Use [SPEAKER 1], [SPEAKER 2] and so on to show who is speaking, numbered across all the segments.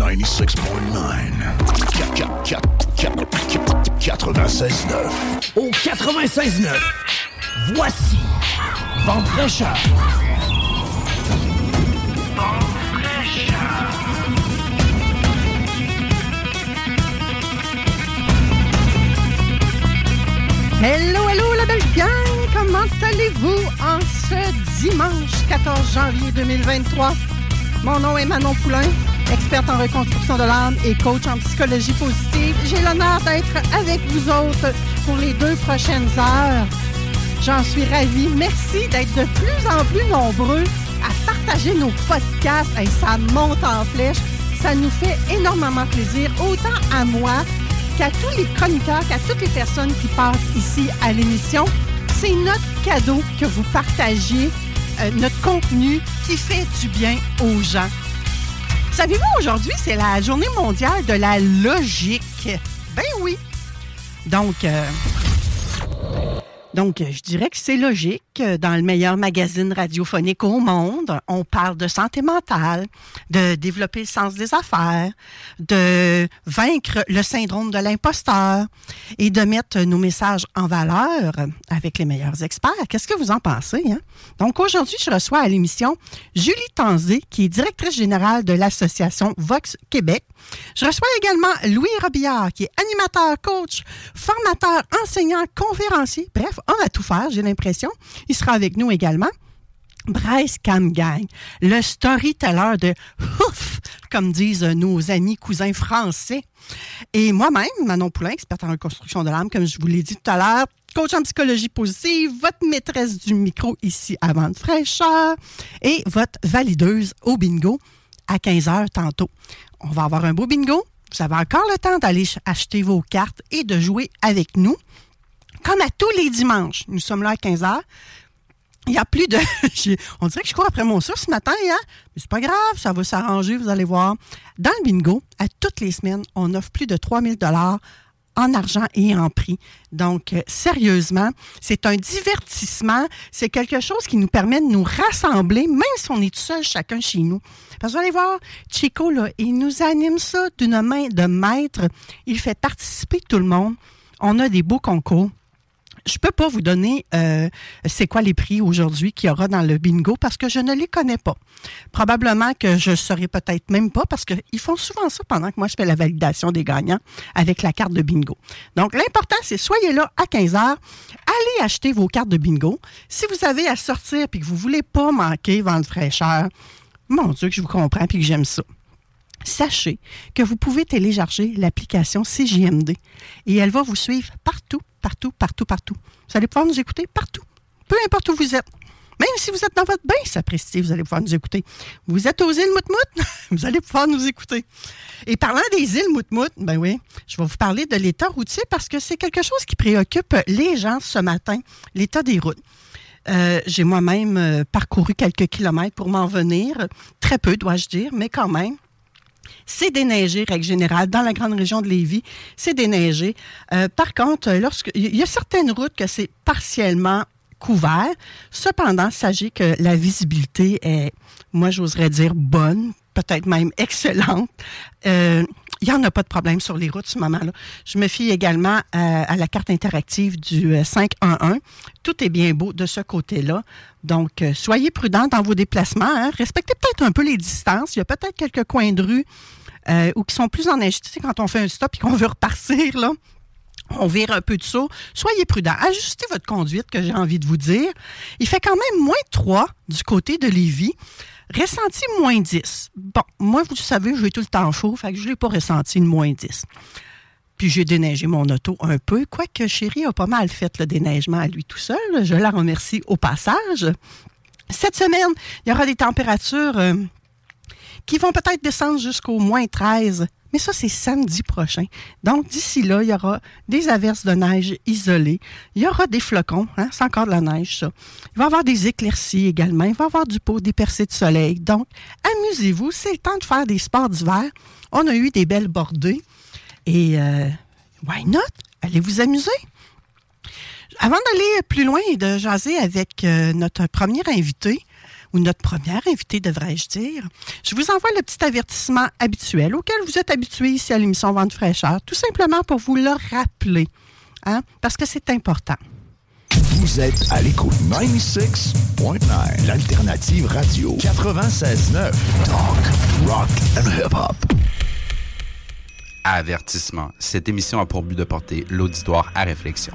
[SPEAKER 1] 96.9 96.9
[SPEAKER 2] Au 96.9, voici Vente fraîcheur.
[SPEAKER 3] Hello, hello, la belle gang! Comment allez-vous en ce dimanche 14 janvier 2023? Mon nom est Manon Poulain, experte en reconstruction de l'âme et coach en psychologie positive. J'ai l'honneur d'être avec vous autres pour les deux prochaines heures. J'en suis ravie. Merci d'être de plus en plus nombreux à partager nos podcasts. Ça monte en flèche. Ça nous fait énormément plaisir, autant à moi qu'à tous les chroniqueurs, qu'à toutes les personnes qui passent ici à l'émission. C'est notre cadeau que vous partagiez euh, notre contenu qui fait du bien aux gens. Savez-vous, aujourd'hui, c'est la journée mondiale de la logique. Ben oui. Donc, euh, donc, je dirais que c'est logique. Dans le meilleur magazine radiophonique au monde, on parle de santé mentale, de développer le sens des affaires, de vaincre le syndrome de l'imposteur et de mettre nos messages en valeur avec les meilleurs experts. Qu'est-ce que vous en pensez? Hein? Donc, aujourd'hui, je reçois à l'émission Julie Tanzé, qui est directrice générale de l'association Vox Québec. Je reçois également Louis Robillard, qui est animateur, coach, formateur, enseignant, conférencier. Bref, on va tout faire, j'ai l'impression. Il sera avec nous également. Bryce Camgang, le storyteller de ouf, comme disent nos amis cousins français. Et moi-même, Manon Poulain, experte en reconstruction de l'âme, comme je vous l'ai dit tout à l'heure, coach en psychologie positive, votre maîtresse du micro ici à Vente fraîcheur et votre valideuse au bingo à 15 heures tantôt. On va avoir un beau bingo. Vous avez encore le temps d'aller acheter vos cartes et de jouer avec nous. Comme à tous les dimanches, nous sommes là à 15 heures. Il y a plus de. on dirait que je cours après mon soeur ce matin, hein? Mais c'est pas grave, ça va s'arranger, vous allez voir. Dans le bingo, à toutes les semaines, on offre plus de 3000 dollars en argent et en prix. Donc, euh, sérieusement, c'est un divertissement. C'est quelque chose qui nous permet de nous rassembler, même si on est tout seul, chacun chez nous. Parce que vous allez voir, Chico, là, il nous anime ça d'une main de maître. Il fait participer tout le monde. On a des beaux concours. Je peux pas vous donner euh, c'est quoi les prix aujourd'hui qu'il y aura dans le bingo parce que je ne les connais pas. Probablement que je saurais peut-être même pas parce qu'ils font souvent ça pendant que moi je fais la validation des gagnants avec la carte de bingo. Donc l'important c'est soyez là à 15 heures, allez acheter vos cartes de bingo. Si vous avez à sortir puis que vous voulez pas manquer vente fraîcheur, mon Dieu que je vous comprends puis que j'aime ça. Sachez que vous pouvez télécharger l'application CJMD et elle va vous suivre partout, partout, partout, partout. Vous allez pouvoir nous écouter partout, peu importe où vous êtes. Même si vous êtes dans votre bain, sapristi, vous allez pouvoir nous écouter. Vous êtes aux îles Moutmout, vous allez pouvoir nous écouter. Et parlant des îles Moutmout, ben oui, je vais vous parler de l'état routier parce que c'est quelque chose qui préoccupe les gens ce matin, l'état des routes. Euh, j'ai moi-même euh, parcouru quelques kilomètres pour m'en venir. Très peu, dois-je dire, mais quand même. C'est déneigé, règle générale, dans la grande région de Lévis, c'est déneigé. Euh, par contre, lorsque il y a certaines routes que c'est partiellement couvert. Cependant, sachez que la visibilité est, moi, j'oserais dire bonne, peut-être même excellente. Euh, il n'y en a pas de problème sur les routes ce moment-là. Je me fie également à, la carte interactive du 511. Tout est bien beau de ce côté-là. Donc, soyez prudents dans vos déplacements. Hein. Respectez peut-être un peu les distances. Il y a peut-être quelques coins de rue ou qui sont plus en injustice quand on fait un stop et qu'on veut repartir. Là on vire un peu de saut. Soyez prudents. Ajustez votre conduite, que j'ai envie de vous dire. Il fait quand même moins 3 du côté de Lévis. Ressenti moins 10. Bon, moi, vous savez, je vais tout le temps chaud, fait que je ne l'ai pas ressenti une moins 10. Puis j'ai déneigé mon auto un peu, quoique chérie a pas mal fait le déneigement à lui tout seul. Je la remercie au passage. Cette semaine, il y aura des températures euh, qui vont peut-être descendre jusqu'au moins 13 mais ça, c'est samedi prochain. Donc, d'ici là, il y aura des averses de neige isolées. Il y aura des flocons. Hein? C'est encore de la neige, ça. Il va y avoir des éclaircies également. Il va y avoir du pot, des percées de soleil. Donc, amusez-vous. C'est le temps de faire des sports d'hiver. On a eu des belles bordées. Et, euh, why not? Allez vous amuser. Avant d'aller plus loin et de jaser avec euh, notre premier invité, ou notre première invitée, devrais-je dire, je vous envoie le petit avertissement habituel auquel vous êtes habitué ici à l'émission Vente fraîcheur, tout simplement pour vous le rappeler, hein, parce que c'est important.
[SPEAKER 2] Vous êtes à l'écoute 96.9, l'alternative radio 96.9, talk, rock and hip-hop.
[SPEAKER 1] Avertissement. Cette émission a pour but de porter l'auditoire à réflexion.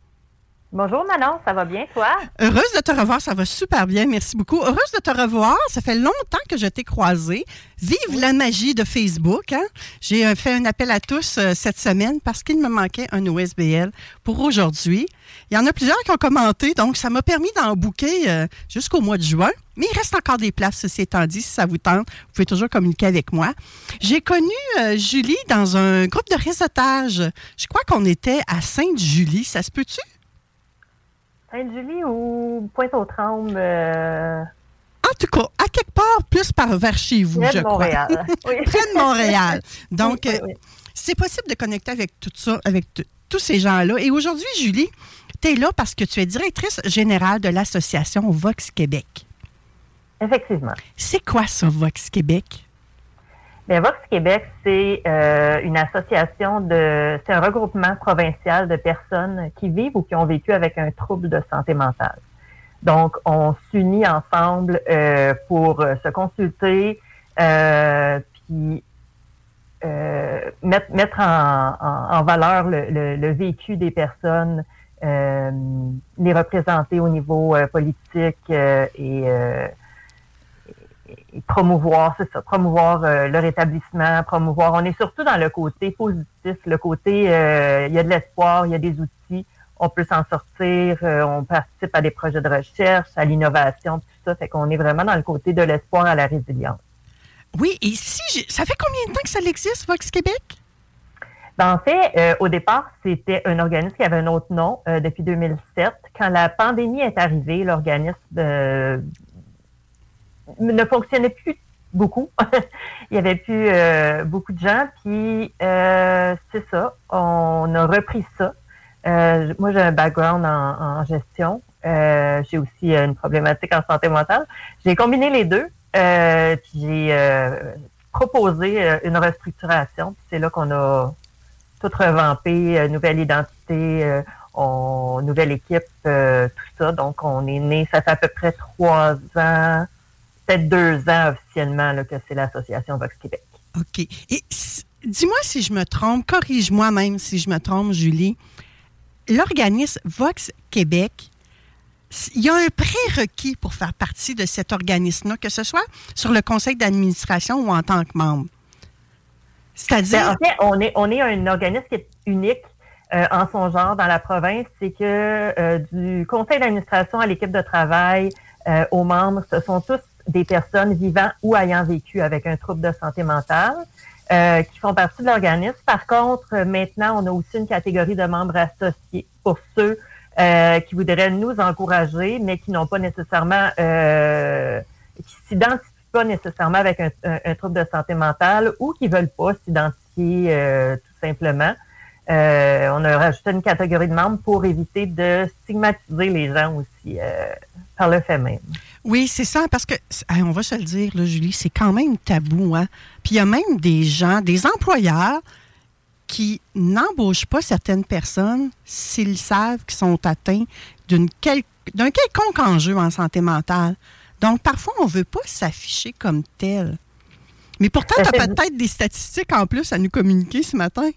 [SPEAKER 4] Bonjour Manon, ça va bien toi?
[SPEAKER 3] Heureuse de te revoir, ça va super bien, merci beaucoup. Heureuse de te revoir, ça fait longtemps que je t'ai croisé. Vive la magie de Facebook. Hein? J'ai euh, fait un appel à tous euh, cette semaine parce qu'il me manquait un OSBL pour aujourd'hui. Il y en a plusieurs qui ont commenté, donc ça m'a permis d'en bouquer euh, jusqu'au mois de juin. Mais il reste encore des places, ceci étant dit, si ça vous tente, vous pouvez toujours communiquer avec moi. J'ai connu Julie dans un groupe de réseautage. Je crois qu'on était à Sainte-Julie, ça se peut-tu?
[SPEAKER 4] Sainte-Julie ou Pointe-aux-Trembles? Euh?
[SPEAKER 3] En tout cas, à quelque part, plus par vers chez vous,
[SPEAKER 4] Près
[SPEAKER 3] je
[SPEAKER 4] de Montréal.
[SPEAKER 3] Près de Montréal. Donc, euh, c'est possible de connecter avec tout ça, avec tous ces gens-là. Et aujourd'hui, Julie, tu es là parce que tu es directrice générale de l'association Vox Québec.
[SPEAKER 4] Effectivement.
[SPEAKER 3] C'est quoi ça, Vox Québec?
[SPEAKER 4] Bien, Vox Québec, c'est euh, une association de, c'est un regroupement provincial de personnes qui vivent ou qui ont vécu avec un trouble de santé mentale. Donc, on s'unit ensemble euh, pour se consulter, euh, puis mettre, mettre en, en, valeur le, le, le, vécu des personnes, les représenter au niveau politique et promouvoir, c'est ça, promouvoir euh, leur établissement, promouvoir. On est surtout dans le côté positif, le côté, euh, il y a de l'espoir, il y a des outils, on peut s'en sortir, euh, on participe à des projets de recherche, à l'innovation, tout ça, fait qu'on est vraiment dans le côté de l'espoir à la résilience.
[SPEAKER 3] Oui, et si, ça fait combien de temps que ça existe, Vox Québec?
[SPEAKER 4] Ben, en fait, au départ, c'était un organisme qui avait un autre nom depuis 2007. Quand la pandémie est arrivée, l'organisme ne fonctionnait plus beaucoup. Il y avait plus euh, beaucoup de gens. Puis euh, c'est ça, on a repris ça. Euh, moi, j'ai un background en, gestion. j'ai aussi une problématique en santé mentale. J'ai combiné les deux. puis j'ai proposé une restructuration. C'est là qu'on a tout revampé, nouvelle identité, on, nouvelle équipe, tout ça. Donc, on est né, ça fait à peu près trois ans peut-être deux ans officiellement que c'est l'association Vox Québec.
[SPEAKER 3] OK. Et dis-moi si je me trompe, corrige-moi même si je me trompe, Julie. L'organisme Vox Québec, il y a un prérequis pour faire partie de cet organisme-là, que ce soit sur le conseil d'administration ou en tant que membre.
[SPEAKER 4] C'est-à-dire. Ben, en fait, on est, on est un organisme qui est unique euh, en son genre dans la province. C'est que euh, du conseil d'administration à l'équipe de travail, euh, aux membres, ce sont tous des personnes vivant ou ayant vécu avec un trouble de santé mentale euh, qui font partie de l'organisme. Par contre, maintenant, on a aussi une catégorie de membres associés pour ceux qui voudraient nous encourager, mais qui n'ont pas nécessairement, qui s'identifient pas nécessairement avec un, un, trouble de santé mentale ou qui veulent pas s'identifier tout simplement. on a rajouté une catégorie de membres pour éviter de stigmatiser les gens aussi par le fait même.
[SPEAKER 3] Oui, c'est ça, parce que, on va se le dire, là, Julie, c'est quand même tabou. Hein? Puis il y a même des gens, des employeurs qui n'embauchent pas certaines personnes s'ils savent qu'ils sont atteints d'un quelconque enjeu en santé mentale. Donc, parfois, on ne veut pas s'afficher comme tel. Mais pourtant, tu as peut-être des statistiques en plus à nous communiquer ce matin.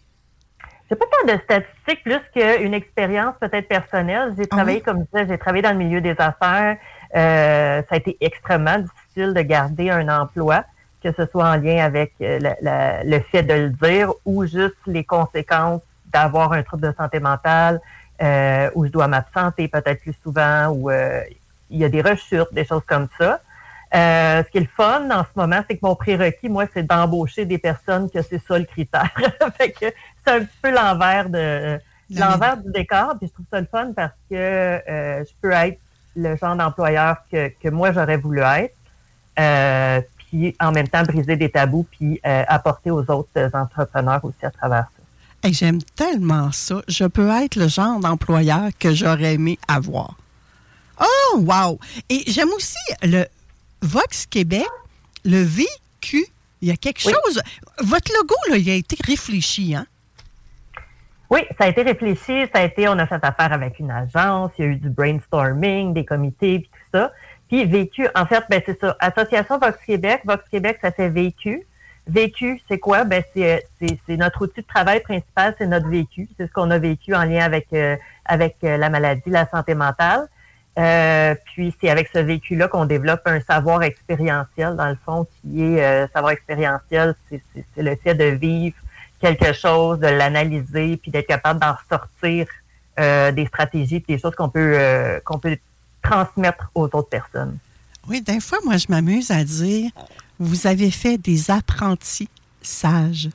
[SPEAKER 4] C'est pas tant de statistiques plus qu'une expérience peut-être personnelle. J'ai ah travaillé, comme je disais, j'ai travaillé dans le milieu des affaires. Euh, ça a été extrêmement difficile de garder un emploi, que ce soit en lien avec euh, le fait de le dire ou juste les conséquences d'avoir un trouble de santé mentale, euh, où je dois m'absenter peut-être plus souvent, ou il y a des rechutes, des choses comme ça. ce qui est le fun en ce moment, c'est que mon prérequis, moi, c'est d'embaucher des personnes que c'est ça le critère. fait que c'est un petit peu l'envers de l'envers du décor, puis je trouve ça le fun parce que je peux être le genre d'employeur que, que moi j'aurais voulu être, euh, puis en même temps briser des tabous, puis euh, apporter aux autres entrepreneurs aussi à travers ça.
[SPEAKER 3] J'aime tellement ça. Je peux être le genre d'employeur que j'aurais aimé avoir. Oh, wow! Et j'aime aussi le Vox Québec, le VQ. Il y a quelque chose. Votre logo, là, il a été réfléchi, hein?
[SPEAKER 4] Oui, ça a été réfléchi, ça a été, on a fait affaire avec une agence, il y a eu du brainstorming, des comités, puis tout ça. Puis vécu, en fait, ben c'est ça. Association Vox Québec, Vox Québec, ça fait vécu. Vécu, c'est quoi? Ben c'est, notre outil de travail principal, c'est notre vécu. C'est ce qu'on a vécu en lien avec euh, avec euh, la maladie, la santé mentale. Euh, puis c'est avec ce vécu-là qu'on développe un savoir expérientiel, dans le fond, qui est savoir expérientiel, c'est le fait de vivre quelque chose, de l'analyser, puis d'être capable d'en ressortir euh, des stratégies, des choses qu'on peut euh, qu'on peut transmettre aux autres personnes.
[SPEAKER 3] Oui, des fois, moi, je m'amuse à dire, vous avez fait des apprentis sages.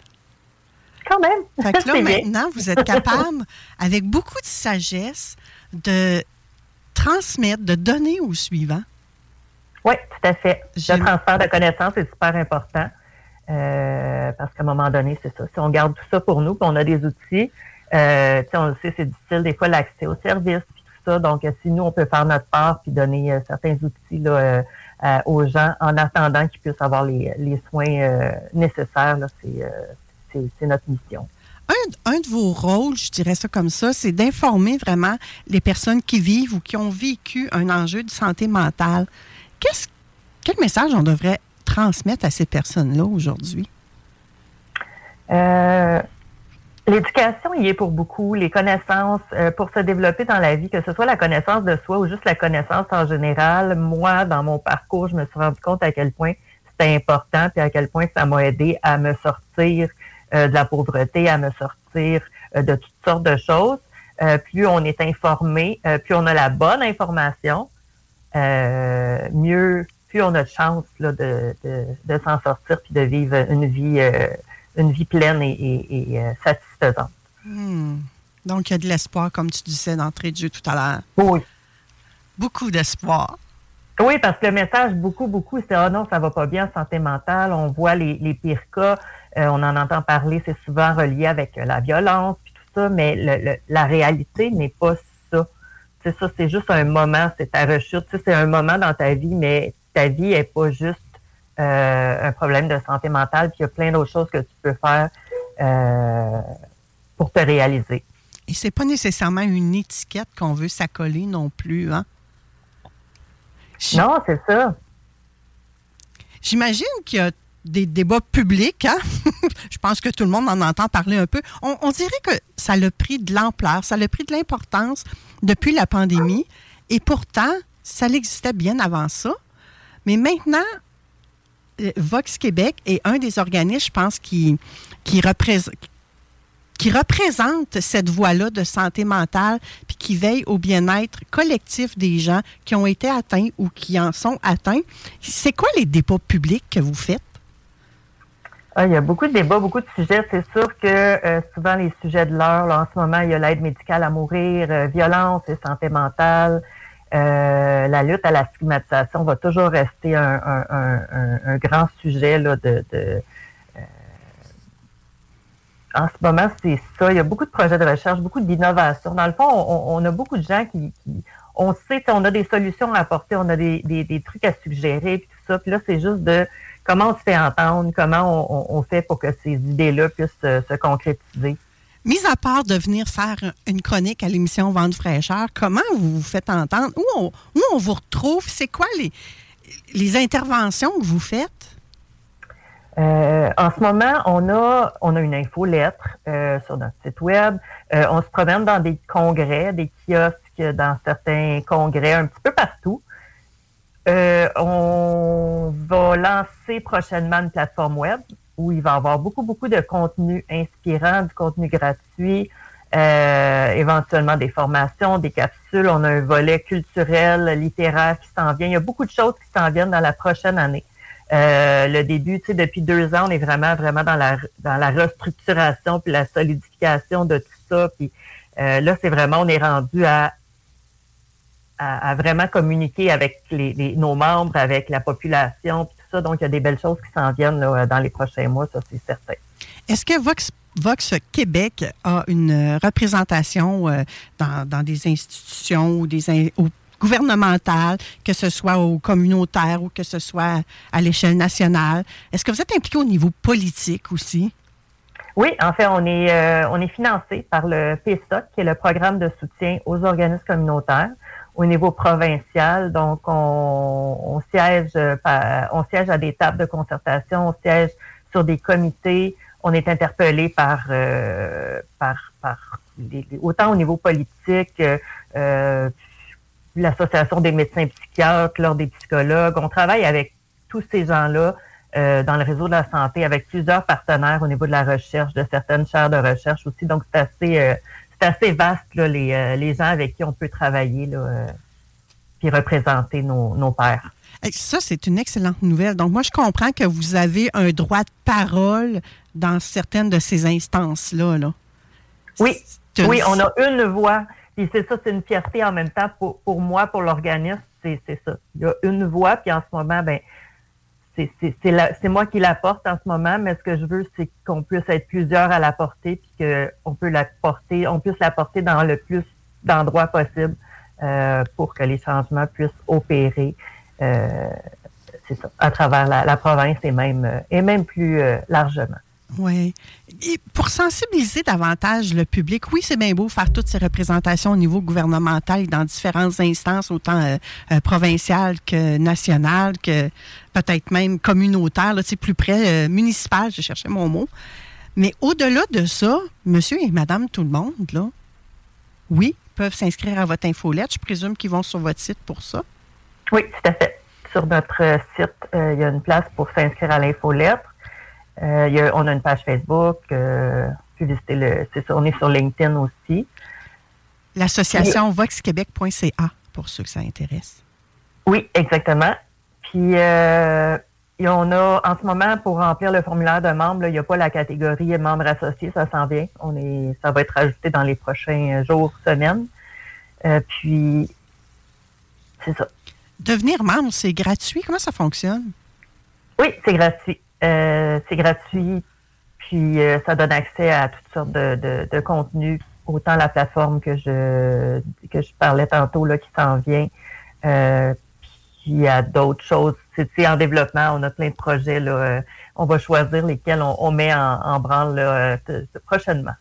[SPEAKER 4] Quand même.
[SPEAKER 3] Fait que là, maintenant, vous êtes capable, avec beaucoup de sagesse, de transmettre, de donner au suivant.
[SPEAKER 4] Oui, tout à fait. Le transfert de connaissances est super important. Euh, parce qu'à un moment donné, c'est ça. Si on garde tout ça pour nous, puis on a des outils, euh, on le sait, c'est difficile des fois l'accès aux services, puis tout ça. Donc, si nous, on peut faire notre part, puis donner euh, certains outils euh, aux gens en attendant qu'ils puissent avoir les, soins nécessaires, c'est notre mission.
[SPEAKER 3] Un, de vos rôles, je dirais ça comme ça, c'est d'informer vraiment les personnes qui vivent ou qui ont vécu un enjeu de santé mentale. Quel message on devrait transmettre à ces personnes-là aujourd'hui?
[SPEAKER 4] Euh, l'éducation y est pour beaucoup, les connaissances euh, pour se développer dans la vie, que ce soit la connaissance de soi ou juste la connaissance en général. Moi, dans mon parcours, je me suis rendu compte à quel point c'était important et à quel point ça m'a aidé à me sortir euh, de la pauvreté, à me sortir de toutes sortes de choses. plus on est informé, plus on a la bonne information, mieux plus on a de chance là, de, de, s'en sortir puis de vivre une vie, euh, une vie pleine et, et, euh, satisfaisante.
[SPEAKER 3] Hmm. Donc, il y a de l'espoir, comme tu disais d'entrée de jeu tout à l'heure.
[SPEAKER 4] Oui.
[SPEAKER 3] Beaucoup d'espoir.
[SPEAKER 4] Oui, parce que le message, beaucoup, beaucoup, c'est Ah non, ça va pas bien, santé mentale. On voit les, les pires cas. Euh, on en entend parler, c'est souvent relié avec la violence puis tout ça, mais le, la réalité n'est pas ça. C'est ça, c'est juste un moment, c'est ta rechute. c'est un moment dans ta vie, mais ta vie n'est pas juste euh, un problème de santé mentale, puis il y a plein d'autres choses que tu peux faire euh, pour te réaliser.
[SPEAKER 3] Et c'est pas nécessairement une étiquette qu'on veut s'accoler non plus, hein?
[SPEAKER 4] Non, c'est ça.
[SPEAKER 3] J'imagine qu'il y a des débats publics, hein? Je pense que tout le monde en entend parler un peu. On, on dirait que ça a pris de l'ampleur, ça a pris de l'importance depuis la pandémie. Et pourtant, ça existait bien avant ça. Mais maintenant, euh, Vox Québec est un des organismes, je pense, qui, qui, représente, qui représente cette voie-là de santé mentale, puis qui veille au bien-être collectif des gens qui ont été atteints ou qui en sont atteints. C'est quoi les dépôts publics que vous faites?
[SPEAKER 4] Ah, il y a beaucoup de débats, beaucoup de sujets. C'est sûr que euh, souvent les sujets de l'heure, en ce moment, il y a l'aide médicale à mourir, euh, violence et santé mentale. Euh, la lutte à la stigmatisation va toujours rester un, grand sujet là, de, en ce moment, c'est ça. Il y a beaucoup de projets de recherche, beaucoup d'innovation. Dans le fond, on, a beaucoup de gens qui, on sait, on a des solutions à apporter, on a des, des, trucs à suggérer, puis tout ça. Puis là, c'est juste de comment on se fait entendre, comment on, fait pour que ces idées-là puissent se, concrétiser.
[SPEAKER 3] Mis à part de venir faire une chronique à l'émission Vente fraîcheur, comment vous vous faites entendre? Où on, où on vous retrouve? C'est quoi les, les interventions que vous faites?
[SPEAKER 4] Euh, en ce moment, on a, on a une infolettre euh, sur notre site web. Euh, on se promène dans des congrès, des kiosques dans certains congrès, un petit peu partout. Euh, on va lancer prochainement une plateforme web où il va y avoir beaucoup, beaucoup de contenu inspirant, du contenu gratuit, euh, éventuellement des formations, des capsules. On a un volet culturel, littéraire qui s'en vient. Il y a beaucoup de choses qui s'en viennent dans la prochaine année. Euh, le début, tu sais, depuis deux ans, on est vraiment, vraiment dans la dans la restructuration puis la solidification de tout ça. Puis là, c'est vraiment, on est rendu à à, vraiment communiquer avec les, nos membres, avec la population, ça. Donc, il y a des belles choses qui s'en viennent dans les prochains mois, ça, c'est certain.
[SPEAKER 3] Est-ce que Vox, Vox Québec a une représentation euh, dans, des institutions ou des gouvernementales, que ce soit au communautaire ou que ce soit à l'échelle nationale? Est-ce que vous êtes impliqué au niveau politique aussi?
[SPEAKER 4] Oui, en fait, on est, euh, on est financé par le PSOC, qui est le programme de soutien aux organismes communautaires au niveau provincial. Donc, on, siège, euh, on siège à des tables de concertation, on siège sur des comités. On est interpellé par, euh, par, par autant au niveau politique, euh, l'association des médecins psychiatres, l'ordre des psychologues. On travaille avec tous ces gens-là dans le réseau de la santé, avec plusieurs partenaires au niveau de la recherche, de certaines chaires de recherche aussi. Donc, c'est assez c'est assez vaste, là, les, euh, les, gens avec qui on peut travailler, là, euh, puis représenter nos, nos pères.
[SPEAKER 3] Ça, c'est une excellente nouvelle. Donc, moi, je comprends que vous avez un droit de parole dans certaines de ces instances-là. Là.
[SPEAKER 4] Oui, oui, on a une voix. Puis c'est ça, c'est une fierté en même temps pour, pour moi, pour l'organisme, c'est ça. Il y a une voix, puis en ce moment, ben c'est moi qui la porte en ce moment, mais ce que je veux, c'est qu'on puisse être plusieurs à la porter, puis qu'on peut la porter, on puisse la porter dans le plus d'endroits possible euh, pour que les changements puissent opérer. Euh, ça, à travers la, province et même euh, et même plus largement.
[SPEAKER 3] Oui. Et pour sensibiliser davantage le public, oui, c'est bien beau faire toutes ces représentations au niveau gouvernemental dans différentes instances, autant euh, euh, provinciales que nationales, que peut-être même communautaires, là, plus près, euh, municipal, je cherchais mon mot. Mais au-delà de ça, monsieur et madame tout le monde, là, oui, peuvent s'inscrire à votre infolette. Je présume qu'ils vont sur votre site pour ça.
[SPEAKER 4] Oui, tout à fait. Sur notre site, il y a une place pour s'inscrire à l'infolette. Euh, on a une page Facebook. Euh, le, c'est ça, on est sur LinkedIn aussi.
[SPEAKER 3] L'association voxquebec.ca pour ceux que ça intéresse.
[SPEAKER 4] Oui, exactement. Puis euh, on a en ce moment pour remplir le formulaire de membre, il n'y a pas la catégorie membre associé, ça s'en vient. On est, ça va être ajouté dans les prochains jours, semaines. Euh, puis c'est ça.
[SPEAKER 3] Devenir membre, c'est gratuit? Comment ça fonctionne?
[SPEAKER 4] Oui, c'est gratuit. Euh, c'est gratuit, puis euh, ça donne accès à toutes sortes de, de, contenus, autant la plateforme que je que je parlais tantôt là qui s'en vient, euh, puis a d'autres choses. C'est en développement, on a plein de projets là. on va choisir lesquels on, met en, en branle là, prochainement.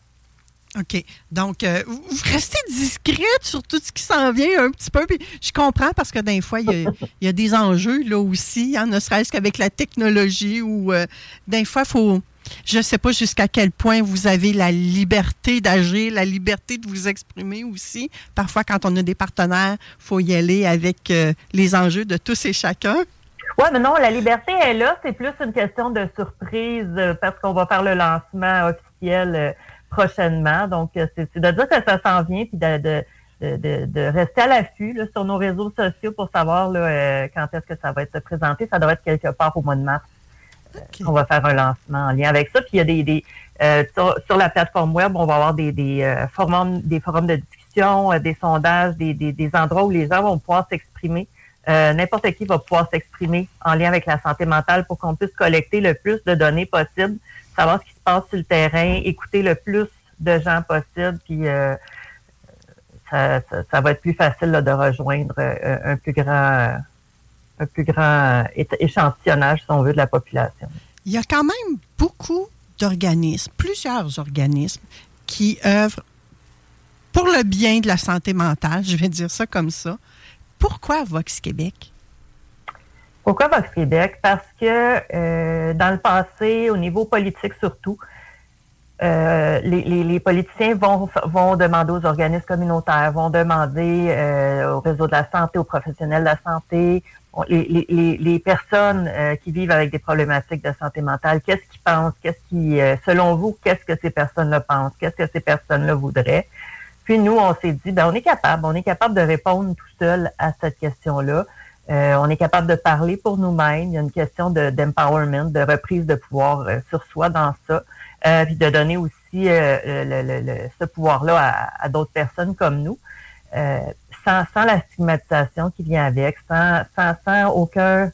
[SPEAKER 3] OK. Donc, euh, vous restez discrète sur tout ce qui s'en vient un petit peu. Puis je comprends parce que des fois, il y, a, des enjeux là aussi, hein, ne serait-ce qu'avec la technologie ou euh, des fois, il faut. Je ne sais pas jusqu'à quel point vous avez la liberté d'agir, la liberté de vous exprimer aussi. Parfois, quand on a des partenaires, il faut y aller avec euh, les enjeux de tous et chacun.
[SPEAKER 4] Oui, mais non, la liberté est là. C'est plus une question de surprise parce qu'on va faire le lancement officiel prochainement. Donc, euh, c'est de dire que ça s'en vient, puis de, de, de, de rester à l'affût sur nos réseaux sociaux pour savoir là, euh, quand est-ce que ça va être présenté. Ça doit être quelque part au mois de mars. On va faire un lancement en lien avec ça. Puis il y a des, euh, sur, la plateforme web, on va avoir des, des, euh, forums, des forums de discussion, des sondages, des, des, endroits où les gens vont pouvoir s'exprimer. N'importe qui va pouvoir s'exprimer en lien avec la santé mentale pour qu'on puisse collecter le plus de données possible, savoir ce qui se passe sur le terrain, écouter le plus de gens possible, puis ça, va être plus facile de rejoindre un plus grand un plus grand échantillonnage, si on veut, de la population.
[SPEAKER 3] Il y a quand même beaucoup d'organismes, plusieurs organismes, qui œuvrent pour le bien de la santé mentale, je vais dire ça comme ça. Pourquoi Vox Québec?
[SPEAKER 4] Pourquoi Vox Québec? Parce que euh, dans le passé, au niveau politique surtout, euh, les, politiciens vont, vont demander aux organismes communautaires, vont demander euh, au réseau de la santé, aux professionnels de la santé, les, les, personnes euh, qui vivent avec des problématiques de santé mentale, qu'est-ce qu'ils pensent, qu'est-ce qui, euh, selon vous, qu'est-ce que ces personnes-là pensent, qu'est-ce que ces personnes-là voudraient? Puis nous, on s'est dit, ben on est capable, on est capable de répondre tout seul à cette question-là. Euh, on est capable de parler pour nous-mêmes. Il y a une question d'empowerment, de, reprise de pouvoir sur soi dans ça, puis de donner aussi le, ce pouvoir-là à, à d'autres personnes comme nous sans, la stigmatisation qui vient avec, sans, sans, aucun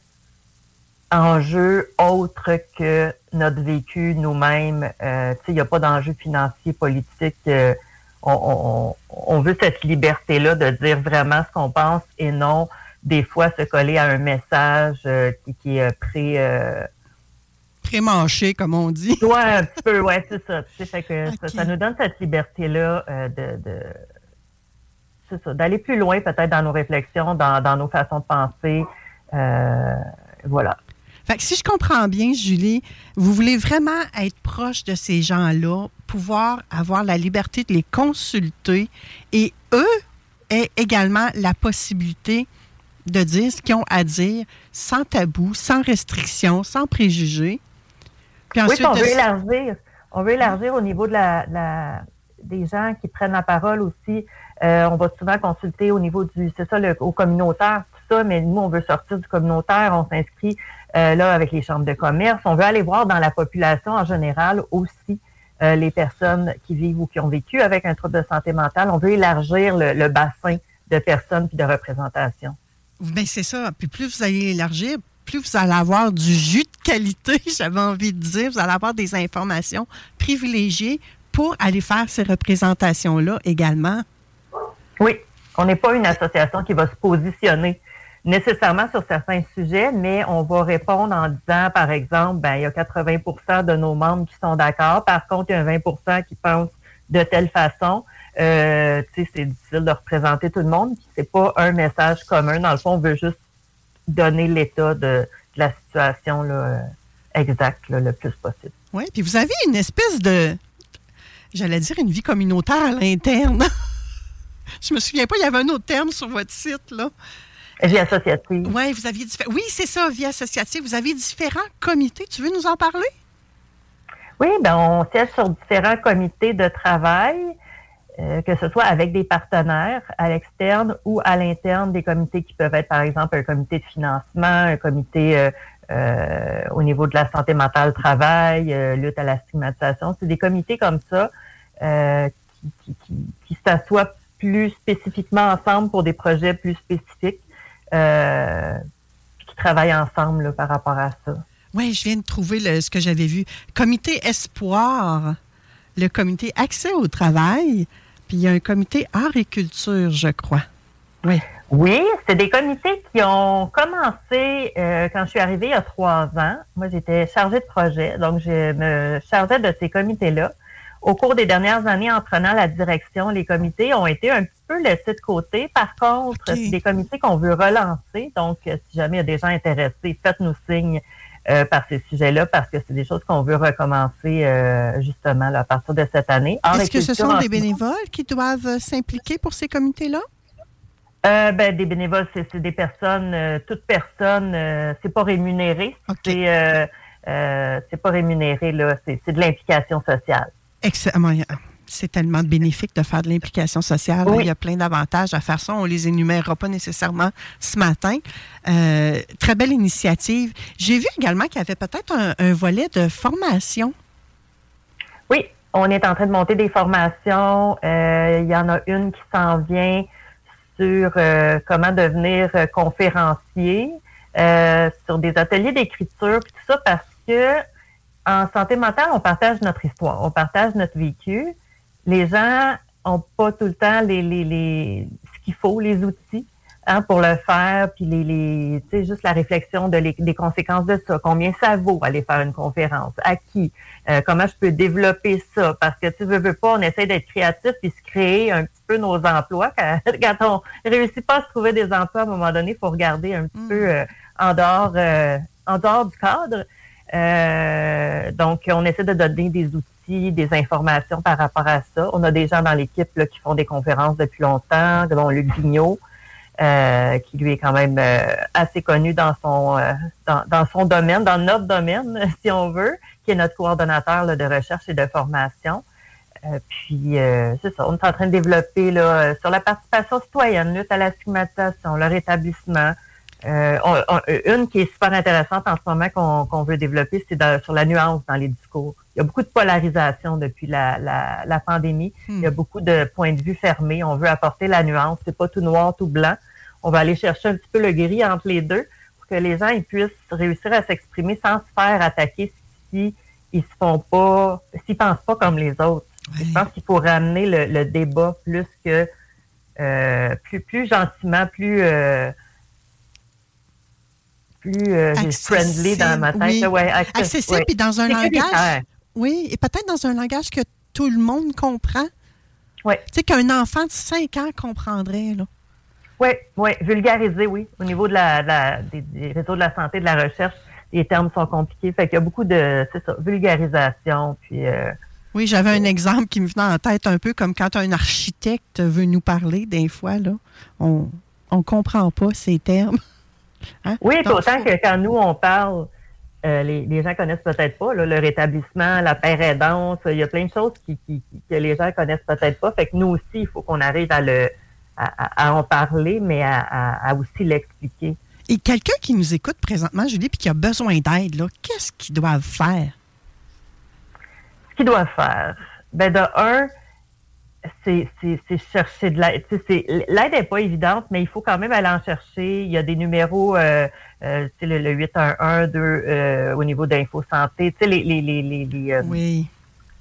[SPEAKER 4] enjeu autre que notre vécu nous-mêmes. Euh, il n'y a pas d'enjeu financier, politique. Euh, on, veut cette liberté-là de dire vraiment ce qu'on pense et non des fois se coller à un message euh, qui, est pré...
[SPEAKER 3] Pré-manché, comme on dit.
[SPEAKER 4] Oui, un petit peu, oui, c'est ça. Fait que ça, nous donne cette liberté-là de c'est ça, d'aller plus loin peut-être dans nos réflexions, dans, nos façons de penser. Euh, voilà.
[SPEAKER 3] Fait que si je comprends bien, Julie, vous voulez vraiment être proche de ces gens-là, pouvoir avoir la liberté de les consulter et eux aient également la possibilité de dire ce qu'ils ont à dire sans tabou, sans restriction, sans préjugés.
[SPEAKER 4] Puis ensuite, oui, on veut élargir. On veut élargir au niveau de la, des gens qui prennent la parole aussi. Euh, on va souvent consulter au niveau du, c'est ça, le, au communautaire, tout ça, mais nous, on veut sortir du communautaire, on s'inscrit euh, là avec les chambres de commerce. On veut aller voir dans la population en général aussi euh, les personnes qui vivent ou qui ont vécu avec un trouble de santé mentale. On veut élargir le, bassin de personnes puis de représentation.
[SPEAKER 3] Bien, c'est ça. Puis plus vous allez élargir, plus vous allez avoir du jus de qualité, j'avais envie de dire. Vous allez avoir des informations privilégiées pour aller faire ces représentations-là également.
[SPEAKER 4] Oui, on n'est pas une association qui va se positionner nécessairement sur certains sujets, mais on va répondre en disant, par exemple, ben, il y a 80% de nos membres qui sont d'accord. Par contre, il y a 20% qui pensent de telle façon. Euh, c'est difficile de représenter tout le monde. C'est pas un message commun. Dans le fond, on veut juste donner l'état de, la situation là, exacte le plus possible.
[SPEAKER 3] Oui, puis vous avez une espèce de, j'allais dire, une vie communautaire à l'interne. Je me souviens pas, il y avait un autre terme sur votre site, là.
[SPEAKER 4] Vie associative.
[SPEAKER 3] Ouais, vous aviez Oui, c'est ça, vie associative. Vous avez différents comités. Tu veux nous en parler?
[SPEAKER 4] Oui, ben on siège sur différents comités de travail, euh, que ce soit avec des partenaires à l'externe ou à l'interne, des comités qui peuvent être, par exemple, un comité de financement, un comité euh, euh, au niveau de la santé mentale, travail, lutte à la stigmatisation. C'est des comités comme ça qui, qui, qui s'assoient plus spécifiquement ensemble pour des projets plus spécifiques, euh, qui travaillent ensemble par rapport à ça.
[SPEAKER 3] Oui, je viens de trouver ce que j'avais vu. Comité Espoir, le comité Accès au travail, puis il y a un comité Art et Culture, je crois.
[SPEAKER 4] Oui. Oui, c'est des comités qui ont commencé euh, quand je suis arrivée il y a trois ans. Moi, j'étais chargée de projet, donc je me chargeais de ces comités-là au cours des dernières années, en prenant la direction, les comités ont été un petit peu laissés de côté. Par contre, c'est des comités qu'on veut relancer. Donc, si jamais il y a des gens intéressés, faites-nous signe euh, par ces sujets-là parce que c'est des choses qu'on veut recommencer euh, justement à partir de cette année.
[SPEAKER 3] Est-ce que ce sont des bénévoles qui doivent s'impliquer pour ces comités-là?
[SPEAKER 4] ben, des bénévoles, c'est des personnes, toute personne, c'est pas rémunéré. C'est c'est pas rémunéré, là, c'est de l'implication sociale.
[SPEAKER 3] Excellent. C'est tellement bénéfique de faire de l'implication sociale. Il y a plein d'avantages à faire ça. On ne les énumérera pas nécessairement ce matin. Euh, très belle initiative. J'ai vu également qu'il y avait peut-être un, volet de formation.
[SPEAKER 4] Oui, on est en train de monter des formations. Euh, il y en a une qui s'en vient sur euh, comment devenir conférencier, sur des ateliers d'écriture, tout ça parce que en santé mentale, on partage notre histoire, on partage notre vécu. Les gens ont pas tout le temps les, les, les ce qu'il faut, les outils hein, pour le faire, puis les, les tu sais, juste la réflexion de les, des conséquences de ça. Combien ça vaut aller faire une conférence? À qui? Euh, comment je peux développer ça? Parce que tu veux, veux pas, on essaie d'être créatif et se créer un petit peu nos emplois. Quand, quand on réussit pas à se trouver des emplois, à un moment donné, il faut regarder un petit mm. peu euh, en dehors euh, en dehors du cadre. Euh, donc, on essaie de donner des outils, des informations par rapport à ça. On a des gens dans l'équipe qui font des conférences depuis longtemps, dont Luc Vignot, euh, qui lui est quand même euh, assez connu dans son dans, son domaine, dans notre domaine, si on veut, qui est notre coordonnateur de recherche et de formation. puis, c'est ça, on est en train de développer là, sur la participation citoyenne, lutte à la stigmatisation, le rétablissement, euh, une qui est super intéressante en ce moment qu'on veut développer, c'est sur la nuance dans les discours. Il y a beaucoup de polarisation depuis la, la, pandémie. Il y a hmm. beaucoup de points de vue fermés. On veut apporter la nuance. C'est pas tout noir, tout blanc. On va aller chercher un petit peu le gris entre les deux pour que les gens ils puissent réussir à s'exprimer sans se faire attaquer si ils se font pas, s'ils pensent pas comme les autres. Je pense qu'il faut ramener le, débat plus que euh, plus plus gentiment, plus euh, plus euh, friendly dans ma tête.
[SPEAKER 3] accessible, puis dans un langage. Oui, et peut-être dans un langage que tout le monde comprend.
[SPEAKER 4] Oui.
[SPEAKER 3] Tu sais, qu'un enfant de 5 ans comprendrait, là.
[SPEAKER 4] Oui, oui, vulgariser, oui. Au niveau de la, des, réseaux de la santé, de la recherche, les termes sont compliqués. Fait qu'il y a beaucoup de, c'est ça, vulgarisation, puis... Euh,
[SPEAKER 3] oui, j'avais un exemple qui me venait en tête un peu comme quand un architecte veut nous parler, des fois, là, on ne comprend pas ces termes.
[SPEAKER 4] Hein? Oui, autant que quand nous, on parle, euh, les, les, gens connaissent peut-être pas le rétablissement, la paire aidante. Il y a plein de choses qui, que les gens connaissent peut-être pas. Fait que nous aussi, il faut qu'on arrive à, le, à, en parler, mais à, aussi l'expliquer.
[SPEAKER 3] Et quelqu'un qui nous écoute présentement, Julie, puis qui a besoin d'aide, qu'est-ce qu'ils doivent faire?
[SPEAKER 4] Ce qu'ils doivent faire? Ben, de un, c'est chercher de l'aide. L'aide n'est pas évidente, mais il faut quand même aller en chercher. Il y a des numéros, euh, euh, le, le 811, 2 euh, au niveau d'Info Santé, les, les, les, les, euh,
[SPEAKER 3] oui.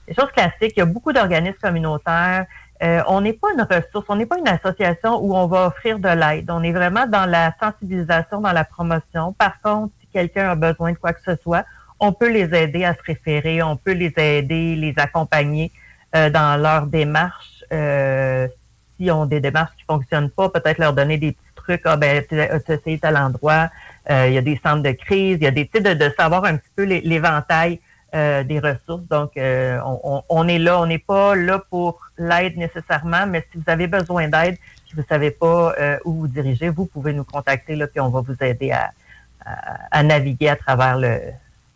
[SPEAKER 4] les choses classiques. Il y a beaucoup d'organismes communautaires. Euh, on n'est pas une ressource, on n'est pas une association où on va offrir de l'aide. On est vraiment dans la sensibilisation, dans la promotion. Par contre, si quelqu'un a besoin de quoi que ce soit, on peut les aider à se référer, on peut les aider, les accompagner dans leur démarche euh, si ont des démarches qui fonctionnent pas, peut-être leur donner des petits trucs. Ah ben, tu as essayé tel endroit. Euh, il y a des centres de crise. Il y a des, tu de, de savoir un petit peu l'éventail euh, des ressources. Donc, euh, on, on, est là. On n'est pas là pour l'aide nécessairement, mais si vous avez besoin d'aide, si vous savez pas où vous dirigez, vous pouvez nous contacter là, puis on va vous aider à, à naviguer à travers le,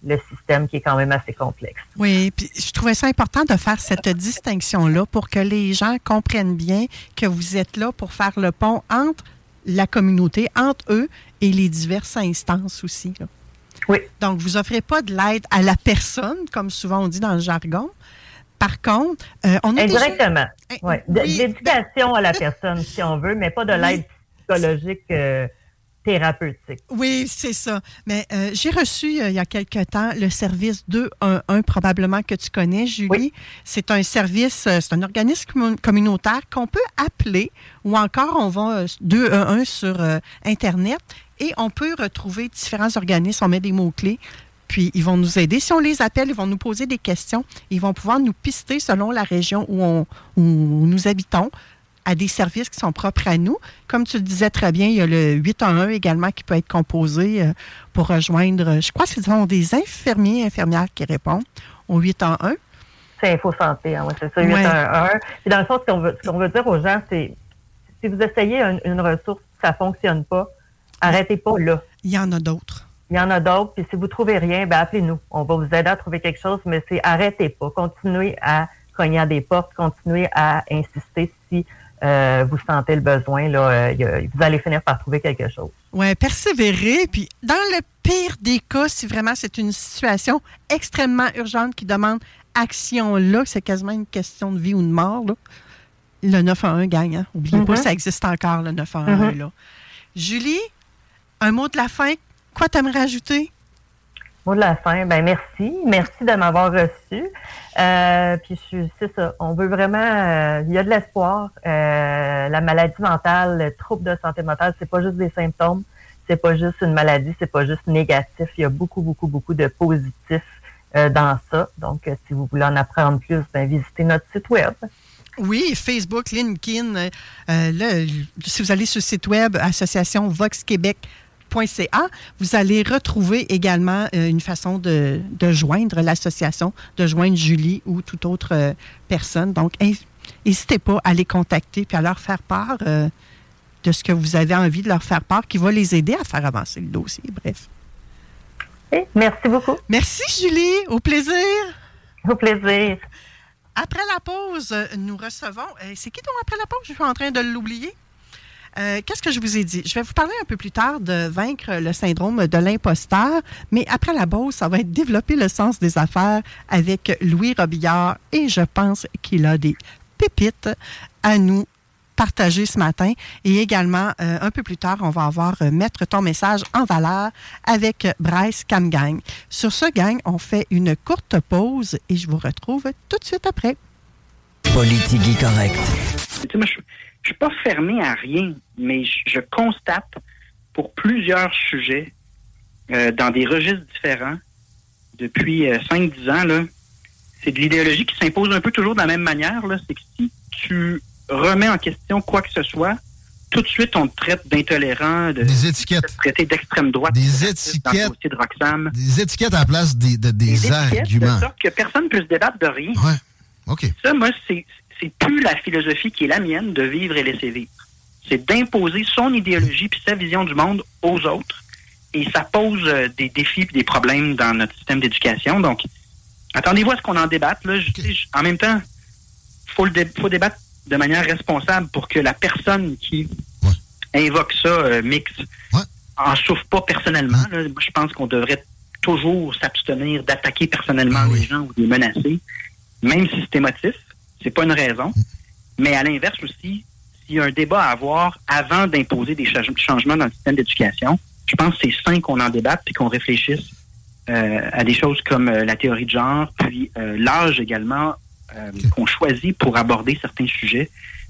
[SPEAKER 4] le système qui est quand même assez complexe.
[SPEAKER 3] Oui, puis je trouvais ça important de faire cette distinction-là pour que les gens comprennent bien que vous êtes là pour faire le pont entre la communauté, entre eux et les diverses instances aussi.
[SPEAKER 4] Oui.
[SPEAKER 3] Donc, vous offrez pas de l'aide à la personne, comme souvent on dit dans le jargon. Par contre, euh, on a
[SPEAKER 4] Indirectement. Eh, oui. L'éducation à la personne, si on veut, mais pas de l'aide psychologique. Euh, thérapeutique.
[SPEAKER 3] Oui, c'est ça. Mais euh, j'ai reçu euh, il y a quelque temps le service 211, probablement que tu connais, Julie. C'est un service, euh, c'est un organisme communautaire qu'on peut appeler ou encore on va 211 sur Internet et on peut retrouver différents organismes. On met des mots-clés. Puis, ils vont nous aider. Si on les appelle, ils vont nous poser des questions. Ils vont pouvoir nous pister selon la région où, on, où nous habitons à des services qui sont propres à nous. Comme tu le disais très bien, il y a le 811 également qui peut être composé euh, pour rejoindre, je crois que ce sont des infirmiers et infirmières qui répondent au 811.
[SPEAKER 4] C'est Info Santé, hein, c'est ça, 811. Et dans le fond, ce qu'on veut, veut, dire aux gens, c'est si vous essayez une, ressource, ça ne fonctionne pas, arrêtez pas là.
[SPEAKER 3] Il y en a d'autres.
[SPEAKER 4] Il y en a d'autres. Puis si vous trouvez rien, ben appelez-nous. On va vous aider à trouver quelque chose, mais c'est arrêtez pas. Continuez à cogner à des portes, continuez à insister si euh, vous sentez le besoin, là, euh, vous allez finir par trouver quelque chose.
[SPEAKER 3] Oui, persévérer. Puis, dans le pire des cas, si vraiment c'est une situation extrêmement urgente qui demande action là, c'est quasiment une question de vie ou de mort, là, le 911 gagne. Hein? Oubliez pas, mm-hmm. ça existe encore, le 911. Mm-hmm. là. Julie, un mot de la fin. Quoi t'aimerais ajouter?
[SPEAKER 4] Mot de la fin, ben merci. Merci de m'avoir reçu. Euh, puis c'est ça, on veut vraiment, euh, il y a de l'espoir. Euh, la maladie mentale, le trouble de santé mentale, c'est pas juste des symptômes, c'est pas juste une maladie, c'est pas juste négatif. Il y a beaucoup, beaucoup, beaucoup de positifs dans ça. Donc, si vous voulez en apprendre plus, ben, visitez notre site web.
[SPEAKER 3] Oui, Facebook, LinkedIn. si vous allez sur le site web Association Vox Québec vous allez retrouver également euh, une façon de, joindre l'association, de joindre Julie ou toute autre euh, personne. Donc, n'hésitez pas à les contacter puis à leur faire part euh, de ce que vous avez envie de leur faire part qui va les aider à faire avancer le dossier. Bref.
[SPEAKER 4] merci beaucoup.
[SPEAKER 3] Merci, Julie. Au plaisir.
[SPEAKER 4] Au plaisir.
[SPEAKER 3] Après la pause, nous recevons. C'est qui donc après la pause? Je suis en train de l'oublier. Euh, qu'est-ce que je vous ai dit? Je vais vous parler un peu plus tard de vaincre le syndrome de l'imposteur, mais après la pause, ça va être développer le sens des affaires avec Louis Robillard et je pense qu'il a des pépites à nous partager ce matin. Et également, euh, un peu plus tard, on va avoir euh, Mettre ton message en valeur avec Bryce Camgang. Sur ce, gang, on fait une courte pause et je vous retrouve tout de suite après.
[SPEAKER 5] Politique correct
[SPEAKER 6] je suis pas fermé à rien, mais je, constate pour plusieurs sujets euh, dans des registres différents depuis 5-10 euh, ans, là, c'est de l'idéologie qui s'impose un peu toujours de la même manière. C'est que si tu remets en question quoi que ce soit, tout de suite, on te traite d'intolérant, de,
[SPEAKER 7] des étiquettes.
[SPEAKER 6] traiter d'extrême droite.
[SPEAKER 7] Des étiquettes.
[SPEAKER 6] De
[SPEAKER 7] des étiquettes à la place des, de, des, arguments. De
[SPEAKER 6] sorte que personne ne peut se débattre de rien.
[SPEAKER 7] Ouais. OK.
[SPEAKER 6] Ça, moi, c'est c'est plus la philosophie qui est la mienne de vivre et laisser vivre. C'est d'imposer son idéologie puis sa vision du monde aux autres. Et ça pose euh, des défis et des problèmes dans notre système d'éducation. Donc, attendez-vous à ce qu'on en débatte. Là. en même temps, il faut, faut débattre de manière responsable pour que la personne qui invoque ça, euh, mix, en souffre pas personnellement. Moi, je pense qu'on devrait toujours s'abstenir d'attaquer personnellement ah les gens ou de les menacer, même si c'est émotif c'est pas une raison. Mais à l'inverse aussi, s'il y a un débat à avoir avant d'imposer des changements dans le système d'éducation, je pense que c'est sain qu'on en débatte et qu'on réfléchisse euh, à des choses comme euh, la théorie de genre, puis euh, l'âge également qu'on choisit pour aborder certains sujets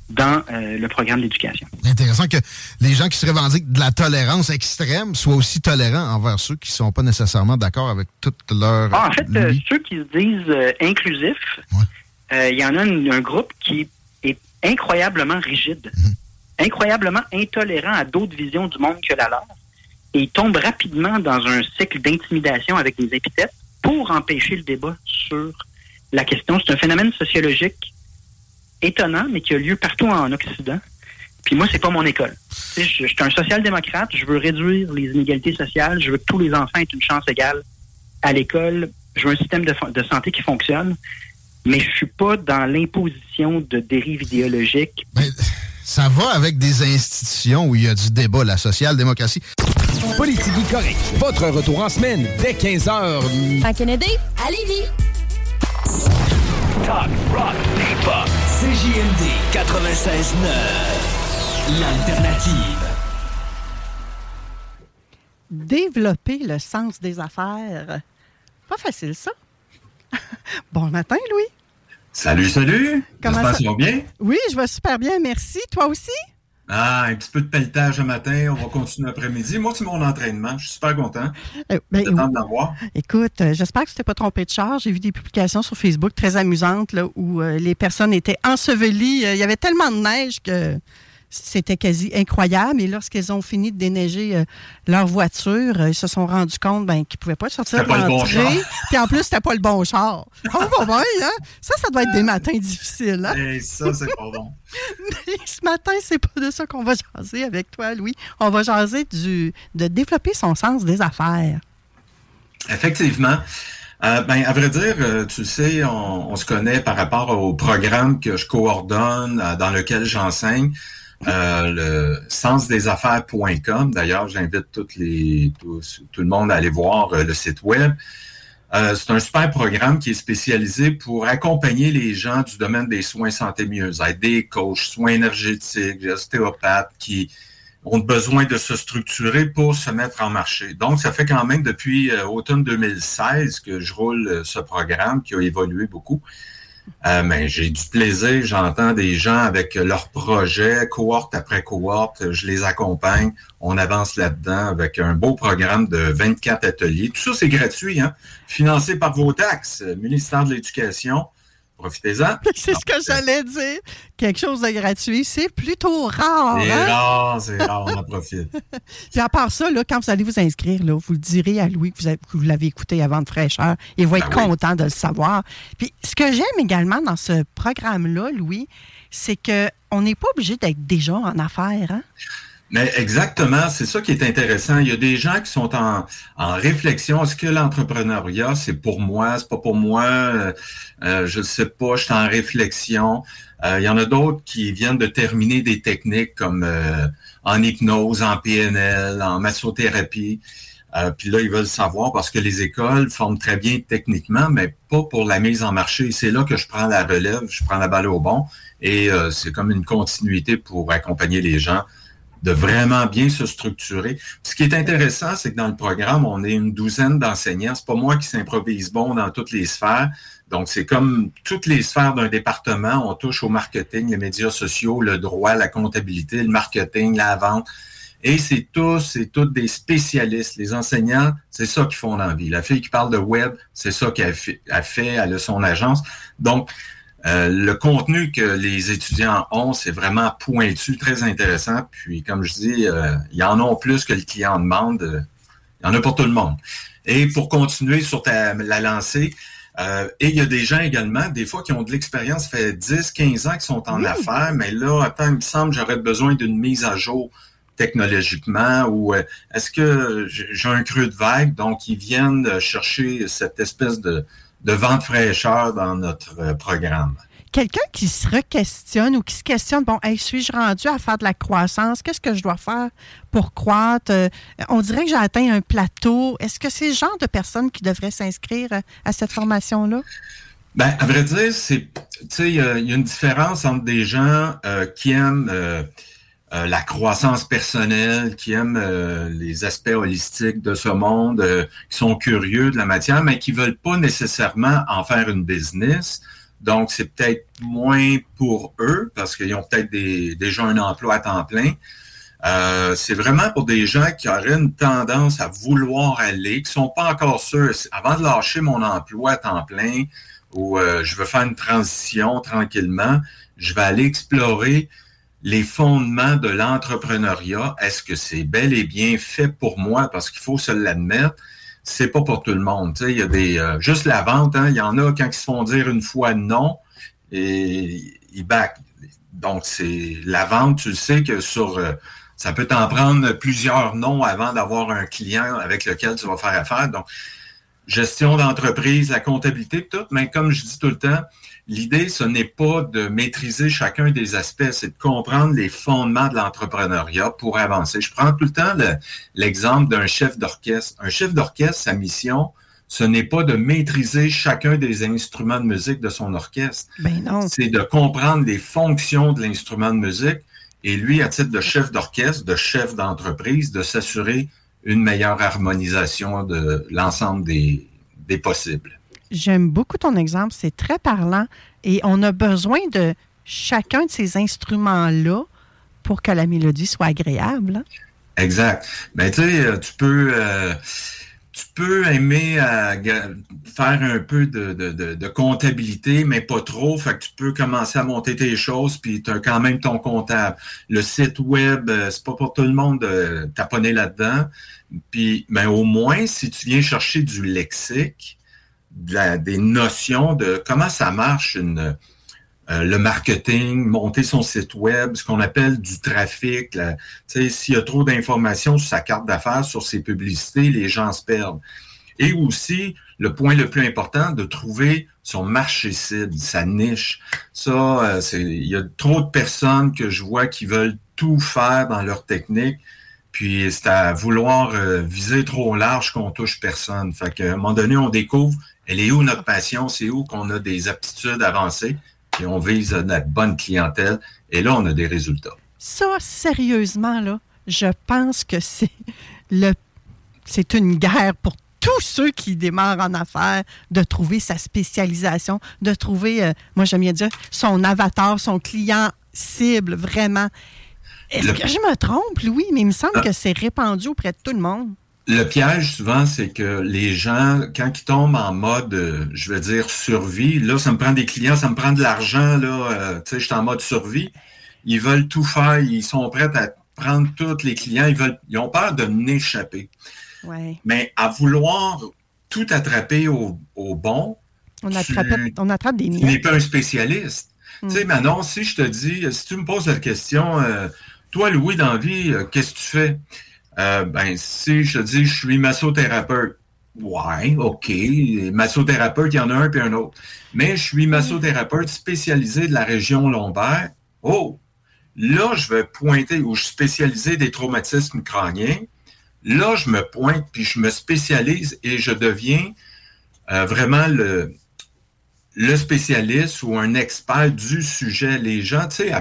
[SPEAKER 6] dans le programme d'éducation.
[SPEAKER 7] Intéressant que les gens qui se revendiquent de la tolérance extrême soient aussi tolérants envers ceux qui ne sont pas nécessairement d'accord avec toute leur...
[SPEAKER 6] Ah, en fait, ceux qui se disent inclusifs, il y en a un, groupe qui est incroyablement rigide, mhm. incroyablement intolérant à d'autres visions du monde que la leur, et il tombe rapidement dans un cycle d'intimidation avec des épithètes pour empêcher le débat sur la question. C'est un phénomène sociologique étonnant, mais qui a lieu partout en Occident. Puis moi, c'est pas mon école. Je, je, suis un social-démocrate, je veux réduire les inégalités sociales, je veux que tous les enfants aient une chance égale à l'école, je veux un système de, de santé qui fonctionne mais je suis pas dans l'imposition de dérives idéologiques.
[SPEAKER 7] ça va avec des institutions où il y a du débat, la social-démocratie.
[SPEAKER 8] Politique correct. Votre retour en semaine dès 15h.
[SPEAKER 9] À Kennedy, allez-y.
[SPEAKER 10] Talk, rock, hip-hop. CJMD 96.9. L'alternative.
[SPEAKER 3] Développer le sens des affaires. Pas facile, ça. bon matin, Louis.
[SPEAKER 11] Salut, salut. Comment ça va bien?
[SPEAKER 3] Oui, je vais super bien, merci. Toi aussi?
[SPEAKER 11] Ah, un petit peu de pelletage le matin, on va continuer l'après-midi. Moi, c'est mon entraînement. Je suis super content. Euh, ben,
[SPEAKER 3] Écoute, euh, j'espère que tu t'es pas trompé de charge. J'ai vu des publications sur Facebook très amusantes là, où euh, les personnes étaient ensevelies. Il y avait tellement de neige que c'était quasi incroyable. Et lorsqu'ils ont fini de déneiger euh, leur voiture, euh, ils se sont rendus compte ben, qu'ils ne pouvaient pas sortir de l'entrée. Puis en plus, c'était pas le bon char. Oh, bon, hein? Ça, ça doit être des matins difficiles. Hein?
[SPEAKER 11] Et ça, c'est pas bon.
[SPEAKER 3] Mais ce matin, c'est pas de ça qu'on va jaser avec toi, Louis. On va jaser du, de développer son sens des affaires.
[SPEAKER 11] Effectivement. Euh, ben, à vrai dire, euh, tu sais, on, on, se connaît par rapport au programme que je coordonne, euh, dans lequel j'enseigne, euh, le sensdesaffaires.com. D'ailleurs, j'invite toutes les, tout, le monde à aller voir le site web. c'est un super programme qui est spécialisé pour accompagner les gens du domaine des soins santé mieux-être, des coachs, soins énergétiques, ostéopathes qui ont besoin de se structurer pour se mettre en marché. Donc, ça fait quand même depuis euh, automne 2016 que je roule euh, ce programme qui a évolué beaucoup. Euh, mais j'ai du plaisir, j'entends des gens avec leurs projets, cohorte après cohorte, je les accompagne, on avance là-dedans avec un beau programme de 24 ateliers. Tout ça, c'est gratuit, hein? financé par vos taxes, ministère de l'Éducation. Profitez-en.
[SPEAKER 3] c'est ce que j'allais dire. Quelque chose de gratuit, c'est plutôt rare.
[SPEAKER 11] C'est
[SPEAKER 3] hein?
[SPEAKER 11] rare, c'est rare, on en profite.
[SPEAKER 3] Puis à part ça, là, quand vous allez vous inscrire, là, vous le direz à Louis que vous, l'avez écouté avant de fraîcheur. Il va être ben content de le savoir. Puis ce que j'aime également dans ce programme-là, Louis, c'est qu'on n'est pas obligé d'être déjà en affaires. Hein?
[SPEAKER 11] Mais exactement, c'est ça qui est intéressant. Il y a des gens qui sont en, en réflexion. Est-ce que l'entrepreneuriat, c'est pour moi, c'est pas pour moi? Euh, euh je ne sais pas, je suis en réflexion. Euh, il y en a d'autres qui viennent de terminer des techniques comme euh, en hypnose, en PNL, en massothérapie. puis là, ils veulent savoir parce que les écoles forment très bien techniquement, mais pas pour la mise en marché. C'est là que je prends la relève, je prends la balle au bon et c'est comme une continuité pour accompagner les gens de vraiment bien se structurer. Ce qui est intéressant, c'est que dans le programme, on est une douzaine d'enseignants. C'est pas moi qui s'improvise bon dans toutes les sphères. Donc, c'est comme toutes les sphères d'un département. On touche au marketing, les médias sociaux, le droit, la comptabilité, le marketing, la vente. Et c'est tous, c'est toutes des spécialistes. Les enseignants, c'est ça qu'ils font dans la. La fille qui parle de web, c'est ça qu'elle fait, elle fait, elle a son agence. Donc, euh, le contenu que les étudiants ont, c'est vraiment pointu, très intéressant. Puis, comme je dis, euh, il y en a plus que le client demande. Euh, il y en a pour tout le monde. Et pour continuer sur la lancée, et il y a des gens également, des fois, qui ont de l'expérience, ça fait 10, 15 ans qu'ils sont en affaires, mais là, attends, il me semble j'aurais besoin d'une mise à jour technologiquement ou est-ce que j'ai un creux de vague? Donc, ils viennent chercher cette espèce de, de vente fraîcheur dans notre euh, programme.
[SPEAKER 3] Quelqu'un qui se questionne ou qui se questionne, bon, suis-je rendu à faire de la croissance? Qu'est-ce que je dois faire pour croître? Euh, on dirait que j'ai atteint un plateau. Est-ce que c'est le genre de personnes qui devraient s'inscrire à cette formation-là?
[SPEAKER 11] Ben, à vrai dire, c'est, il y, a une différence entre des gens euh, qui aiment euh, la croissance personnelle, qui aiment euh, les aspects holistiques de ce monde, euh, qui sont curieux de la matière, mais qui veulent pas nécessairement en faire une business. Donc, c'est peut-être moins pour eux parce qu'ils ont peut-être déjà un emploi à temps plein. c'est vraiment pour des gens qui auraient une tendance à vouloir aller, qui sont pas encore sûrs. Avant de lâcher mon emploi à temps plein ou je veux faire une transition tranquillement, je vais aller explorer les fondements de l'entrepreneuriat, est-ce que c'est bel et bien fait pour moi? Parce qu'il faut se l'admettre, c'est pas pour tout le monde. il y a des euh, juste la vente, hein, il y en a quand ils se font dire une fois non et ils back. Donc c'est la vente, tu sais que sur euh, ça peut t'en prendre plusieurs noms avant d'avoir un client avec lequel tu vas faire affaire. Donc gestion d'entreprise, la comptabilité, tout. Mais comme je dis tout le temps, L'idée, ce n'est pas de maîtriser chacun des aspects, c'est de comprendre les fondements de l'entrepreneuriat pour avancer. Je prends tout le temps l'exemple d'un chef d'orchestre. Un chef d'orchestre, sa mission, ce n'est pas de maîtriser chacun des instruments de musique de son orchestre.
[SPEAKER 3] Ben non.
[SPEAKER 11] C'est de comprendre les fonctions de l'instrument de musique et lui, à titre de chef d'orchestre, de chef d'entreprise, de s'assurer une meilleure harmonisation de l'ensemble des, des possibles.
[SPEAKER 3] J'aime beaucoup ton exemple, c'est très parlant et on a besoin de chacun de ces instruments-là pour que la mélodie soit agréable. Hein.
[SPEAKER 11] Exact. Mais tu sais, euh, tu peux, euh, tu peux aimer euh, faire un peu de, comptabilité, mais pas trop. Fait que tu peux commencer à monter tes choses, puis tu as quand même ton comptable. Le site web, c'est pas pour tout le monde de taponner là-dedans. Puis, mais au moins, si tu viens chercher du lexique, des notions de comment ça marche une, euh, le marketing, monter son site web, ce qu'on appelle du trafic. S'il y a trop d'informations sur sa carte d'affaires, sur ses publicités, les gens se perdent. Et aussi le point le plus important, de trouver son marché cible, sa niche. Ça, euh, c'est, il y a trop de personnes que je vois qui veulent tout faire dans leur technique, puis c'est à vouloir euh, viser trop large qu'on touche personne. Fait qu'à un moment donné, on découvre, elle est où notre passion, c'est où qu'on a des aptitudes avancées, puis on vise la bonne clientèle, et là, on a des résultats.
[SPEAKER 3] Ça, sérieusement, là, je pense que c'est le c'est une guerre pour tous ceux qui démarrent en affaires de trouver sa spécialisation, de trouver, euh, moi j'aime bien dire, son avatar, son client cible, vraiment. Est-ce que je me trompe, Louis? Mais il me semble
[SPEAKER 11] Ah.
[SPEAKER 3] que c'est répandu auprès de tout le monde.
[SPEAKER 11] Le piège, souvent, c'est que les gens, quand ils tombent en mode, euh, je veux dire, survie, là, ça me prend des clients, ça me prend de l'argent, là, euh, tu sais, je suis en mode survie. Ils veulent tout faire, ils sont prêts à prendre tous les clients, ils veulent, ils ont peur de n'échapper.
[SPEAKER 3] Ouais.
[SPEAKER 11] Mais à vouloir tout attraper au, au bon,
[SPEAKER 3] On
[SPEAKER 11] Tu-
[SPEAKER 3] attrape, on attrape des
[SPEAKER 11] tu n'es
[SPEAKER 3] miettes.
[SPEAKER 11] pas un spécialiste.
[SPEAKER 3] Mm.
[SPEAKER 11] Tu sais, Manon, si je te dis, si tu me poses la question, euh, toi, Louis, dans la vie, euh, qu'est-ce que tu fais? Euh, ben, si je te dis, je suis massothérapeute. Ouais, OK. Massothérapeute, il y en a un puis un autre. Mais je suis massothérapeute spécialisé de la région lombaire. Oh! Là, je vais pointer, ou je suis spécialisé des traumatismes crâniens. Là, je me pointe, puis je me spécialise et je deviens euh, vraiment le, le spécialiste ou un expert du sujet. Les gens, tu sais,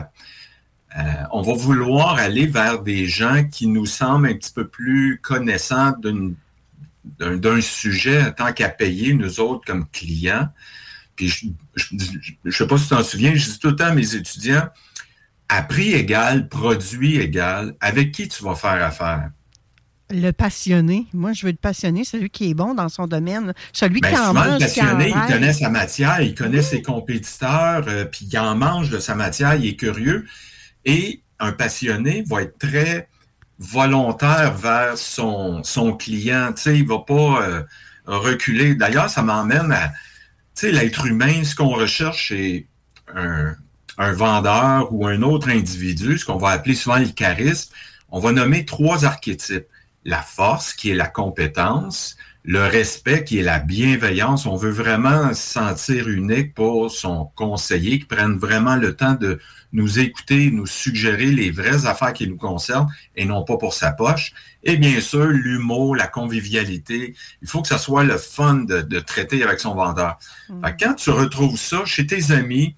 [SPEAKER 11] euh, on va vouloir aller vers des gens qui nous semblent un petit peu plus connaissants d'un sujet tant qu'à payer, nous autres, comme clients. Puis je ne sais pas si tu t'en souviens, je dis tout le temps à mes étudiants, à prix égal, produit égal, avec qui tu vas faire affaire?
[SPEAKER 3] Le passionné. Moi, je veux le passionné, celui qui est bon dans son domaine. Celui
[SPEAKER 11] Ben,
[SPEAKER 3] qui en
[SPEAKER 11] le
[SPEAKER 3] mange, en
[SPEAKER 11] passionné, il connaît sa matière, il connaît ses compétiteurs, euh, puis il en mange de sa matière, il est curieux. Et un passionné va être très volontaire vers son, son client. Tu sais, il va pas euh, reculer. D'ailleurs, ça m'emmène à, tu sais, l'être humain, ce qu'on recherche, c'est un, un vendeur ou un autre individu, ce qu'on va appeler souvent le charisme. On va nommer trois archétypes. La force, qui est la compétence, le respect, qui est la bienveillance. On veut vraiment se sentir unique pour son conseiller, qui prenne vraiment le temps de nous écouter, nous suggérer les vraies affaires qui nous concernent et non pas pour sa poche. Et bien sûr, l'humour, la convivialité. Il faut que ça soit le fun de, de traiter avec son vendeur. Fait que quand tu retrouves ça chez tes amis,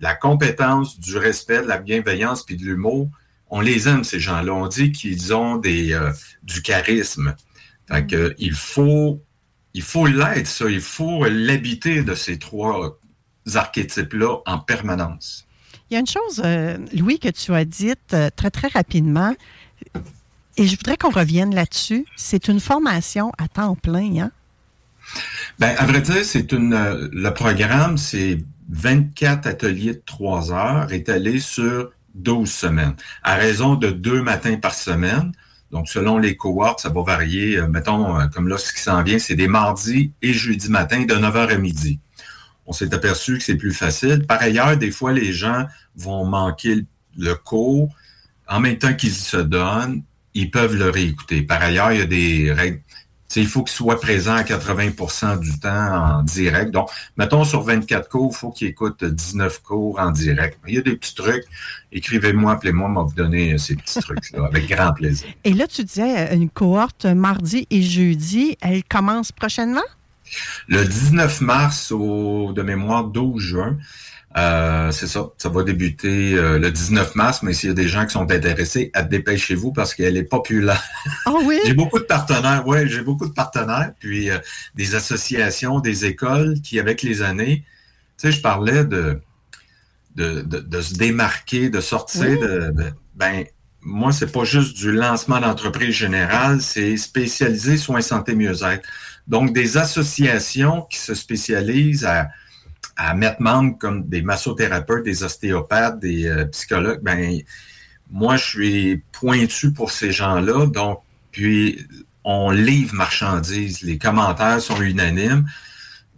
[SPEAKER 11] la compétence, du respect, de la bienveillance puis de l'humour, on les aime, ces gens-là. On dit qu'ils ont des, euh, du charisme. Fait que, il faut, il faut l'être, ça. Il faut l'habiter de ces trois archétypes-là en permanence.
[SPEAKER 3] Il y a une chose, euh, Louis, que tu as dite euh, très, très rapidement, et je voudrais qu'on revienne là-dessus. C'est une formation à temps plein, hein?
[SPEAKER 11] Ben, à vrai dire, c'est une, euh, le programme, c'est 24 ateliers de 3 heures étalés sur 12 semaines, à raison de deux matins par semaine. Donc, selon les cohortes, ça va varier. Mettons, comme là, ce qui s'en vient, c'est des mardis et jeudis matin de 9h à midi. On s'est aperçu que c'est plus facile. Par ailleurs, des fois, les gens vont manquer le- cours. En même temps qu'ils se donnent, ils peuvent le réécouter. Par ailleurs, il y a des règles. Il faut qu'il soit présent à 80% du temps en direct. Donc, mettons sur 24 cours, il faut qu'il écoute 19 cours en direct. Il y a des petits trucs. Écrivez-moi, appelez-moi, on va vous donner euh, ces petits trucs-là avec grand plaisir.
[SPEAKER 3] Et là, tu disais euh, une cohorte mardi et jeudi. Elle commence prochainement?
[SPEAKER 11] Le 19 mars au, de mémoire, 12 juin, euh, c'est ça, ça va débuter euh, le 19 mars, mais s'il y a des gens qui sont intéressés, à dépêchez-vous parce qu'elle est populaire.
[SPEAKER 3] Ah oui?
[SPEAKER 11] j'ai beaucoup de partenaires, ouais, j'ai beaucoup de partenaires, puis euh, des associations, des écoles qui, avec les années, tu sais, je parlais de, de, de, de se démarquer, de sortir
[SPEAKER 3] Oui.
[SPEAKER 11] de, de- ben, moi, c'est pas juste du lancement d'entreprise générale, c'est spécialisé soins santé mieux-être. Donc, des associations qui se spécialisent à, mettre membre comme des massothérapeutes, des ostéopathes, des euh, psychologues, ben, moi, je suis pointu pour ces gens-là. Donc, puis, on livre marchandises. Les commentaires sont unanimes.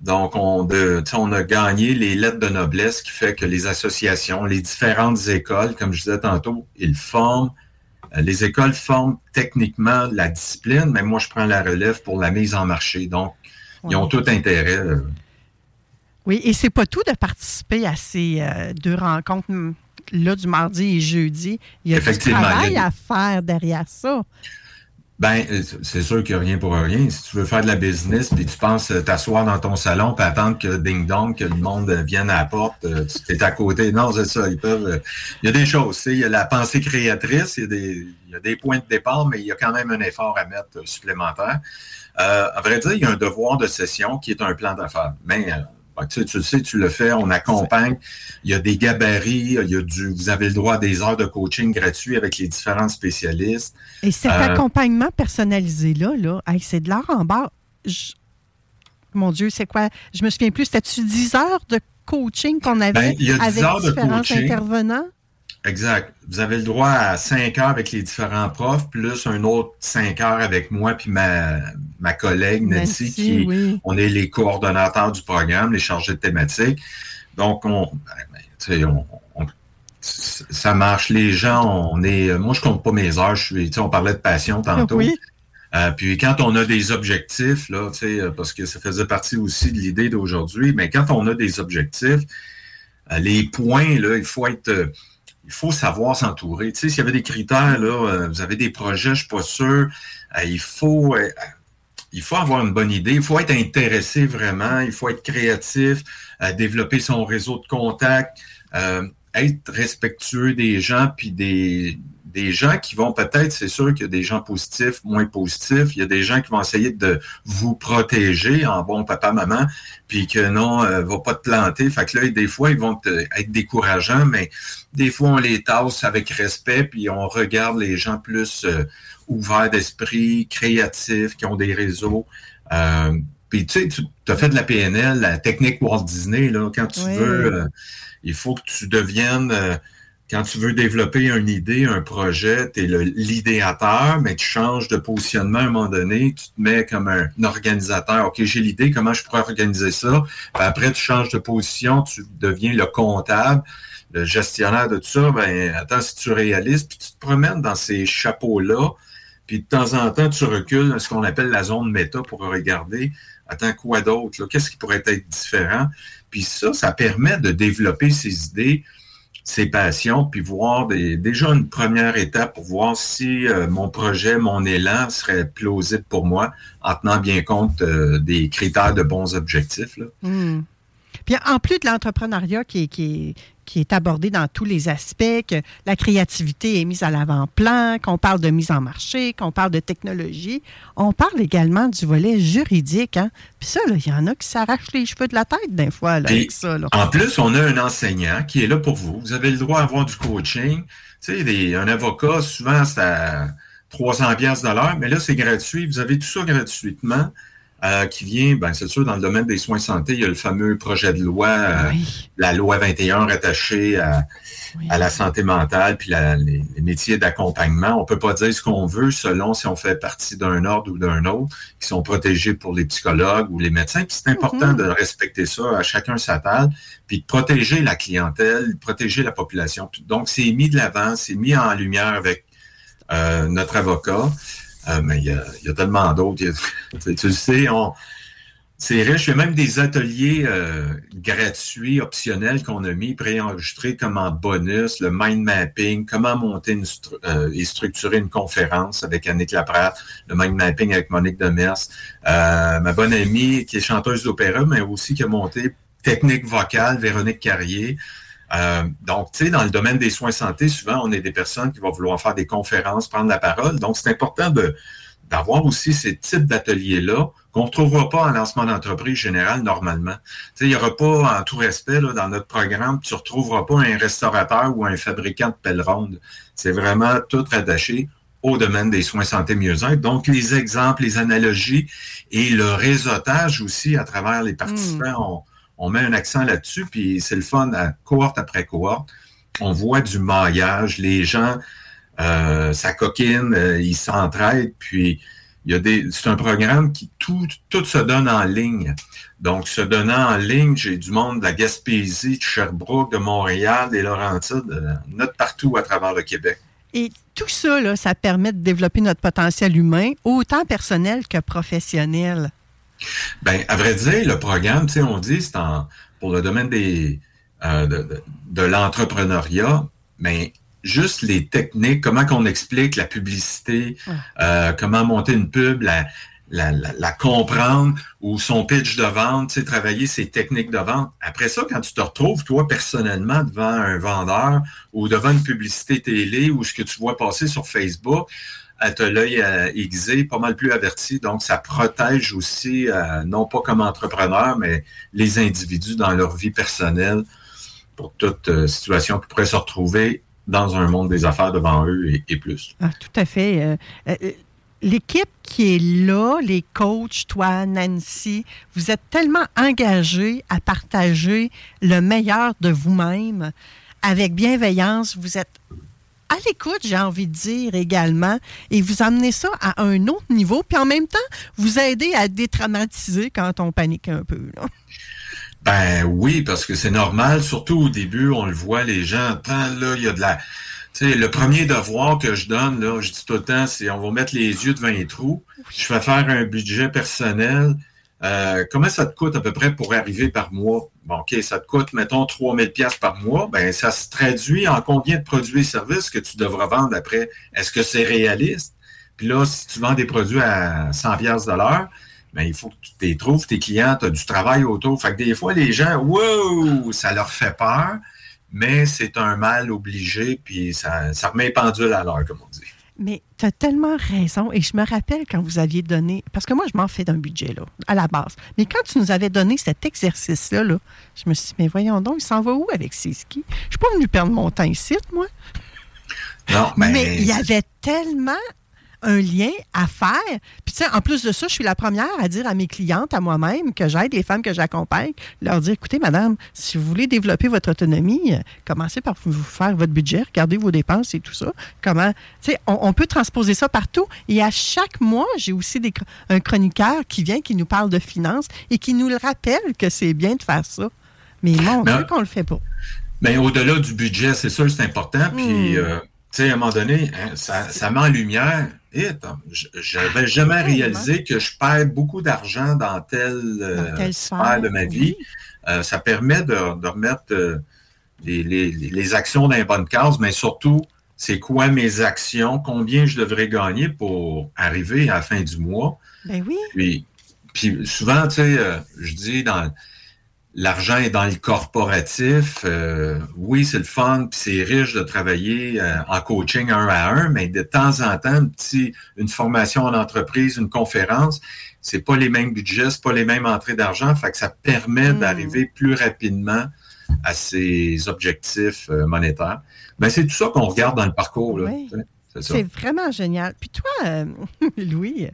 [SPEAKER 11] Donc, on, on a gagné les lettres de noblesse qui fait que les associations, les différentes écoles, comme je disais tantôt, ils forment. Euh, Les écoles forment techniquement la discipline, mais moi, je prends la relève pour la mise en marché. Donc, ils ont tout intérêt. euh,
[SPEAKER 3] Oui, et c'est pas tout de participer à ces euh, deux rencontres hum, là du mardi et jeudi. Il y a du travail
[SPEAKER 11] a-
[SPEAKER 3] à faire derrière ça.
[SPEAKER 11] Ben, c'est sûr qu'il n'y a rien pour rien. Si tu veux faire de la business, puis tu penses euh, t'asseoir dans ton salon, puis attendre que ding dong, que le monde vienne à la porte, euh, tu es à côté. Non, c'est ça. Ils peuvent. euh, Il y a des choses. Il y a la pensée créatrice, il y, a des, il y a des points de départ, mais il y a quand même un effort à mettre supplémentaire. Euh, à vrai dire, il y a un devoir de session qui est un plan d'affaires. Mais tu, sais, tu le sais, tu le fais, on accompagne. Il y a des gabarits, il y a du. Vous avez le droit à des heures de coaching gratuits avec les différents spécialistes.
[SPEAKER 3] Et cet
[SPEAKER 11] Euh,
[SPEAKER 3] accompagnement personnalisé-là, là, hey, c'est de l'art en barre. Je- Mon Dieu, c'est quoi? Je me souviens plus. C'était-tu 10 heures de coaching qu'on avait
[SPEAKER 11] Ben, il y a 10
[SPEAKER 3] avec
[SPEAKER 11] heures de
[SPEAKER 3] différents
[SPEAKER 11] coaching.
[SPEAKER 3] intervenants?
[SPEAKER 11] Exact. Vous avez le droit à cinq heures avec les différents profs, plus un autre cinq heures avec moi puis ma, ma collègue Nancy,
[SPEAKER 3] Nancy,
[SPEAKER 11] qui
[SPEAKER 3] oui.
[SPEAKER 11] on est les coordonnateurs du programme, les chargés de thématiques. Donc, on, ben, ben, on- on- ça marche. Les gens, on est. Moi, je compte pas mes heures. Je suis. On parlait de passion tantôt.
[SPEAKER 3] Oui.
[SPEAKER 11] Euh, puis quand on a des objectifs, là, parce que ça faisait partie aussi de l'idée d'aujourd'hui, mais quand on a des objectifs, euh, les points, là, il faut être. euh, il faut savoir s'entourer. Tu sais, s'il y avait des critères, là, vous avez des projets, je suis pas sûr. il faut. Il faut avoir une bonne idée, il faut être intéressé vraiment, il faut être créatif, euh, développer son réseau de contacts, euh, être respectueux des gens, puis des, des gens qui vont peut-être, c'est sûr qu'il y a des gens positifs, moins positifs, il y a des gens qui vont essayer de vous protéger en bon papa-maman, puis que non, euh, va pas te planter. Fait que là, des fois, ils vont être décourageants, mais des fois, on les tasse avec respect, puis on regarde les gens plus euh, ouverts d'esprit, créatifs, qui ont des réseaux. Euh, puis tu sais, tu as fait de la PNL, la technique Walt Disney, là, quand tu
[SPEAKER 3] Oui.
[SPEAKER 11] veux, euh, il faut que tu deviennes, euh, quand tu veux développer une idée, un projet, tu es l'idéateur, mais tu changes de positionnement à un moment donné, tu te mets comme un, organisateur. OK, j'ai l'idée, comment je pourrais organiser ça? Puis après, tu changes de position, tu deviens le comptable, le gestionnaire de tout ça. Ben, attends, si tu réalises, puis tu te promènes dans ces chapeaux-là, puis de temps en temps, tu recules dans ce qu'on appelle la zone méta pour regarder, attends, quoi d'autre? Qu'est-ce qui pourrait être différent? Puis ça, ça permet de développer ses idées, ses passions, puis voir déjà une première étape pour voir si euh, mon projet, mon élan serait plausible pour moi en tenant bien compte euh, des critères de bons objectifs.
[SPEAKER 3] Hmm. Puis en plus de l'entrepreneuriat qui est, qui, est, qui est abordé dans tous les aspects, que la créativité est mise à l'avant-plan, qu'on parle de mise en marché, qu'on parle de technologie, on parle également du volet juridique. Hein? Puis ça, il y en a qui s'arrachent les cheveux de la tête des fois là,
[SPEAKER 11] Puis,
[SPEAKER 3] avec ça. Là.
[SPEAKER 11] En plus, on a un enseignant qui est là pour vous. Vous avez le droit à avoir du coaching. Tu sais, des- un avocat, souvent, c'est à 300 pièces de l'heure, mais là, c'est gratuit. Vous avez tout ça gratuitement. Euh, qui vient, ben c'est sûr, dans le domaine des soins de santé, il y a le fameux projet de loi, euh, la loi 21 rattachée à, à la santé mentale, puis la- les, les métiers d'accompagnement. On peut pas dire ce qu'on veut selon si on fait partie d'un ordre ou d'un autre, qui sont protégés pour les psychologues ou les médecins. Puis c'est important de respecter ça à chacun sa table, puis de protéger la clientèle, de protéger la population. Donc, c'est mis de l'avant, c'est mis en lumière avec euh, notre avocat. Euh, mais il y y a tellement d'autres. Tu sais, on, c'est riche. Il y a même des ateliers euh, gratuits, optionnels qu'on a mis, préenregistrés comme en bonus, le mind mapping, comment monter une euh, et structurer une conférence avec Annick Laprade, le mind mapping avec Monique Demers, euh, ma bonne amie qui est chanteuse d'opéra, mais aussi qui a monté technique vocale, Véronique Carrier. Euh, donc, tu sais, dans le domaine des soins santé, souvent, on est des personnes qui vont vouloir faire des conférences, prendre la parole. Donc, c'est important de d'avoir aussi ces types d'ateliers-là qu'on ne retrouvera pas en lancement d'entreprise général normalement. Tu sais, il n'y aura pas, en tout respect, là, dans notre programme, tu ne retrouveras pas un restaurateur ou un fabricant de pelle ronde. C'est vraiment tout rattaché au domaine des soins santé mieux-être. Donc, les exemples, les analogies et le réseautage aussi à travers les participants, on, on met un accent là-dessus, puis c'est le fun à cohorte après cohorte. On voit du maillage, les gens, euh, ça coquine, euh, ils s'entraident, puis il y a des. C'est un programme qui tout, se donne en ligne. Donc, se donnant en ligne, j'ai du monde de la Gaspésie, de Sherbrooke, de Montréal, des Laurentides, euh, notre partout à travers le Québec.
[SPEAKER 3] Et tout ça, ça permet de développer notre potentiel humain, autant personnel que professionnel.
[SPEAKER 11] Ben, à vrai dire, le programme, tu sais, on dit, c'est en, pour le domaine des, euh, de, de, de l'entrepreneuriat, mais juste les techniques, comment qu'on explique la publicité, euh, comment monter une pub, la, la, la, la comprendre ou son pitch de vente, tu sais, travailler ses techniques de vente. Après ça, quand tu te retrouves, toi, personnellement, devant un vendeur ou devant une publicité télé ou ce que tu vois passer sur Facebook, as l'œil euh, aiguisé, pas mal plus averti. Donc, ça protège aussi, euh, non pas comme entrepreneur, mais les individus dans leur vie personnelle pour toute euh, situation qui pourrait se retrouver dans un monde des affaires devant eux et, plus.
[SPEAKER 3] Ah, tout à fait. L'équipe qui est là, les coachs, toi, Nancy, vous êtes tellement engagés à partager le meilleur de vous-même avec bienveillance. Vous êtes à l'écoute, j'ai envie de dire également, et vous amenez ça à un autre niveau, puis en même temps, vous aidez à détraumatiser quand on panique un peu. Là.
[SPEAKER 11] Ben oui, parce que c'est normal, surtout au début, on le voit, les gens, attends, là, il y a de la... Tu sais, le premier devoir que je donne, là, je dis tout le temps, c'est on va mettre les yeux devant les trous. Je fais faire un budget personnel. Euh, comment ça te coûte à peu près pour arriver par mois? Bon, OK, ça te coûte, mettons, 3000 pièces par mois. Ben, ça se traduit en combien de produits et services que tu devras vendre après? Est-ce que c'est réaliste? Puis là, si tu vends des produits à 100 pièces de l'heure, ben, il faut que tu les trouves, tes clients, tu du travail autour. Fait que des fois, les gens, wow, ça leur fait peur, mais c'est un mal obligé, puis ça, ça remet les pendules à l'heure, comme on dit.
[SPEAKER 3] Mais tu as tellement raison. Et je me rappelle quand vous aviez donné. Parce que moi, je m'en fais d'un budget, là, à la base. Mais quand tu nous avais donné cet exercice-là, là, je me suis dit, mais voyons donc, il s'en va où avec ses skis? Je suis pas venu perdre mon temps ici, moi.
[SPEAKER 11] Non, mais.
[SPEAKER 3] Mais il y avait tellement un lien à faire. Puis, tu sais, en plus de ça, je suis la première à dire à mes clientes, à moi-même, que j'aide les femmes que j'accompagne, leur dire écoutez, madame, si vous voulez développer votre autonomie, euh, commencez par vous faire votre budget, regardez vos dépenses et tout ça. Comment, tu sais, on, on, peut transposer ça partout. Et à chaque mois, j'ai aussi des, un chroniqueur qui vient, qui nous parle de finances et qui nous le rappelle que c'est bien de faire ça. Mais mon Dieu qu'on le fait pas.
[SPEAKER 11] Mais au-delà du budget, c'est sûr, c'est important. Puis, euh, tu sais, à un moment donné, hein, ça, ça met en lumière et je n'avais jamais réalisé que je perds beaucoup d'argent dans telle euh, sphère de ma vie. Oui. Euh, ça permet de, de remettre euh, les, les, les, actions dans les bonnes cases, mais surtout, c'est quoi mes actions, combien je devrais gagner pour arriver à la fin du mois?
[SPEAKER 3] Ben oui.
[SPEAKER 11] Puis, puis souvent, tu sais, je dis dans l'argent est dans le corporatif. Euh, oui, c'est le fun, puis c'est riche de travailler euh, en coaching un à un, mais de temps en temps, un petit, une formation en entreprise, une conférence, c'est pas les mêmes budgets, c'est pas les mêmes entrées d'argent, fait que ça permet mmh. d'arriver plus rapidement à ses objectifs euh, monétaires. Ben, c'est tout ça qu'on regarde dans le parcours. Là,
[SPEAKER 3] oui. C'est vraiment génial. Puis toi, euh, Louis,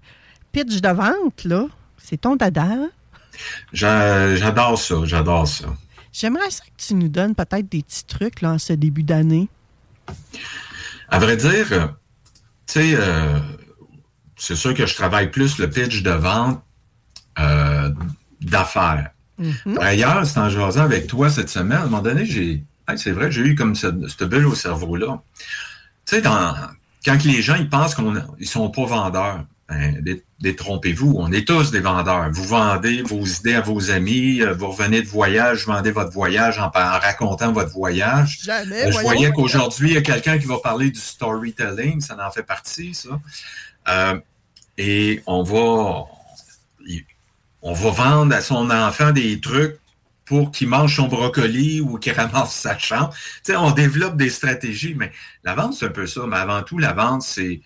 [SPEAKER 3] pitch de vente, là, c'est ton dada.
[SPEAKER 11] J'adore ça, j'adore ça.
[SPEAKER 3] J'aimerais ça que tu nous donnes peut-être des petits trucs là, en ce début d'année.
[SPEAKER 11] À vrai dire, tu sais, euh, c'est sûr que je travaille plus le pitch de vente euh, d'affaires. Mm -hmm. D'ailleurs, c'est en jasant avec toi cette semaine, à un moment donné, j'ai. Hey, c'est vrai, j'ai eu comme cette, cette bulle au cerveau-là. Tu sais, quand les gens ils pensent qu'ils ne sont pas vendeurs, ben, détrompez-vous, on est tous des vendeurs. Vous vendez vos idées à vos amis, euh, vous revenez de voyage, vous vendez votre voyage en, en racontant votre voyage.
[SPEAKER 3] Jamais,
[SPEAKER 11] euh, je voyais qu'aujourd'hui, il y a quelqu'un qui va parler du storytelling, ça en fait partie, ça. Euh, et on va, on va vendre à son enfant des trucs pour qu'il mange son brocoli ou qu'il ramasse sa chambre. Tu sais, on développe des stratégies, mais la vente, c'est un peu ça. Mais avant tout, la vente, c'est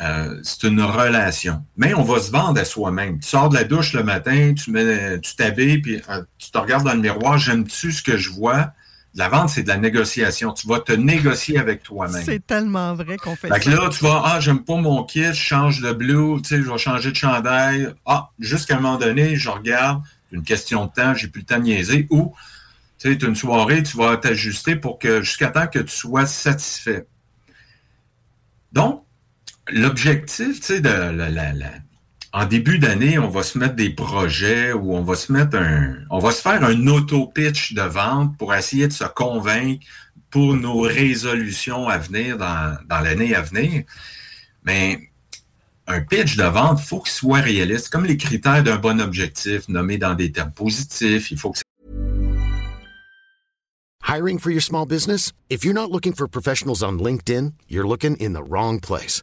[SPEAKER 11] euh, c'est une relation. Mais on va se vendre à soi-même. Tu sors de la douche le matin, tu mets, tu t'habilles, puis euh, tu te regardes dans le miroir, j'aime-tu ce que je vois? La vente, c'est de la négociation. Tu vas te négocier avec toi-même.
[SPEAKER 3] C'est tellement vrai qu'on fait,
[SPEAKER 11] fait ça. là, tu vas, ah, j'aime pas mon kit, je change de blue, tu sais, je vais changer de chandail. Ah, jusqu'à un moment donné, je regarde, une question de temps, j'ai plus le temps de niaiser. Ou, tu sais, une soirée, tu vas t'ajuster pour que, jusqu'à temps que tu sois satisfait. Donc, l'objectif, tu sais, de la, en début d'année, on va se mettre des projets ou on va se mettre un, on va se faire un auto-pitch de vente pour essayer de se convaincre pour nos résolutions à venir dans, dans l'année à venir. Mais un pitch de vente, il faut qu'il soit réaliste, comme les critères d'un bon objectif, nommé dans des termes positifs. Il faut que
[SPEAKER 12] Hiring for your small business? If you're not looking for professionals on LinkedIn, you're looking in the wrong place.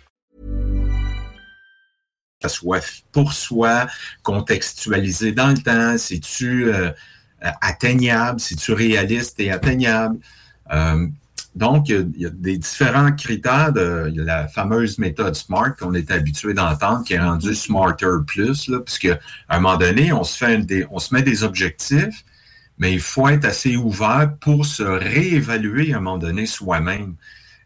[SPEAKER 11] Soit pour soi, contextualisé dans le temps, c'est-tu euh, atteignable, c'est-tu réaliste et atteignable? Euh, donc, il y a des différents critères. De, la fameuse méthode SMART qu'on est habitué d'entendre, qui est rendue Smarter Plus, là, puisque à un moment donné, on se, on se met des objectifs, mais il faut être assez ouvert pour se réévaluer à un moment donné soi-même.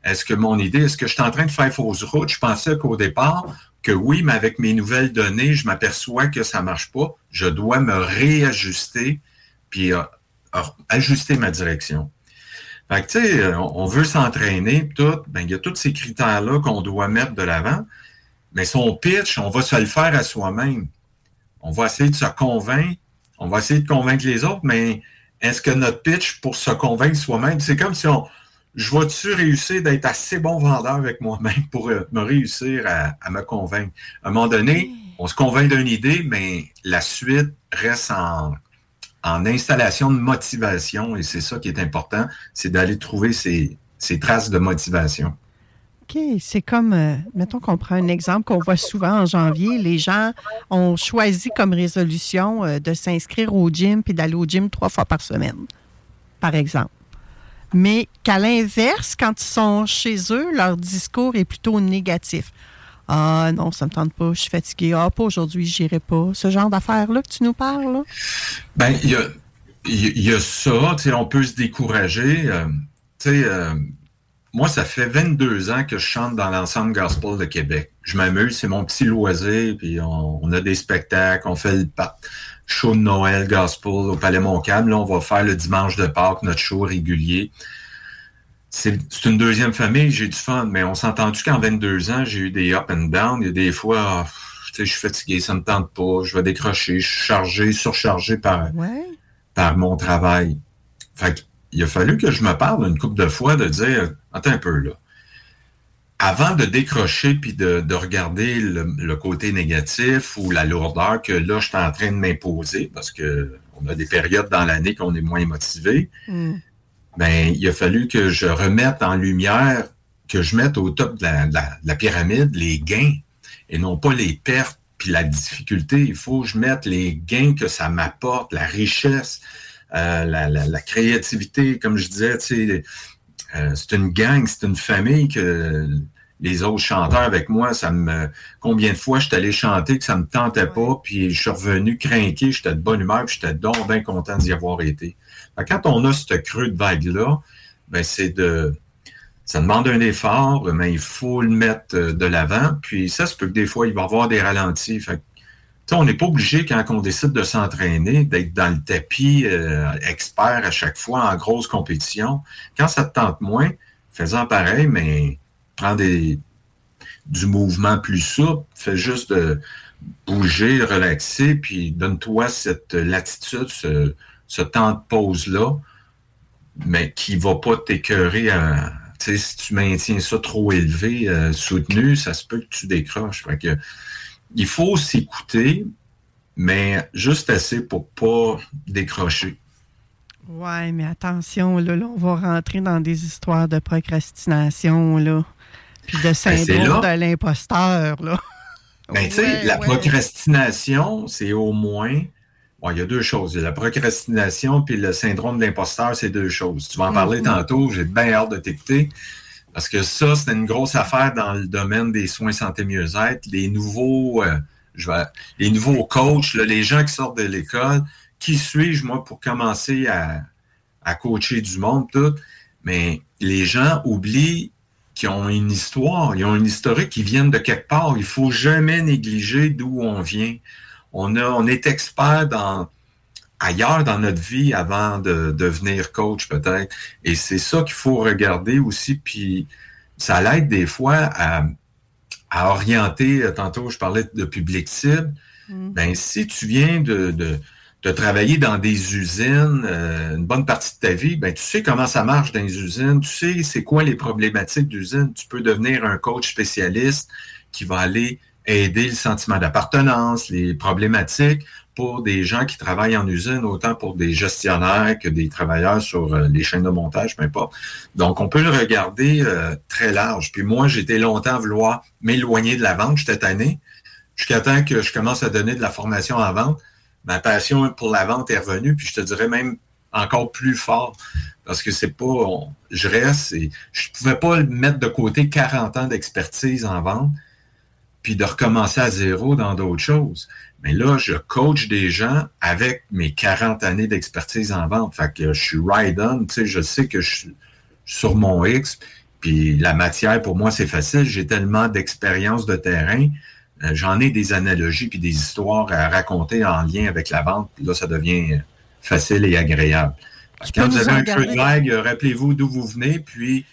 [SPEAKER 11] Est-ce que mon idée, est-ce que je suis en train de faire fausse route? Je pensais qu'au départ, que oui, mais avec mes nouvelles données, je m'aperçois que ça marche pas. Je dois me réajuster puis euh, ajuster ma direction. Fait que, tu sais, on veut s'entraîner, tout, ben, il y a tous ces critères-là qu'on doit mettre de l'avant. Mais son pitch, on va se le faire à soi-même. On va essayer de se convaincre, on va essayer de convaincre les autres, mais est-ce que notre pitch pour se convaincre soi-même, c'est comme si on, je vais-tu réussir d'être assez bon vendeur avec moi-même pour euh, me réussir à, à, me convaincre? À un moment donné, on se convainc d'une idée, mais la suite reste en, en installation de motivation, et c'est ça qui est important, c'est d'aller trouver ces, ces, traces de motivation.
[SPEAKER 3] OK, c'est comme, euh, mettons qu'on prend un exemple qu'on voit souvent en janvier, les gens ont choisi comme résolution euh, de s'inscrire au gym puis d'aller au gym trois fois par semaine, par exemple. Mais qu'à l'inverse, quand ils sont chez eux, leur discours est plutôt négatif. Ah non, ça me tente pas, je suis fatigué. Ah, pas aujourd'hui, j'irai pas. Ce genre d'affaires-là que tu nous parles, là?
[SPEAKER 11] Ben, il y a, y a, ça, on peut se décourager. Euh, euh, moi, ça fait 22 ans que je chante dans l'ensemble gospel de Québec. Je m'amuse, c'est mon petit loisir, puis on, on, a des spectacles, on fait le show de Noël gospel au Palais Montcalm. Là, on va faire le dimanche de Pâques, notre show régulier c'est une deuxième famille, j'ai du fun, mais on s'est entendu qu'en 22 ans, j'ai eu des up and down? Il y a des fois, tu sais, je suis fatigué, ça me tente pas, je vais décrocher, je suis chargé, surchargé par, par mon travail. Fait il a fallu que je me parle une couple de fois de dire, attends un peu là. Avant de décrocher puis de, de regarder le, côté négatif ou la lourdeur que là, je suis en train de m'imposer parce que on a des périodes dans l'année qu'on est moins motivé. Mm ben, il a fallu que je remette en lumière, que je mette au top de la, de la, pyramide les gains et non pas les pertes puis la difficulté. Il faut que je mette les gains que ça m'apporte, la richesse, euh, la, créativité, comme je disais, tu sais, euh, c'est une gang, c'est une famille que les autres chanteurs avec moi, ça me combien de fois je suis allé chanter que ça me tentait pas, puis je suis revenu craquer, j'étais de bonne humeur, puis j'étais donc bien content d'y avoir été. Quand on a ce creux de vague-là, ben c'est de. Ça demande un effort, mais il faut le mettre euh, de l'avant. Puis ça se peut que des fois, il va y avoir des ralentis. Fait on n'est pas obligé, quand on décide de s'entraîner, d'être dans le tapis euh, expert à chaque fois en grosse compétition. Quand ça te tente moins, fais-en pareil, mais prends des, du mouvement plus souple, fais juste de bouger, relaxer, puis donne-toi cette latitude, ce, temps de pause-là, mais qui ne va pas t'écœurer à. Si tu maintiens ça trop élevé, euh, soutenu, ça se peut que tu décroches. Fait que, il faut s'écouter, mais juste assez pour pas décrocher.
[SPEAKER 3] Ouais, mais attention, là, on va rentrer dans des histoires de procrastination, là, puis de ben, syndrome de l'imposteur, là.
[SPEAKER 11] Ben, tu sais, la procrastination, c'est au moins Bon, il y a deux choses. Il y a la procrastination puis le syndrome de l'imposteur, c'est deux choses. Tu vas en parler
[SPEAKER 13] Mhm.
[SPEAKER 11] tantôt, j'ai bien hâte de t'écouter. Parce que ça, c'est une grosse affaire dans le domaine des soins santé mieux-être. Les nouveaux, euh, je vais, les nouveaux coachs, là, les gens qui sortent de l'école, qui suis-je, moi, pour commencer à, à coacher du monde, tout. Mais les gens oublient qu'ils ont une histoire, ils ont une historique, qui viennent de quelque part. Il faut jamais négliger d'où on vient. On, a, on est expert dans ailleurs dans notre vie avant de devenir coach peut-être. Et c'est ça qu'il faut regarder aussi. Puis ça l'aide des fois à, à orienter. euh, Tantôt, je parlais de public cible. Ben, si tu viens de, de, de travailler dans des usines euh, une bonne partie de ta vie, ben, tu sais comment ça marche dans les usines, tu sais c'est quoi les problématiques d'usine. Tu peux devenir un coach spécialiste qui va aller aider le sentiment d'appartenance, les problématiques pour des gens qui travaillent en usine, autant pour des gestionnaires que des travailleurs sur euh, les chaînes de montage, peu importe. Donc, on peut le regarder euh, très large. Puis moi, j'étais longtemps à vouloir m'éloigner de la vente. J'étais tanné. Jusqu'à temps que je commence à donner de la formation en vente, ma passion pour la vente est revenue, puis je te dirais même encore plus fort. Parce que c'est pas. je reste et je pouvais pas mettre de côté 40 ans d'expertise en vente, puis de recommencer à zéro dans d'autres choses. Mais là, je coach des gens avec mes 40 années d'expertise en vente. Fait que je suis ride on, tu sais, je sais que je suis sur mon X, puis la matière, pour moi, c'est facile. J'ai tellement d'expérience de terrain. Euh, J'en ai des analogies puis des histoires à raconter en lien avec la vente. Puis là, ça devient facile et agréable. Quand vous avez un creux de vague, rappelez-vous d'où vous venez, puis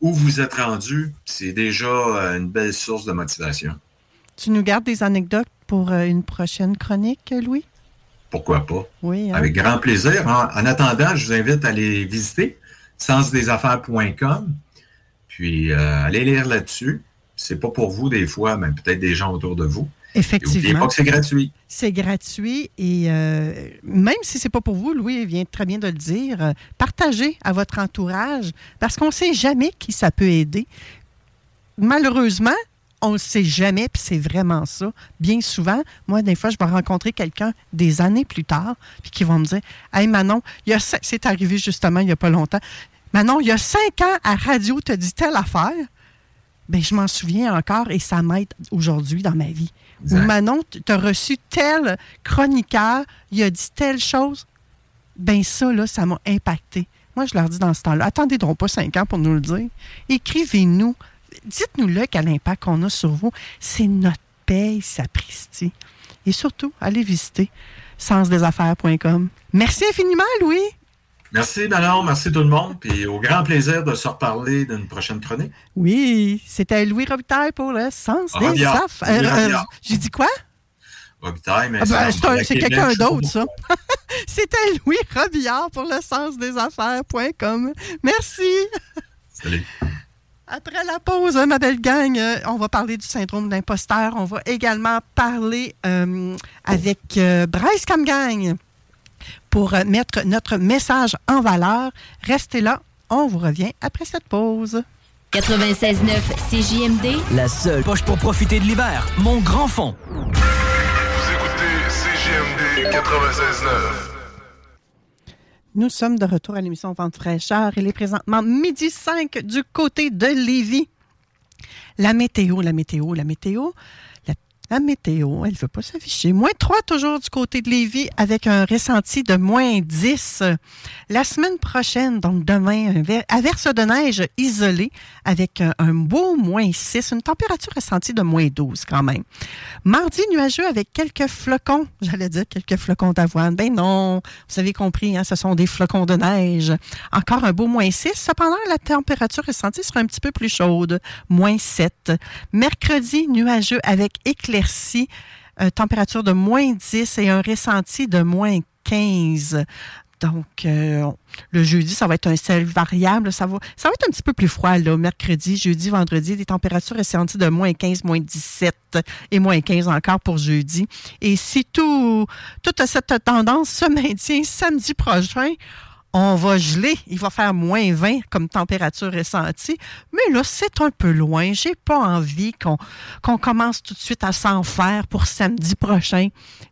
[SPEAKER 11] où vous êtes rendu. C'est déjà euh, une belle source de motivation.
[SPEAKER 3] Tu nous gardes des anecdotes pour euh, une prochaine chronique, Louis?
[SPEAKER 11] Pourquoi pas?
[SPEAKER 3] Oui. hein?
[SPEAKER 11] Avec grand plaisir. En, en attendant, je vous invite à aller visiter sensdesaffaires.com, puis euh, allez lire là-dessus. C'est pas pour vous des fois, mais peut-être des gens autour de vous. Et N'oubliez
[SPEAKER 3] Effectivement.
[SPEAKER 11] pas que c'est gratuit.
[SPEAKER 3] C'est gratuit et euh, même si c'est pas pour vous, Louis vient très bien de le dire, euh, partagez à votre entourage parce qu'on ne sait jamais qui ça peut aider. Malheureusement, on ne sait jamais, puis c'est vraiment ça. Bien souvent, moi, des fois, je vais rencontrer quelqu'un des années plus tard, puis qui va me dire Hey Manon, c'est arrivé justement il n'y a pas longtemps. Manon, il y a cinq ans à radio, tu as dit telle affaire. Ben, je m'en souviens encore et ça m'aide aujourd'hui dans ma vie. Ou. Manon, tu as reçu tel chroniqueur, il a dit telle chose. Ben ça, là, ça m'a impacté. Moi, je leur dis dans ce temps-là, attendez donc pas cinq ans pour nous le dire. Écrivez-nous. Dites-nous-le quel impact qu'on a sur vous. C'est notre paye, sapristi. Et surtout, allez visiter sensdesaffaires.com. Merci infiniment, Louis.
[SPEAKER 11] Merci, Manon. Merci tout le monde. Puis au grand plaisir de se reparler d'une prochaine chronique.
[SPEAKER 3] Oui, c'était Louis Robitaille pour le sens des affaires. Euh, euh. J'ai dit quoi?
[SPEAKER 11] Robitaille, mais
[SPEAKER 3] Ah ben, c'est quelqu'un d'autre, ça. C'était Louis Robillard pour le sens des affaires.com. Merci.
[SPEAKER 11] Salut.
[SPEAKER 3] Après la pause, ma belle gang, euh, on va parler du syndrome d'imposteur. On va également parler euh, avec euh, Bryce Camgang pour euh, mettre notre message en valeur. Restez là, on vous revient après cette pause.
[SPEAKER 13] 96.9 CJMD.
[SPEAKER 5] La seule poche pour profiter de l'hiver. Mon grand fond.
[SPEAKER 14] CGMD 96.9.
[SPEAKER 3] Nous sommes de retour à l'émission Vente fraîcheur. Il est présentement midi 5 du côté de Lévis. La météo, la météo, la météo. La, météo, elle ne veut pas s'afficher. Moins 3 toujours du côté de Lévis avec un ressenti de moins 10. La semaine prochaine, donc demain, un ver- averse de neige isolée avec un, beau moins 6, une température ressentie de moins 12 quand même. Mardi, nuageux avec quelques flocons. J'allais dire quelques flocons d'avoine. Ben non, vous avez compris, hein, ce sont des flocons de neige. Encore un beau moins 6. Cependant, la température ressentie sera un petit peu plus chaude, moins 7. Mercredi, nuageux avec euh, température de moins 10 et un ressenti de moins 15. Donc, euh, le jeudi, ça va être un ciel variable. Ça va, ça va être un petit peu plus froid, là, mercredi, jeudi, vendredi. Des températures ressenties de moins 15, moins 17 et moins 15 encore pour jeudi. Et si tout, toute cette tendance se maintient samedi prochain, on va geler. Il va faire moins 20 comme température ressentie. Mais là, c'est un peu loin. J'ai pas envie qu'on commence tout de suite à s'en faire pour samedi prochain.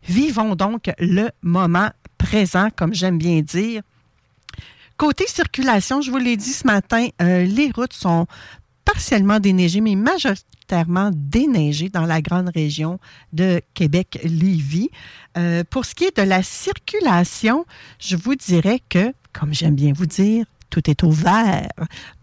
[SPEAKER 3] Vivons donc le moment présent, comme j'aime bien dire. Côté circulation, je vous l'ai dit ce matin, euh, les routes sont partiellement déneigées, mais majoritairement déneigées dans la grande région de Québec-Lévis. Euh, pour ce qui est de la circulation, je vous dirais que, comme j'aime bien vous dire, tout est au vert.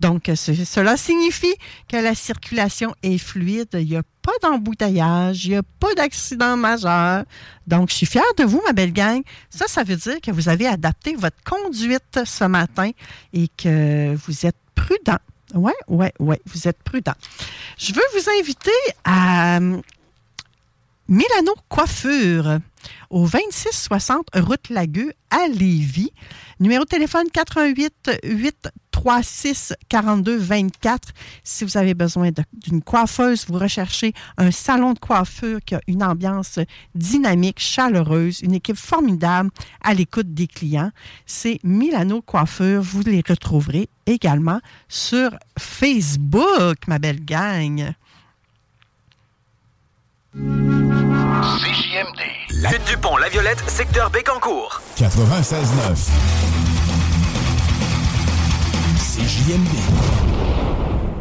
[SPEAKER 3] Donc, ce- cela signifie que la circulation est fluide. Il n'y a pas d'embouteillage, il n'y a pas d'accident majeur. Donc, je suis fière de vous, ma belle gang. Ça, ça veut dire que vous avez adapté votre conduite ce matin et que vous êtes prudent. Oui, oui, oui, vous êtes prudent. Je veux vous inviter à hum, Milano Coiffure au 2660 route Lagueux à Lévis. Numéro de téléphone 88 836 42 24. Si vous avez besoin d'une coiffeuse, vous recherchez un salon de coiffure qui a une ambiance dynamique, chaleureuse, une équipe formidable à l'écoute des clients. C'est Milano Coiffure. Vous les retrouverez également sur Facebook, ma belle gang.
[SPEAKER 2] CJMD.
[SPEAKER 5] Suite Dupont, La Violette, secteur Bécancourt.
[SPEAKER 2] 96.9. CJMD.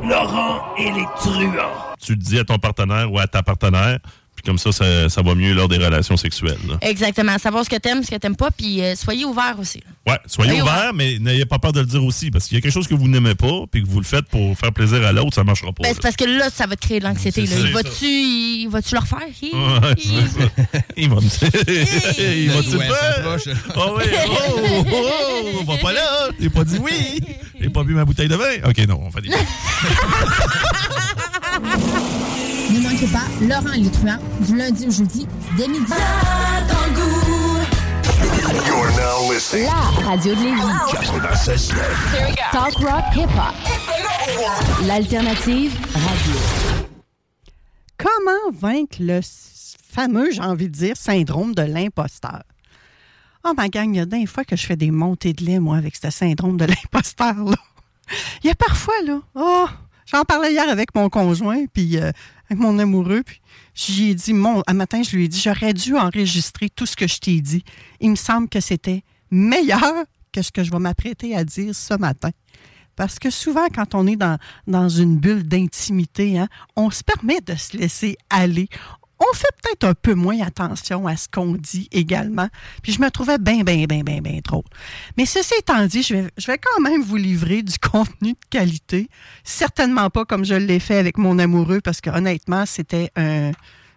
[SPEAKER 10] Laurent et les truands.
[SPEAKER 14] Tu le dis à ton partenaire ou à ta partenaire, puis comme ça, ça, ça va mieux lors des relations sexuelles. là.
[SPEAKER 15] Exactement. Savoir ce que t'aimes, ce que t'aimes pas, puis euh, soyez ouverts aussi. là.
[SPEAKER 14] Ouais, soyez
[SPEAKER 15] Soyez
[SPEAKER 14] ouverts, mais n'ayez pas peur de le dire aussi, parce qu'il y a quelque chose que vous n'aimez pas, puis que vous le faites pour faire plaisir à l'autre, ça marchera pas.
[SPEAKER 15] Ben, c'est parce que là, ça va te créer de l'anxiété. Il va-tu il va-tu le refaire?
[SPEAKER 14] Ouais. Il va me dire. Il va
[SPEAKER 7] Ouais,
[SPEAKER 14] dire.
[SPEAKER 7] ça approche.
[SPEAKER 14] Oh oui, oh, oh, oh, va pas là. J'ai pas dit oui. J'ai pas bu ma bouteille de vin. Ok, non, on fait des.
[SPEAKER 16] Ne manquez pas Laurent et les truands du lundi au jeudi dès midi.
[SPEAKER 2] You're now listening.
[SPEAKER 16] La radio de Lévis.
[SPEAKER 2] 96.9.
[SPEAKER 16] Talk rock hip hop.
[SPEAKER 17] L'alternative radio.
[SPEAKER 3] Comment vaincre le fameux, j'ai envie de dire, syndrome de l'imposteur? Oh, ma gang, il y a des fois que je fais des montées de lait, moi, avec ce syndrome de l'imposteur-là. Il y a parfois, là, oh, j'en parlais hier avec mon conjoint, puis euh, avec mon amoureux, puis j'y dit, mon, un matin, je lui ai dit, j'aurais dû enregistrer tout ce que je t'ai dit. Il me semble que c'était meilleur que ce que je vais m'apprêter à dire ce matin. Parce que souvent, quand on est dans, dans une bulle d'intimité, hein, on se permet de se laisser aller. On fait peut-être un peu moins attention à ce qu'on dit également. Puis je me trouvais bien, bien, bien, bien, bien drôle. Mais ceci étant dit, je vais, je vais quand même vous livrer du contenu de qualité. Certainement pas comme je l'ai fait avec mon amoureux, parce que honnêtement, c'était un,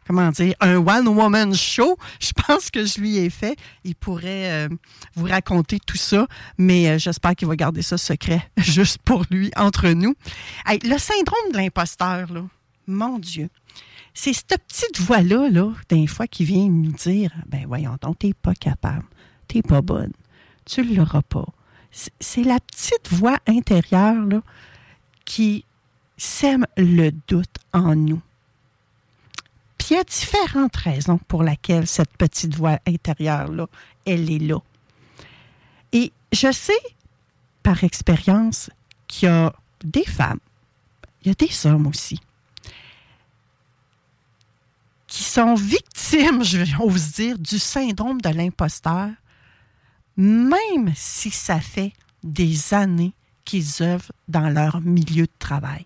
[SPEAKER 3] comment dire, un one-woman show. Je pense que je lui ai fait. Il pourrait euh, vous raconter tout ça, mais euh, j'espère qu'il va garder ça secret, juste pour lui, entre nous. Hey, le syndrome de l'imposteur, là, mon Dieu. C'est cette petite voix-là, là, des fois, qui vient nous dire Ben voyons donc, t'es pas capable, t'es pas bonne, tu l'auras pas. C'est- la petite voix intérieure, qui sème le doute en nous. Puis il y a différentes raisons pour lesquelles cette petite voix intérieure-là, elle est là. Et je sais, par expérience, qu'il y a des femmes, il y a des hommes aussi, qui sont victimes, j'ose dire, du syndrome de l'imposteur, même si ça fait des années qu'ils œuvrent dans leur milieu de travail.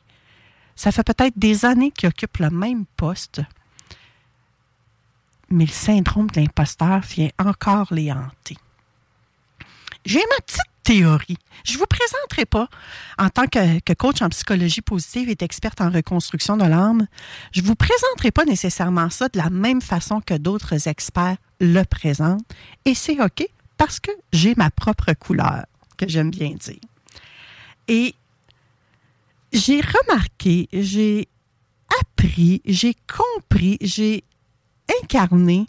[SPEAKER 3] Ça fait peut-être des années qu'ils occupent le même poste, mais le syndrome de l'imposteur vient encore les hanter. J'ai ma petite théorie. Je ne vous présenterai pas en tant que, que coach en psychologie positive et experte en reconstruction de l'âme. Je ne vous présenterai pas nécessairement ça de la même façon que d'autres experts le présentent. Et c'est OK parce que j'ai ma propre couleur, que j'aime bien dire. Et j'ai remarqué, j'ai appris, j'ai compris, j'ai incarné,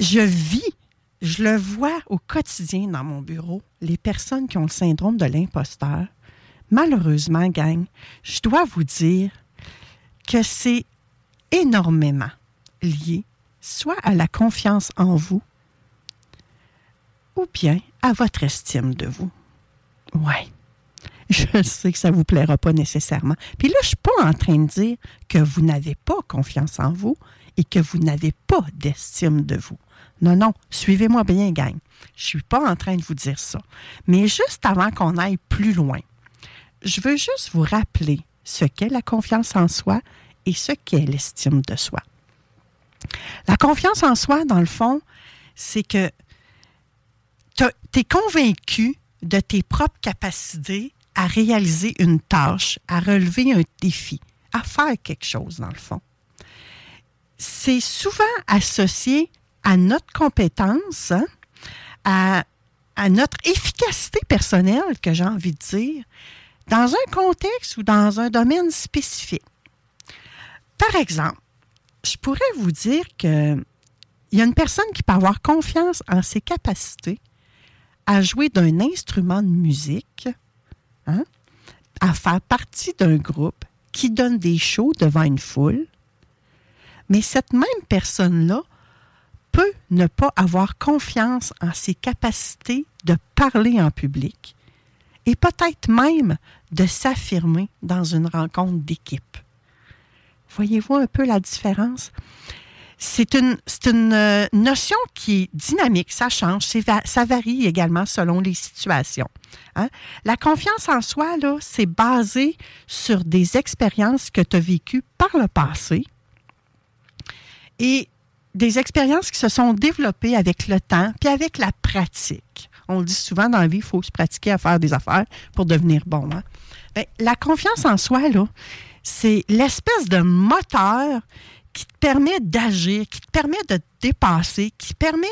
[SPEAKER 3] je vis, je le vois au quotidien dans mon bureau, les personnes qui ont le syndrome de l'imposteur. Malheureusement, gang, je dois vous dire que c'est énormément lié soit à la confiance en vous, ou bien à votre estime de vous. Oui. Je sais que ça ne vous plaira pas nécessairement. Puis là, je ne suis pas en train de dire que vous n'avez pas confiance en vous et que vous n'avez pas d'estime de vous. Non, non, suivez-moi bien, gang. Je ne suis pas en train de vous dire ça. Mais juste avant qu'on aille plus loin, je veux juste vous rappeler ce qu'est la confiance en soi et ce qu'est l'estime de soi. La confiance en soi, dans le fond, c'est que tu es convaincu de tes propres capacités à réaliser une tâche, à relever un défi, à faire quelque chose, dans le fond. C'est souvent associé à notre compétence, hein, à, notre efficacité personnelle, que j'ai envie de dire, dans un contexte ou dans un domaine spécifique. Par exemple, je pourrais vous dire que il y a une personne qui peut avoir confiance en ses capacités à jouer d'un instrument de musique, hein, à faire partie d'un groupe qui donne des shows devant une foule, mais cette même personne-là peut ne pas avoir confiance en ses capacités de parler en public et peut-être même de s'affirmer dans une rencontre d'équipe. Voyez-vous un peu la différence? C'est une, euh, notion qui est dynamique, ça change, ça varie également selon les situations. Hein? La confiance en soi, c'est basé sur des expériences que tu as vécues par le passé et des expériences qui se sont développées avec le temps puis avec la pratique. On le dit souvent dans la vie, il faut se pratiquer à faire des affaires pour devenir bon. Hein. Ben, la confiance en soi, là, c'est l'espèce de moteur qui te permet d'agir, qui te permet de te dépasser, qui permet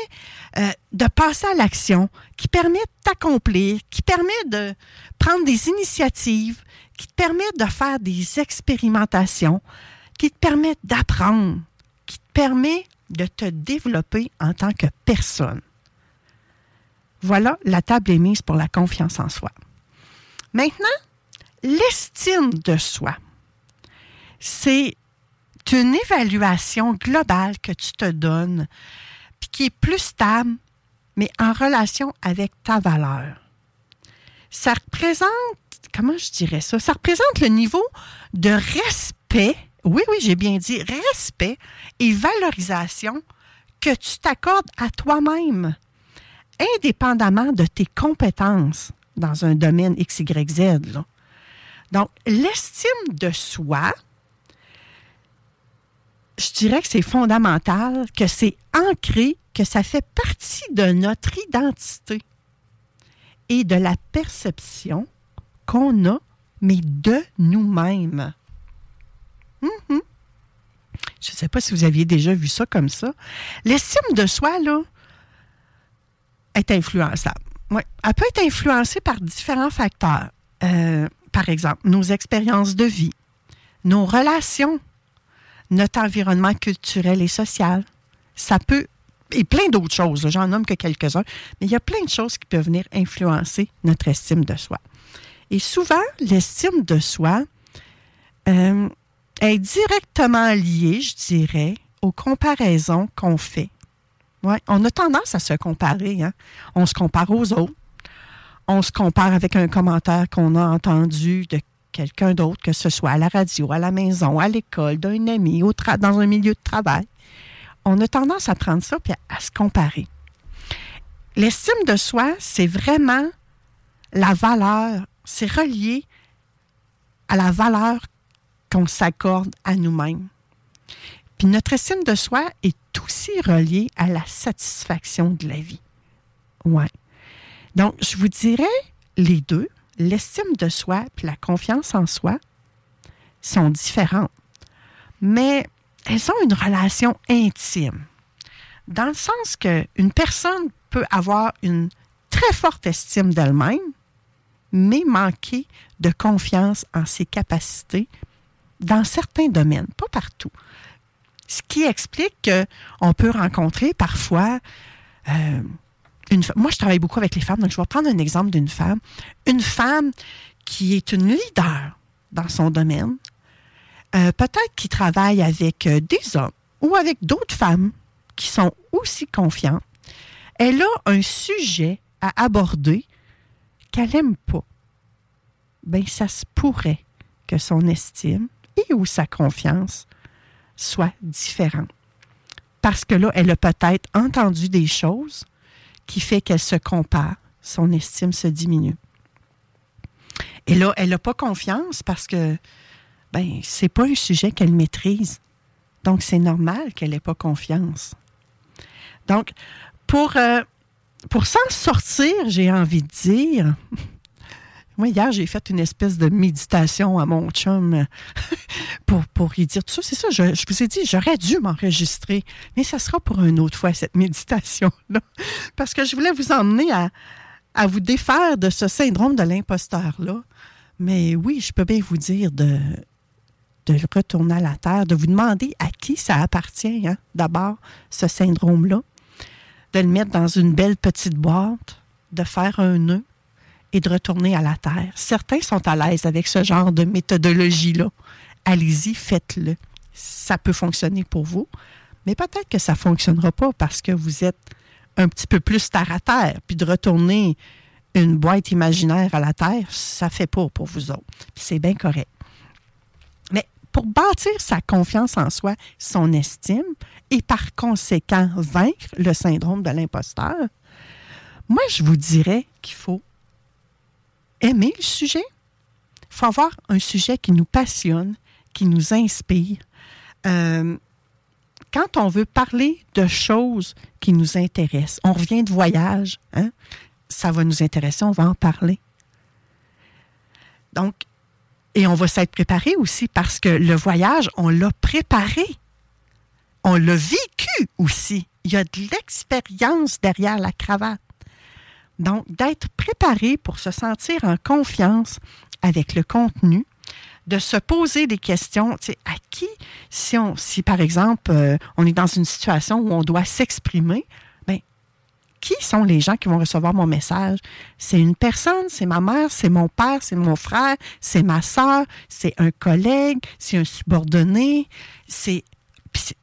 [SPEAKER 3] euh, de passer à l'action, qui permet de t'accomplir, qui permet de prendre des initiatives, qui te permet de faire des expérimentations, qui te permet d'apprendre, permet de te développer en tant que personne. Voilà, la table est mise pour la confiance en soi. Maintenant, l'estime de soi c'est une évaluation globale que tu te donnes, puis qui est plus stable, mais en relation avec ta valeur. Ça représente, comment je dirais ça? Ça représente le niveau de respect, oui, oui, j'ai bien dit, respect et valorisation que tu t'accordes à toi-même, indépendamment de tes compétences dans un domaine XYZ. Là. Donc, l'estime de soi, je dirais que c'est fondamental, que c'est ancré, que ça fait partie de notre identité et de la perception qu'on a, mais de nous-mêmes. Mhm. Je ne sais pas si vous aviez déjà vu ça comme ça. L'estime de soi, là, est influençable. Elle peut être influencée par différents facteurs. Euh, par exemple, nos expériences de vie, nos relations notre environnement culturel et social. Ça peut, et plein d'autres choses, j'en nomme que quelques-uns, mais il y a plein de choses qui peuvent venir influencer notre estime de soi. Et souvent, l'estime de soi euh, est directement liée, je dirais, aux comparaisons qu'on fait. Ouais, on a tendance à se comparer. Hein? On se compare aux autres. On se compare avec un commentaire qu'on a entendu de quelqu'un d'autre, que ce soit à la radio, à la maison, à l'école, d'un ami, au dans un milieu de travail, on a tendance à prendre ça et à, se comparer. L'estime de soi, c'est vraiment la valeur, c'est relié à la valeur qu'on s'accorde à nous-mêmes. Puis notre estime de soi est aussi reliée à la satisfaction de la vie. Ouais. Donc, je vous dirais les deux, l'estime de soi et la confiance en soi sont différentes, mais elles ont une relation intime. Dans le sens qu'une personne peut avoir une très forte estime d'elle-même, mais manquer de confiance en ses capacités dans certains domaines, pas partout. Ce qui explique qu'on peut rencontrer parfois euh, moi, je travaille beaucoup avec les femmes, donc je vais prendre un exemple d'une femme. Une femme qui est une leader dans son domaine, euh, peut-être qui travaille avec euh, des hommes ou avec d'autres femmes qui sont aussi confiantes. elle a un sujet à aborder qu'elle n'aime pas, ben ça se pourrait que son estime et ou sa confiance soient différentes. Parce que là, elle a peut-être entendu des choses qui fait qu'elle se compare, son estime se diminue. Et là, elle n'a pas confiance parce que ben c'est pas un sujet qu'elle maîtrise. Donc, c'est normal qu'elle n'ait pas confiance. Donc, pour, euh, pour s'en sortir, j'ai envie de dire, moi, hier, j'ai fait une espèce de méditation à mon chum pour, pour y dire tout ça. C'est ça, je, je vous ai dit, j'aurais dû m'enregistrer, mais ça sera pour une autre fois, cette méditation-là. Parce que je voulais vous emmener à, à vous défaire de ce syndrome de l'imposteur-là. Mais oui, je peux bien vous dire de, de retourner à la Terre, de vous demander à qui ça appartient, hein, d'abord, ce syndrome-là, de le mettre dans une belle petite boîte, de faire un nœud et de retourner à la Terre. Certains sont à l'aise avec ce genre de méthodologie-là. Allez-y, faites-le. Ça peut fonctionner pour vous, mais peut-être que ça ne fonctionnera pas parce que vous êtes un petit peu plus terre à terre, puis de retourner une boîte imaginaire à la Terre, ça fait pas pour vous autres. C'est bien correct pour bâtir sa confiance en soi, son estime, et par conséquent vaincre le syndrome de l'imposteur, moi, je vous dirais qu'il faut aimer le sujet? Il faut avoir un sujet qui nous passionne, qui nous inspire. Euh, quand on veut parler de choses qui nous intéressent, on revient de voyage, hein? ça va nous intéresser, on va en parler. Donc, et on va s'être préparé aussi parce que le voyage, on l'a préparé. On l'a vécu aussi. Il y a de l'expérience derrière la cravate. Donc, d'être préparé pour se sentir en confiance avec le contenu, de se poser des questions, à qui, si, on, si par exemple, euh, on est dans une situation où on doit s'exprimer, qui sont les gens qui vont recevoir mon message? C'est une personne, c'est ma mère, c'est mon père, c'est mon frère, c'est ma soeur, c'est un collègue, c'est un subordonné, c'est,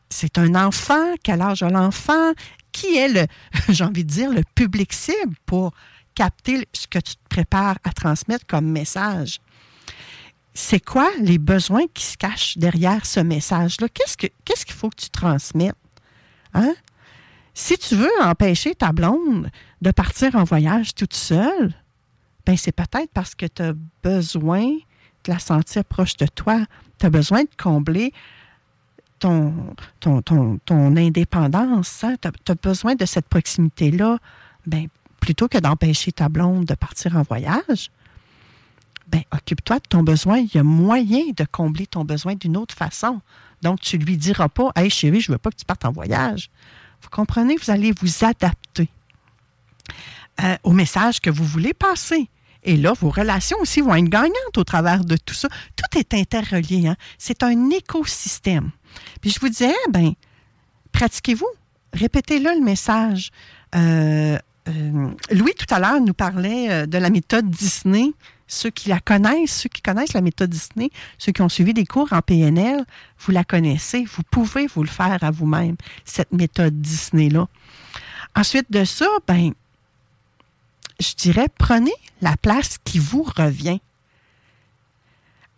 [SPEAKER 3] c'est un enfant, quel âge a l'enfant? Qui est le, j'ai envie de dire, le public cible pour capter ce que tu te prépares à transmettre comme message? C'est quoi les besoins qui se cachent derrière ce message-là? Qu'est-ce, que, qu'est-ce qu'il faut que tu transmettes? Hein? Si tu veux empêcher ta blonde de partir en voyage toute seule, ben c'est peut-être parce que tu as besoin de la sentir proche de toi. Tu as besoin de combler ton, indépendance. Hein. Tu as, besoin de cette proximité-là. Ben, plutôt que d'empêcher ta blonde de partir en voyage, ben, occupe-toi de ton besoin. Il y a moyen de combler ton besoin d'une autre façon. Donc, tu ne lui diras pas Hey chérie, je veux pas que tu partes en voyage. Vous comprenez? Vous allez vous adapter euh, au message que vous voulez passer. Et là, vos relations aussi vont être gagnantes au travers de tout ça. Tout est interrelié. Hein? C'est un écosystème. Puis je vous disais, ben, pratiquez-vous. Répétez-le le message. Euh, euh, Louis, tout à l'heure, nous parlait de la méthode Disney ceux qui la connaissent, ceux qui connaissent la méthode Disney, ceux qui ont suivi des cours en PNL, vous la connaissez. Vous pouvez vous le faire à vous-même, cette méthode Disney-là. Ensuite de ça, ben, je dirais, prenez la place qui vous revient.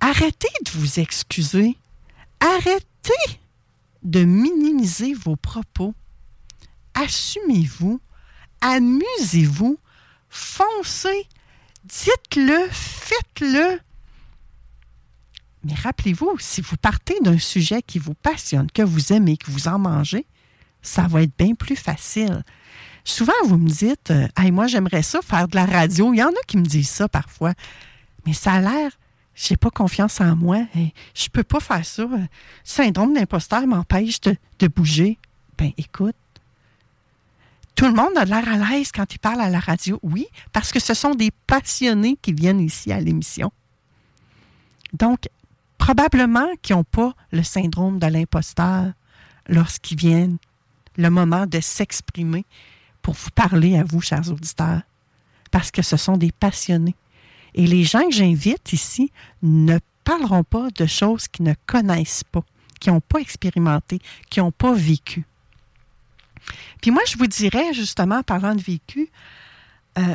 [SPEAKER 3] Arrêtez de vous excuser. Arrêtez de minimiser vos propos. Assumez-vous. Amusez-vous. Foncez Dites-le, faites-le. Mais rappelez-vous, si vous partez d'un sujet qui vous passionne, que vous aimez, que vous en mangez, ça va être bien plus facile. Souvent, vous me dites, euh, moi, j'aimerais ça faire de la radio. Il y en a qui me disent ça parfois. Mais ça a l'air, j'ai pas confiance en moi. et je peux pas faire ça. Le syndrome d'imposteur m'empêche de, de bouger. Ben, écoute, tout le monde a l'air à l'aise quand il parle à la radio. Oui, parce que ce sont des passionnés qui viennent ici à l'émission. Donc, probablement qu'ils n'ont pas le syndrome de l'imposteur lorsqu'ils viennent le moment de s'exprimer pour vous parler à vous, chers auditeurs, parce que ce sont des passionnés. Et les gens que j'invite ici ne parleront pas de choses qu'ils ne connaissent pas, qui n'ont pas expérimenté, qui n'ont pas vécu. Puis moi, je vous dirais, justement, en parlant de vécu, euh,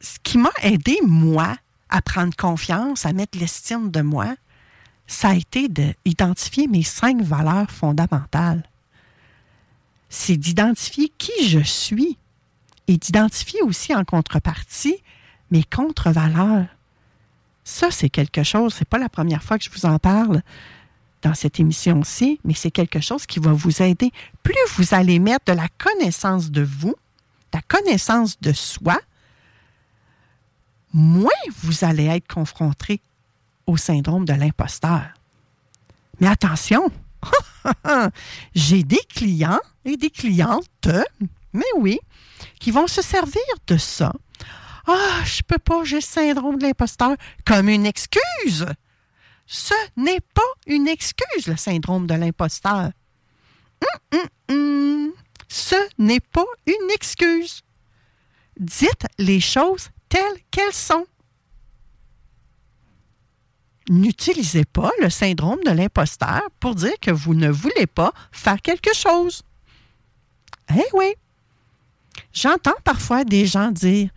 [SPEAKER 3] ce qui m'a aidé, moi, à prendre confiance, à mettre l'estime de moi, ça a été d'identifier mes cinq valeurs fondamentales. C'est d'identifier qui je suis et d'identifier aussi en contrepartie mes contre-valeurs. Ça, c'est quelque chose, c'est pas la première fois que je vous en parle dans cette émission-ci, mais c'est quelque chose qui va vous aider. Plus vous allez mettre de la connaissance de vous, de la connaissance de soi, moins vous allez être confronté au syndrome de l'imposteur. Mais attention, j'ai des clients et des clientes, mais oui, qui vont se servir de ça. Ah, je peux pas, j'ai le syndrome de l'imposteur comme une excuse. Ce n'est pas une excuse, le syndrome de l'imposteur. Hum, hum, hum. Ce n'est pas une excuse. Dites les choses telles qu'elles sont. N'utilisez pas le syndrome de l'imposteur pour dire que vous ne voulez pas faire quelque chose. Eh oui. J'entends parfois des gens dire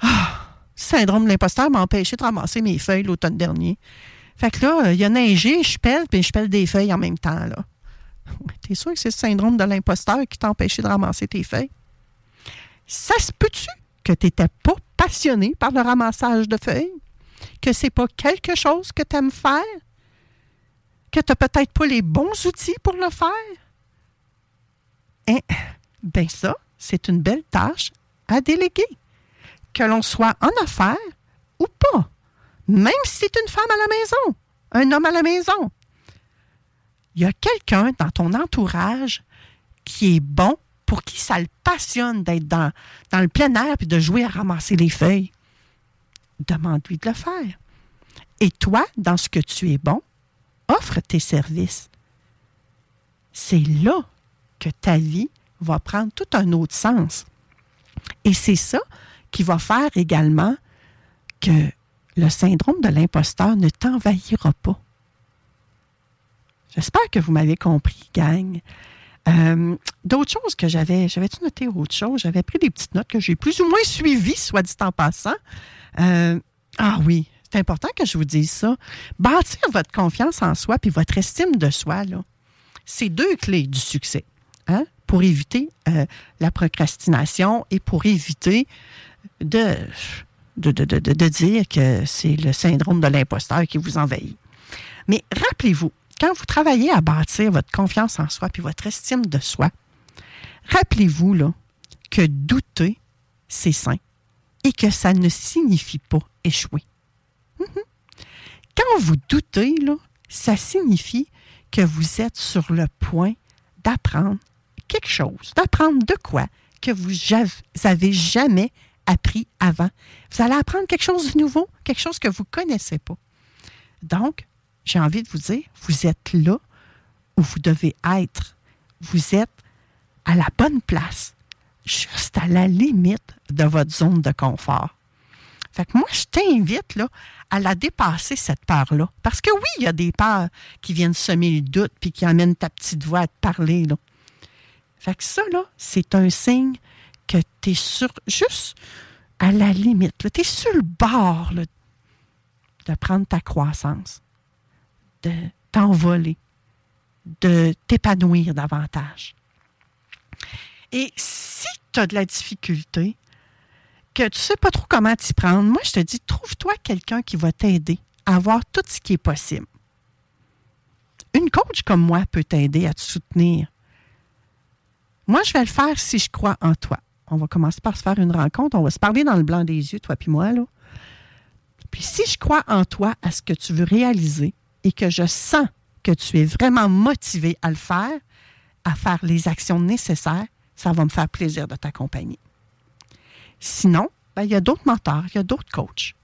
[SPEAKER 3] Ah, le syndrome de l'imposteur m'a empêché de ramasser mes feuilles l'automne dernier. Fait que là, il y a neigé, je pèle, puis je pèle des feuilles en même temps. là. T'es sûr que c'est le syndrome de l'imposteur qui t'a empêché de ramasser tes feuilles? Ça se peut-tu que tu n'étais pas passionné par le ramassage de feuilles? Que c'est pas quelque chose que tu faire? Que tu n'as peut-être pas les bons outils pour le faire? Eh, ben ça, c'est une belle tâche à déléguer. Que l'on soit en affaires ou pas. Même si c'est une femme à la maison, un homme à la maison. Il y a quelqu'un dans ton entourage qui est bon, pour qui ça le passionne d'être dans, le plein air et de jouer à ramasser les feuilles. Demande-lui de le faire. Et toi, dans ce que tu es bon, offre tes services. C'est là que ta vie va prendre tout un autre sens. Et c'est ça qui va faire également que le syndrome de l'imposteur ne t'envahira pas. J'espère que vous m'avez compris, gang. Euh, D'autres choses que j'avais, j'avais-tu noté autre chose? J'avais pris des petites notes que j'ai plus ou moins suivies, soit dit en passant. Euh, ah oui, c'est important que je vous dise ça. Bâtir votre confiance en soi puis votre estime de soi, là, c'est deux clés du succès. Hein? Pour éviter euh, la procrastination et pour éviter de, de, de, de, de dire que c'est le syndrome de l'imposteur qui vous envahit. Mais rappelez-vous, quand vous travaillez à bâtir votre confiance en soi puis votre estime de soi, rappelez-vous que douter, c'est sain et que ça ne signifie pas échouer. Mhm. Quand vous doutez, là, ça signifie que vous êtes sur le point d'apprendre quelque chose, d'apprendre de quoi que vous n'avez jamais appris avant. Vous allez apprendre quelque chose de nouveau, quelque chose que vous ne connaissez pas. Donc, j'ai envie de vous dire, vous êtes là où vous devez être. Vous êtes à la bonne place, juste à la limite de votre zone de confort. Fait que moi, je t'invite là, à la dépasser, cette peur-là. Parce que oui, il y a des peurs qui viennent semer le doute puis qui amènent ta petite voix à te parler. Fait que ça, là, c'est un signe que tu es sur, juste à la limite. Tu es sur le bord de prendre ta croissance de t'envoler, de t'épanouir davantage. Et si tu as de la difficulté, que tu ne sais pas trop comment t'y prendre, moi, je te dis, trouve-toi quelqu'un qui va t'aider à voir tout ce qui est possible. Une coach comme moi peut t'aider à te soutenir. Moi, je vais le faire si je crois en toi. On va commencer par se faire une rencontre. On va se parler dans le blanc des yeux, toi puis moi. Là. Puis si je crois en toi, à ce que tu veux réaliser, et que je sens que tu es vraiment motivé à le faire, à faire les actions nécessaires, ça va me faire plaisir de t'accompagner. Sinon, ben, il y a d'autres mentors, il y a d'autres coachs.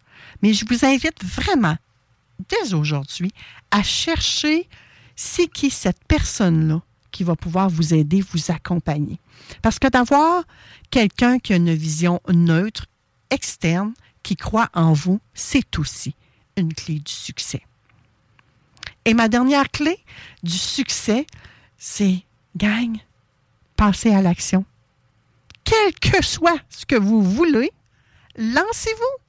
[SPEAKER 3] Mais je vous invite vraiment, dès aujourd'hui, à chercher c'est qui cette personne-là qui va pouvoir vous aider, vous accompagner. Parce que d'avoir quelqu'un qui a une vision neutre, externe, qui croit en vous, c'est aussi une clé du succès. Et ma dernière clé du succès, c'est, gang, passer à l'action quel que soit ce que vous voulez, lancez-vous.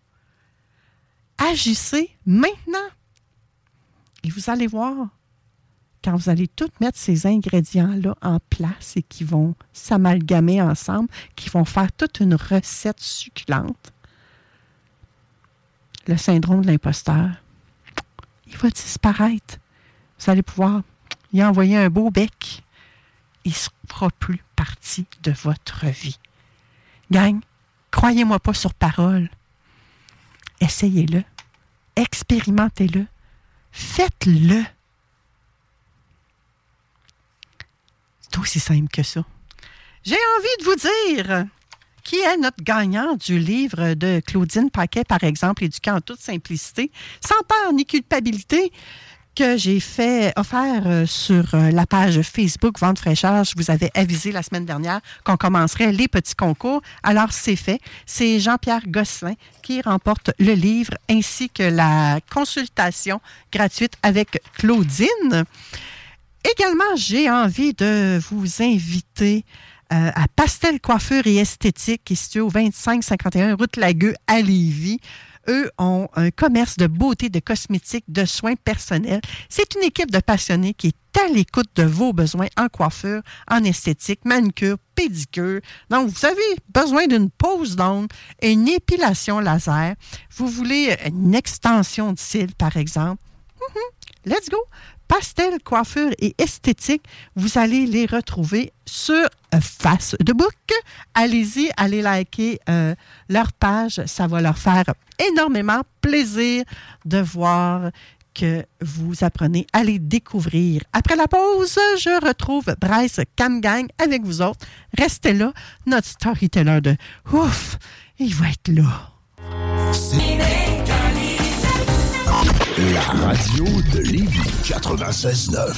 [SPEAKER 3] Agissez maintenant. Et vous allez voir, quand vous allez tout mettre ces ingrédients-là en place et qui vont s'amalgamer ensemble, qui vont faire toute une recette succulente, le syndrome de l'imposteur, il va disparaître. Vous allez pouvoir y envoyer un beau bec. Il ne fera plus partie de votre vie. Gang, croyez-moi pas sur parole. Essayez-le. Expérimentez-le. Faites-le. Aussi simple que ça. J'ai envie de vous dire qui est notre gagnant du livre de Claudine Paquet, par exemple, éduquant en toute simplicité, sans peur ni culpabilité, que j'ai fait offert euh, sur euh, la page Facebook Vente fraîcheur. Je vous avais avisé la semaine dernière qu'on commencerait les petits concours. Alors, c'est fait. C'est Jean-Pierre Gosselin qui remporte le livre ainsi que la consultation gratuite avec Claudine. Également, j'ai envie de vous inviter euh, à Pastel Coiffure et Esthétique, qui est situé au 2551 route Lagueux à Lévis. Eux ont un commerce de beauté, de cosmétiques, de soins personnels. C'est une équipe de passionnés qui est à l'écoute de vos besoins en coiffure, en esthétique, manucure, pédicure. Donc, vous avez besoin d'une pose d'ongles, une épilation laser. Vous voulez une extension de cils, par exemple. Mhm. Let's go! Pastel, coiffure et esthétique, vous allez les retrouver sur euh, Face de Book. Allez-y, allez liker euh, leur page. Ça va leur faire énormément plaisir de voir que vous apprenez à les découvrir. Après la pause, je retrouve Bryce Camgang avec vous autres. Restez là. Notre storyteller de ouf, il va être là.
[SPEAKER 2] La radio de Lévis 96.9.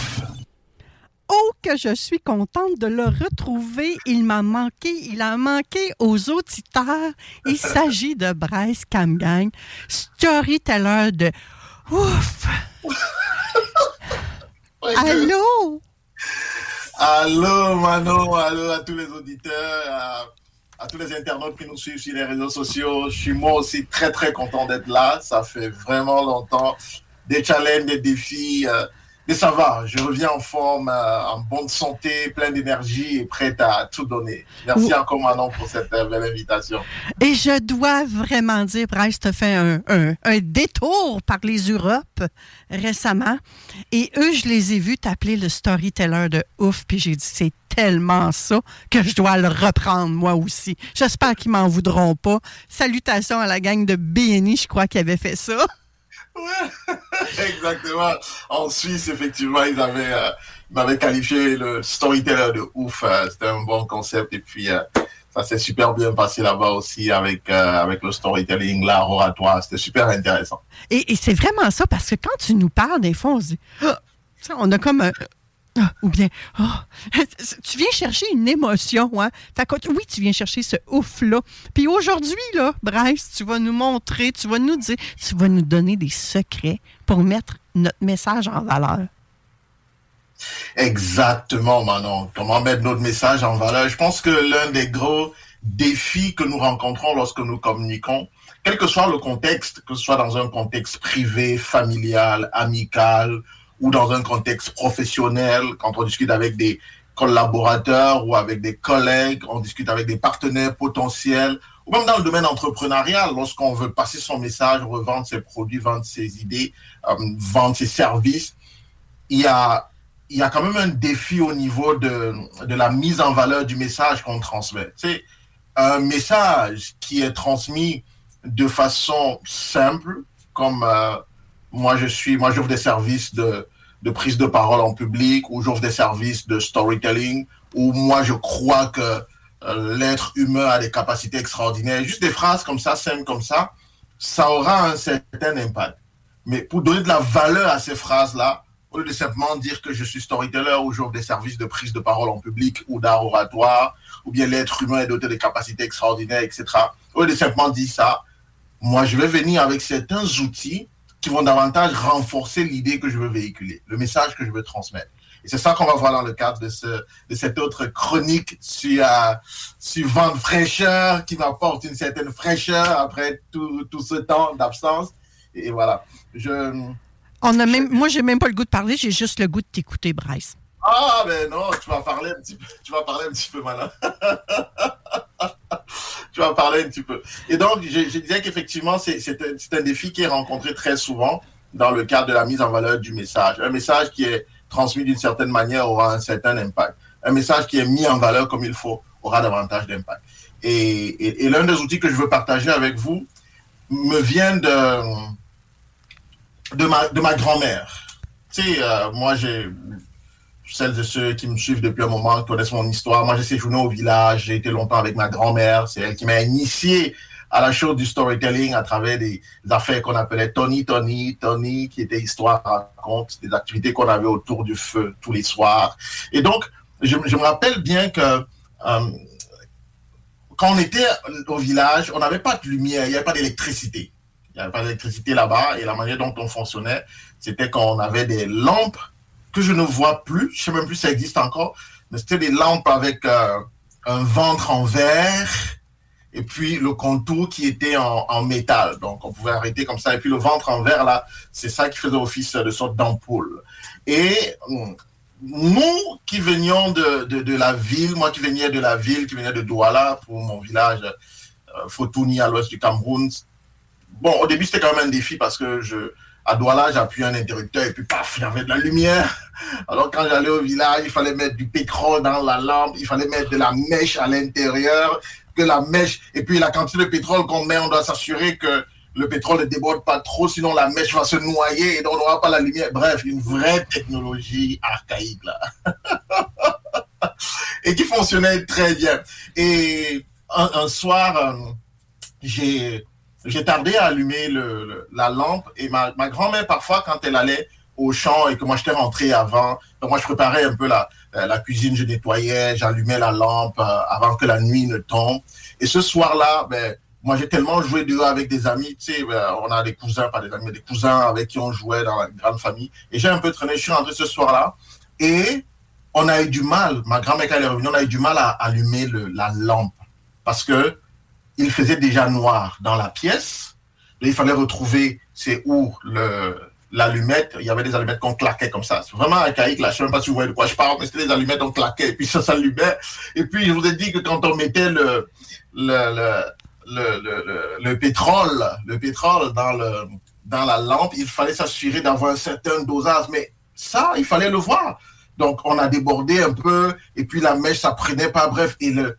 [SPEAKER 3] Oh, que je suis contente de le retrouver. Il m'a manqué. Il a manqué aux auditeurs. Il s'agit de Bryce Camgang, storyteller de Ouf! Allô?
[SPEAKER 18] Allô, Manon, allô à tous les auditeurs, à, tous les internautes qui nous suivent sur les réseaux sociaux. Je suis moi aussi très, très content d'être là. Ça fait vraiment longtemps. Des challenges, des défis. euh, mais ça va, je reviens en forme, euh, en bonne santé, plein d'énergie et prête à tout donner. Merci encore, Manon, pour cette euh, belle invitation.
[SPEAKER 3] Et je dois vraiment dire, Bryce, tu fait un, un- un détour par les Europes récemment. Et eux, je les ai vus t'appeler le storyteller de ouf. Puis j'ai dit, c'est tellement ça que je dois le reprendre moi aussi. J'espère qu'ils m'en voudront pas. Salutations à la gang de BNI, je crois qu'ils avaient fait ça.
[SPEAKER 18] Exactement. En Suisse, effectivement, ils avaient, euh, ils m'avaient qualifié le storyteller de ouf. euh, C'était un bon concept. Et puis, euh, ça s'est super bien passé là-bas aussi avec, avec le storytelling, l'art oratoire. C'était super intéressant.
[SPEAKER 3] Et, c'est vraiment ça, parce que quand tu nous parles, des fois, on se dit, Ah, on a comme. Ah, ou bien, ah, tu viens chercher une émotion, hein? Oui, tu viens chercher ce ouf-là. Puis aujourd'hui, là, Bryce, tu vas nous montrer, tu vas nous dire, tu vas nous donner des secrets pour mettre notre message en valeur.
[SPEAKER 18] Exactement, Manon. Comment mettre notre message en valeur? Je pense que l'un des gros défis que nous rencontrons lorsque nous communiquons, quel que soit le contexte, que ce soit dans un contexte privé, familial, amical ou dans un contexte professionnel, quand on discute avec des collaborateurs ou avec des collègues, on discute avec des partenaires potentiels, ou même dans le domaine entrepreneurial, lorsqu'on veut passer son message, revendre ses produits, vendre ses idées, euh, vendre ses services, il y a il y a quand même un défi au niveau de, de la mise en valeur du message qu'on transmet. Sais, un message qui est transmis de façon simple, comme euh, moi je suis, moi j'offre des services de, de prise de parole en public, ou j'offre des services de storytelling, ou moi je crois que euh, l'être humain a des capacités extraordinaires. Juste des phrases comme ça, simples comme ça, ça aura un certain impact. Mais pour donner de la valeur à ces phrases-là, au lieu de simplement dire que je suis storyteller ou j'offre des services de prise de parole en public ou d'art oratoire, ou bien l'être humain est doté de capacités extraordinaires, etc. Au lieu de simplement dire ça, moi je vais venir avec certains outils qui vont davantage renforcer l'idée que je veux véhiculer, le message que je veux transmettre. Et c'est ça qu'on va voir dans le cadre de, ce, de cette autre chronique sur, euh, sur vent de fraîcheur qui m'apporte une certaine fraîcheur après tout, tout ce temps d'absence. Et voilà. Je,
[SPEAKER 3] On a même, moi, j'ai même pas le goût de parler, j'ai juste le goût de t'écouter, Bryce.
[SPEAKER 18] ah, mais non, tu vas parler un petit peu, tu vas parler un petit peu malin. tu vas parler un petit peu. Et donc, je, disais qu'effectivement, c'est un, un défi qui est rencontré très souvent dans le cadre de la mise en valeur du message. Un message qui est transmis d'une certaine manière aura un certain impact. Un message qui est mis en valeur comme il faut aura davantage d'impact. Et, et- et l'un des outils que je veux partager avec vous me vient de, de ma, de ma grand-mère. Tu sais, euh, moi, j'ai celles et ceux qui me suivent depuis un moment connaissent mon histoire. Moi, j'ai séjourné au village, j'ai été longtemps avec ma grand-mère. C'est elle qui m'a initié à la chose du storytelling à travers des, affaires qu'on appelait Tony, Tony, Tony, qui était histoire raconte, des activités qu'on avait autour du feu tous les soirs. Et donc, je, je me rappelle bien que euh, quand on était au village, on n'avait pas de lumière, il n'y avait pas d'électricité. Il n'y avait pas d'électricité là-bas et la manière dont on fonctionnait, c'était qu'on avait des lampes que je ne vois plus, je ne sais même plus si ça existe encore, mais c'était des lampes avec euh, un ventre en verre et puis le contour qui était en, métal. Donc on pouvait arrêter comme ça. Et puis le ventre en verre, là, c'est ça qui faisait office de sorte d'ampoule. Et hum, nous qui venions de, de, de la ville, moi qui venais de la ville, qui venais de Douala pour mon village, euh, Fotouni à l'ouest du Cameroun, bon, au début, c'était quand même un défi parce que je, à Douala, j'appuyais un interrupteur et puis paf, il y avait de la lumière. Alors, quand j'allais au village, il fallait mettre du pétrole dans la lampe, il fallait mettre de la mèche à l'intérieur, que la mèche, et puis la quantité de pétrole qu'on met, on doit s'assurer que le pétrole ne déborde pas trop, sinon la mèche va se noyer et on n'aura pas la lumière. Bref, une vraie technologie archaïque, là. et qui fonctionnait très bien. Et un, un soir, euh, j'ai j'ai tardé à allumer le, le- la lampe et ma, ma grand-mère, parfois, quand elle allait au champ et que moi j'étais rentré avant, donc moi je préparais un peu la, euh, la cuisine, je nettoyais, j'allumais la lampe euh, avant que la nuit ne tombe. Et ce soir-là, ben, moi j'ai tellement joué dehors avec des amis, tu sais, ben, on a des cousins, pas des amis, mais des cousins avec qui on jouait dans la grande famille. Et j'ai un peu traîné, je suis rentré ce soir-là et on a eu du mal, ma grand-mère quand elle est revenue, on a eu du mal à allumer le- la lampe parce que il faisait déjà noir dans la pièce. Il fallait retrouver c'est où le l'allumette. Il y avait des allumettes qu'on claquait comme ça. C'est vraiment archaïque là. Je sais même pas si vous voyez de quoi je parle, mais c'était des allumettes qu'on claquait et puis ça s'allumait. Et puis je vous ai dit que quand on mettait le le, le, le- le pétrole, le pétrole dans le dans la lampe, il fallait s'assurer d'avoir un certain dosage. Mais ça, il fallait le voir. Donc on a débordé un peu et puis la mèche ça prenait pas. Bref, et le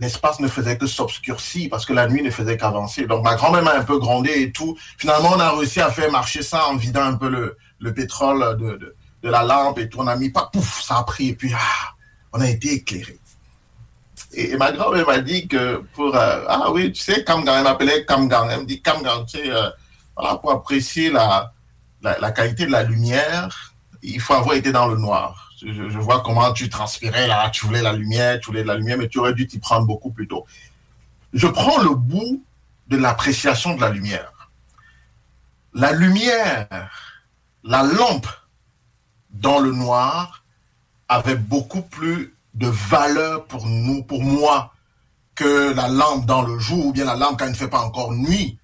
[SPEAKER 18] l'espace ne faisait que s'obscurcir parce que la nuit ne faisait qu'avancer. Donc ma grand-mère m'a un peu grondé et tout. Finalement, on a réussi à faire marcher ça en vidant un peu le, le pétrole de, de, la lampe et tout. On a mis pas, pouf, ça a pris et puis ah, on a été éclairé. Et, ma grand-mère m'a dit que pour... euh, ah oui, tu sais, Kamgang, elle m'appelait Kamgang. Elle me dit Kamgang, tu sais, euh, pour apprécier la, la qualité de la lumière, il faut avoir été dans le noir. Je, vois comment tu transpirais là, tu voulais la lumière, tu voulais la lumière, mais tu aurais dû t'y prendre beaucoup plus tôt. Je prends le bout de l'appréciation de la lumière. La lumière, la lampe dans le noir avait beaucoup plus de valeur pour nous, pour moi, que la lampe dans le jour ou bien la lampe quand il ne fait pas encore nuit.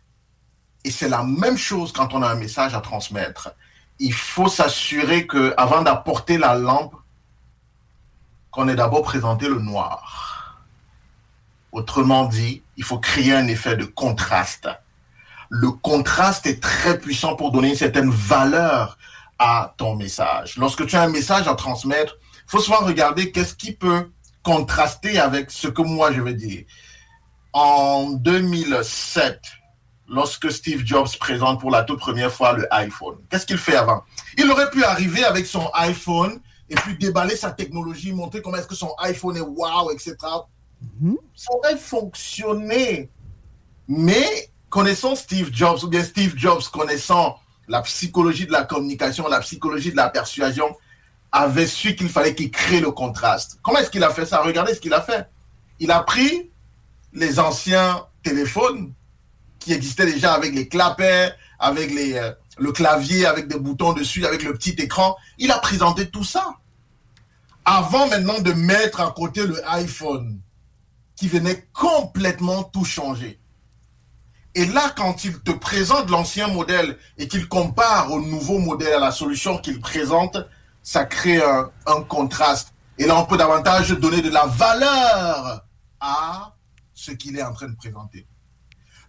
[SPEAKER 18] Et c'est la même chose quand on a un message à transmettre. Il faut s'assurer que avant d'apporter la lampe, qu'on ait d'abord présenté le noir. Autrement dit, il faut créer un effet de contraste. Le contraste est très puissant pour donner une certaine valeur à ton message. Lorsque tu as un message à transmettre, il faut souvent regarder qu'est-ce qui peut contraster avec ce que moi je vais dire. En 2007, lorsque Steve Jobs présente pour la toute première fois le iPhone, qu'est-ce qu'il fait avant? Il aurait pu arriver avec son iPhone et puis déballer sa technologie, montrer comment est-ce que son iPhone est wow, etc. Ça aurait fonctionné. Mais connaissant Steve Jobs, ou bien Steve Jobs connaissant la psychologie de la communication, la psychologie de la persuasion, avait su qu'il fallait qu'il crée le contraste. Comment est-ce qu'il a fait ça? Regardez ce qu'il a fait. Il a pris les anciens téléphones qui existaient déjà avec les clapets, avec les, euh, le clavier avec des boutons dessus, avec le petit écran. Il a présenté tout ça. Avant maintenant de mettre à côté le iPhone, qui venait complètement tout changer. Et là, quand il te présente l'ancien modèle et qu'il compare au nouveau modèle, à la solution qu'il présente, ça crée un contraste. Et là, on peut davantage donner de la valeur à ce qu'il est en train de présenter.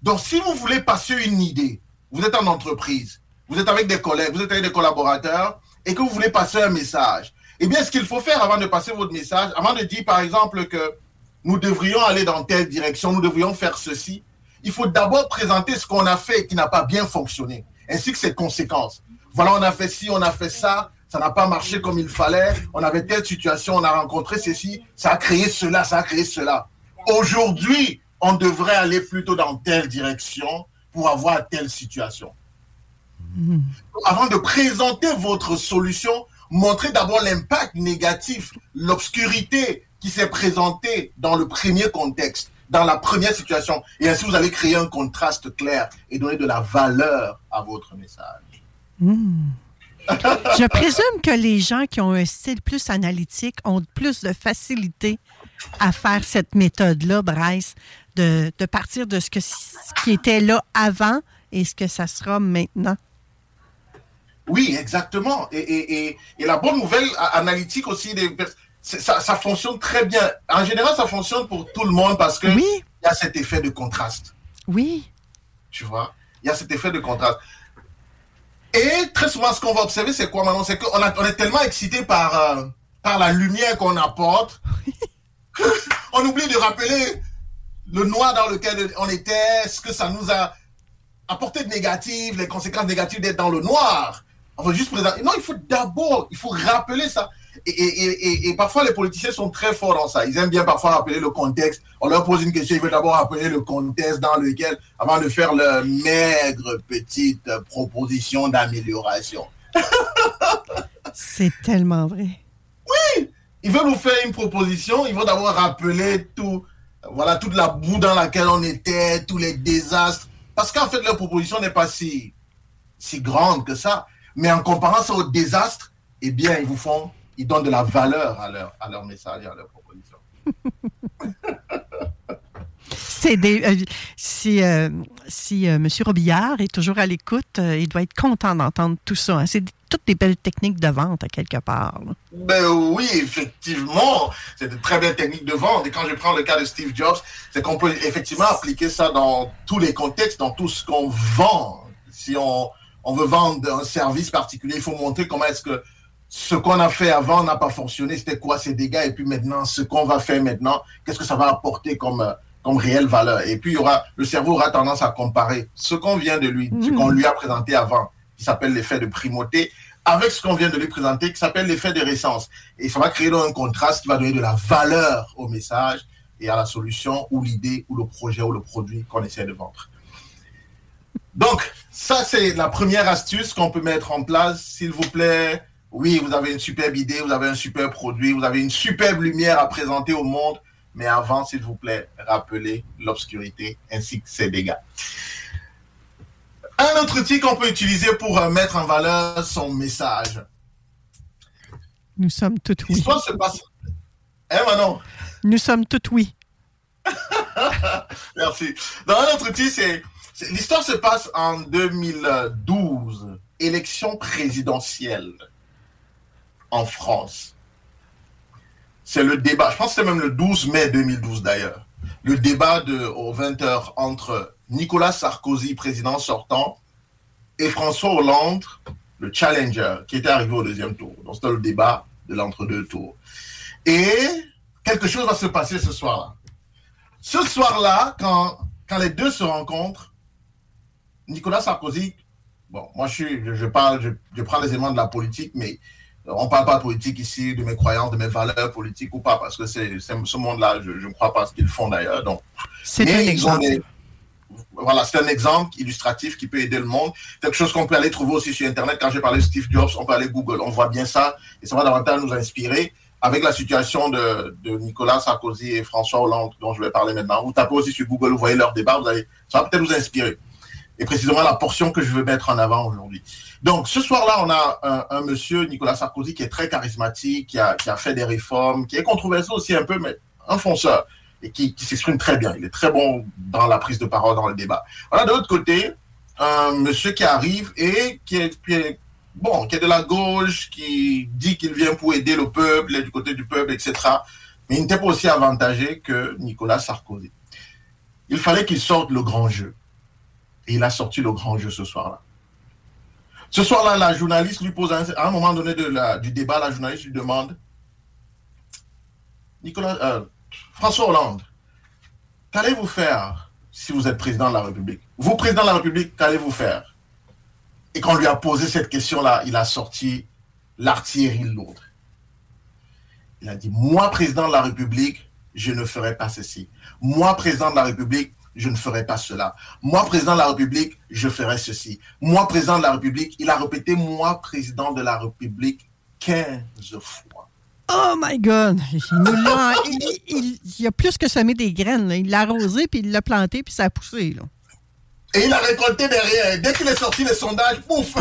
[SPEAKER 18] Donc, si vous voulez passer une idée, vous êtes en entreprise, vous êtes avec des collègues, vous êtes avec des collaborateurs, et que vous voulez passer un message, eh bien, ce qu'il faut faire avant de passer votre message, avant de dire, par exemple, que nous devrions aller dans telle direction, nous devrions faire ceci, il faut d'abord présenter ce qu'on a fait qui n'a pas bien fonctionné, ainsi que ses conséquences. Voilà, on a fait ci, on a fait ça, ça n'a pas marché comme il fallait, on avait telle situation, on a rencontré ceci, ça a créé cela, ça a créé cela. Aujourd'hui, on devrait aller plutôt dans telle direction pour avoir telle situation. Avant de présenter votre solution, montrez d'abord l'impact négatif, l'obscurité qui s'est présentée dans le premier contexte, dans la première situation. Et ainsi, vous allez créer un contraste clair et donner de la valeur à votre message.
[SPEAKER 3] Hmm. Je présume que les gens qui ont un style plus analytique ont plus de facilité à faire cette méthode-là, Bryce, de, de partir de ce, que, ce qui était là avant et ce que ça sera maintenant.
[SPEAKER 18] Oui, exactement. Et, et, et, et la bonne nouvelle analytique aussi, des ça, ça fonctionne très bien. En général, ça fonctionne pour tout le monde parce que il y a cet effet de contraste.
[SPEAKER 3] Oui.
[SPEAKER 18] Tu vois, il y a cet effet de contraste. Et très souvent, ce qu'on va observer, c'est quoi maintenant C'est qu'on on est tellement excité par, euh, par la lumière qu'on apporte, on oublie de rappeler le noir dans lequel on était, ce que ça nous a apporté de négatif, les conséquences négatives d'être dans le noir. On va juste présenter. Non, il faut d'abord, il faut rappeler ça. Et, et- et- et- parfois, les politiciens sont très forts dans ça. Ils aiment bien parfois rappeler le contexte. On leur pose une question, ils veulent d'abord rappeler le contexte dans lequel, avant de faire leur maigre petite proposition d'amélioration.
[SPEAKER 3] C'est tellement vrai.
[SPEAKER 18] Oui, ils veulent nous faire une proposition, ils vont d'abord rappeler tout, voilà, toute la boue dans laquelle on était, tous les désastres. Parce qu'en fait, leur proposition n'est pas si, si grande que ça. Mais en comparant ça au désastre, eh bien, ils vous font, ils donnent de la valeur à leur, à leur message et à leur proposition.
[SPEAKER 3] C'est des, euh, si euh, si euh, M. Robillard est toujours à l'écoute, euh, il doit être content d'entendre tout ça. hein. C'est toutes des belles techniques de vente, à quelque part. là.
[SPEAKER 18] Ben oui, effectivement, c'est de très belles techniques de vente. Et quand je prends le cas de Steve Jobs, c'est qu'on peut effectivement appliquer ça dans tous les contextes, dans tout ce qu'on vend. Si on, on veut vendre un service particulier, il faut montrer comment est-ce que ce qu'on a fait avant n'a pas fonctionné, c'était quoi ces dégâts, et puis maintenant, ce qu'on va faire maintenant, qu'est-ce que ça va apporter comme, comme réelle valeur. Et puis, il y aura, le cerveau aura tendance à comparer ce qu'on vient de lui, ce qu'on lui a présenté avant, qui s'appelle l'effet de primauté, avec ce qu'on vient de lui présenter, qui s'appelle l'effet de récence. Et ça va créer un contraste qui va donner de la valeur au message et à la solution ou l'idée ou le projet ou le produit qu'on essaie de vendre. Donc, ça, c'est la première astuce qu'on peut mettre en place. S'il vous plaît, oui, vous avez une superbe idée, vous avez un super produit, vous avez une superbe lumière à présenter au monde, mais avant, s'il vous plaît, rappelez l'obscurité ainsi que ses dégâts. Un autre outil qu'on peut utiliser pour euh, mettre en valeur son message.
[SPEAKER 3] Nous sommes toutes oui.
[SPEAKER 18] L'histoire se passe. Hein, Manon?
[SPEAKER 3] Nous sommes toutes oui.
[SPEAKER 18] Merci. Dans un autre outil, c'est l'histoire se passe en 2012, élection présidentielle en France. C'est le débat, je pense que c'était même le 12 mai 2012 d'ailleurs, le débat de, aux 20h entre Nicolas Sarkozy, président sortant, et François Hollande, le challenger, qui était arrivé au deuxième tour. Donc c'était le débat de l'entre-deux tours. Et quelque chose va se passer ce soir-là. Ce soir-là, quand, quand les deux se rencontrent, Nicolas Sarkozy, bon, moi je suis, je, parle, je, je prends les éléments de la politique, mais on ne parle pas de politique ici, de mes croyances, de mes valeurs politiques ou pas, parce que c'est c'est- ce monde-là, je ne crois pas à ce qu'ils font d'ailleurs. Donc,
[SPEAKER 3] C'est
[SPEAKER 18] mais
[SPEAKER 3] un
[SPEAKER 18] ils ont
[SPEAKER 3] exemple.
[SPEAKER 18] des- voilà, c'est un exemple illustratif qui peut aider le monde. Quelque chose qu'on peut aller trouver aussi sur Internet. Quand j'ai parlé de Steve Jobs, on peut aller Google. On voit bien ça et ça va davantage nous inspirer avec la situation de, Nicolas Sarkozy et François Hollande dont je vais parler maintenant. Vous tapez aussi sur Google, vous voyez leur débat, vous allez, ça va peut-être vous inspirer. et précisément la portion que je veux mettre en avant aujourd'hui. Donc, ce soir-là, on a un, un, monsieur, Nicolas Sarkozy, qui est très charismatique, qui a, qui a fait des réformes, qui est controversé aussi un peu, mais un fonceur, et qui, s'exprime très bien. Il est très bon dans la prise de parole, dans le débat. Voilà, de l'autre côté, un monsieur qui arrive et qui est, est, bon, qui est de la gauche, qui dit qu'il vient pour aider le peuple, et du côté du peuple, etc. Mais il n'était pas aussi avantagé que Nicolas Sarkozy. Il fallait qu'il sorte le grand jeu. Et il a sorti le grand jeu ce soir-là. Ce soir-là, la journaliste lui pose, un, à un moment donné du débat, la journaliste lui demande, Nicolas, euh, François Hollande, qu'allez-vous faire si vous êtes président de la République? Vous, président de la République, qu'allez-vous faire? Et quand on lui a posé cette question-là, il a sorti l'artillerie lourde. Il a dit, moi, président de la République, je ne ferai pas ceci. Moi, président de la République, je ne ferai pas cela. Moi, président de la République, je ferai ceci. Moi, président de la République, il a répété, moi, président de la République, 15 fois.
[SPEAKER 3] Oh my God! Il, il a plus que semé des graines. là. Il l'a arrosé, puis il l'a planté, puis ça a poussé. Là.
[SPEAKER 18] Et il a récolté derrière. Dès qu'il est sorti les sondages, pouf!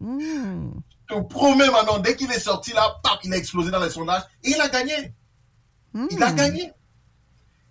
[SPEAKER 18] Je te promets maintenant, dès qu'il est sorti là, pap, il a explosé dans les sondages et il a gagné. Il a gagné.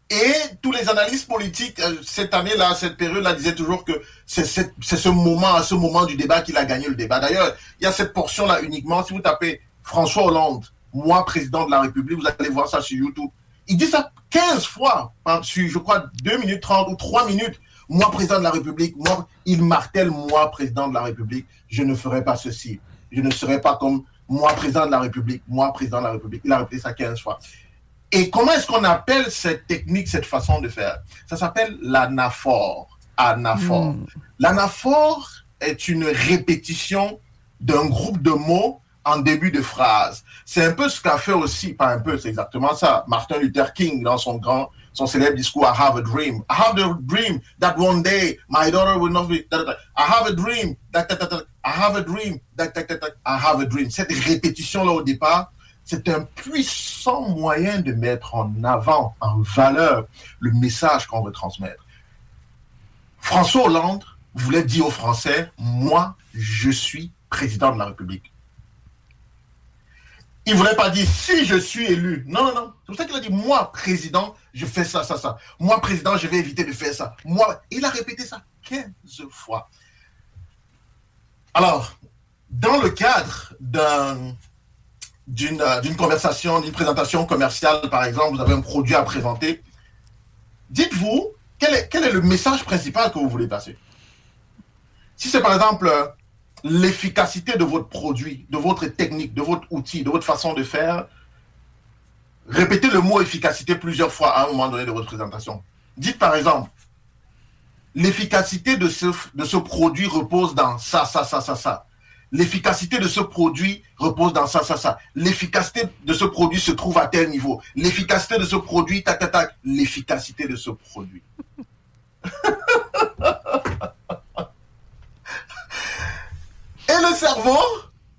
[SPEAKER 18] Et tous les analystes politiques, euh, cette année-là, cette période-là, disaient toujours que c'est ce moment, à ce moment du débat qu'il a gagné le débat. D'ailleurs, il y a cette portion-là uniquement. Si vous tapez François Hollande, moi, président de la République, vous allez voir ça sur YouTube. Il dit ça 15 fois, hein, sur, je crois, 2 minutes 30 ou 3 minutes. Moi, président de la République, moi, il martèle, moi, président de la République, je ne ferai pas ceci. Je ne serai pas comme moi, président de la République, moi, président de la République. Il a répété ça 15 fois. Et comment est-ce qu'on appelle cette technique, cette façon de faire? Ça s'appelle l'anaphore. Anaphore. L'anaphore est une répétition d'un groupe de mots en début de phrase. C'est un peu ce qu'a fait aussi, pas un peu, c'est exactement ça, Martin Luther King dans son grand, son célèbre discours I have a dream. I have a dream that one day my daughter will not be. I have a dream that. I have a dream that. I have a dream. Cette répétition-là au départ, c'est un puissant moyen de mettre en avant, en valeur, le message qu'on veut transmettre. François Hollande voulait dire aux Français, moi, je suis président de la République. Il voulait pas dire si je suis élu. Non, non, non. C'est pour ça qu'il a dit, moi, président, je fais ça, ça, ça. Moi, président, je vais éviter de faire ça. Moi, il a répété ça 15 fois. Alors, dans le cadre d'un d'une conversation, d'une présentation commerciale, par exemple, vous avez un produit à présenter, dites-vous quel est, quel est le message principal que vous voulez passer? Si c'est par exemple l'efficacité de votre produit, de votre technique, de votre outil, de votre façon de faire, répétez le mot efficacité plusieurs fois à un moment donné de votre présentation. Dites par exemple, l'efficacité de ce, de ce produit repose dans ça, ça, ça, ça, ça. L'efficacité de ce produit repose dans ça, ça, ça. L'efficacité de ce produit se trouve à tel niveau. L'efficacité de ce produit, tac, tac, tac. L'efficacité de ce produit. Et le cerveau,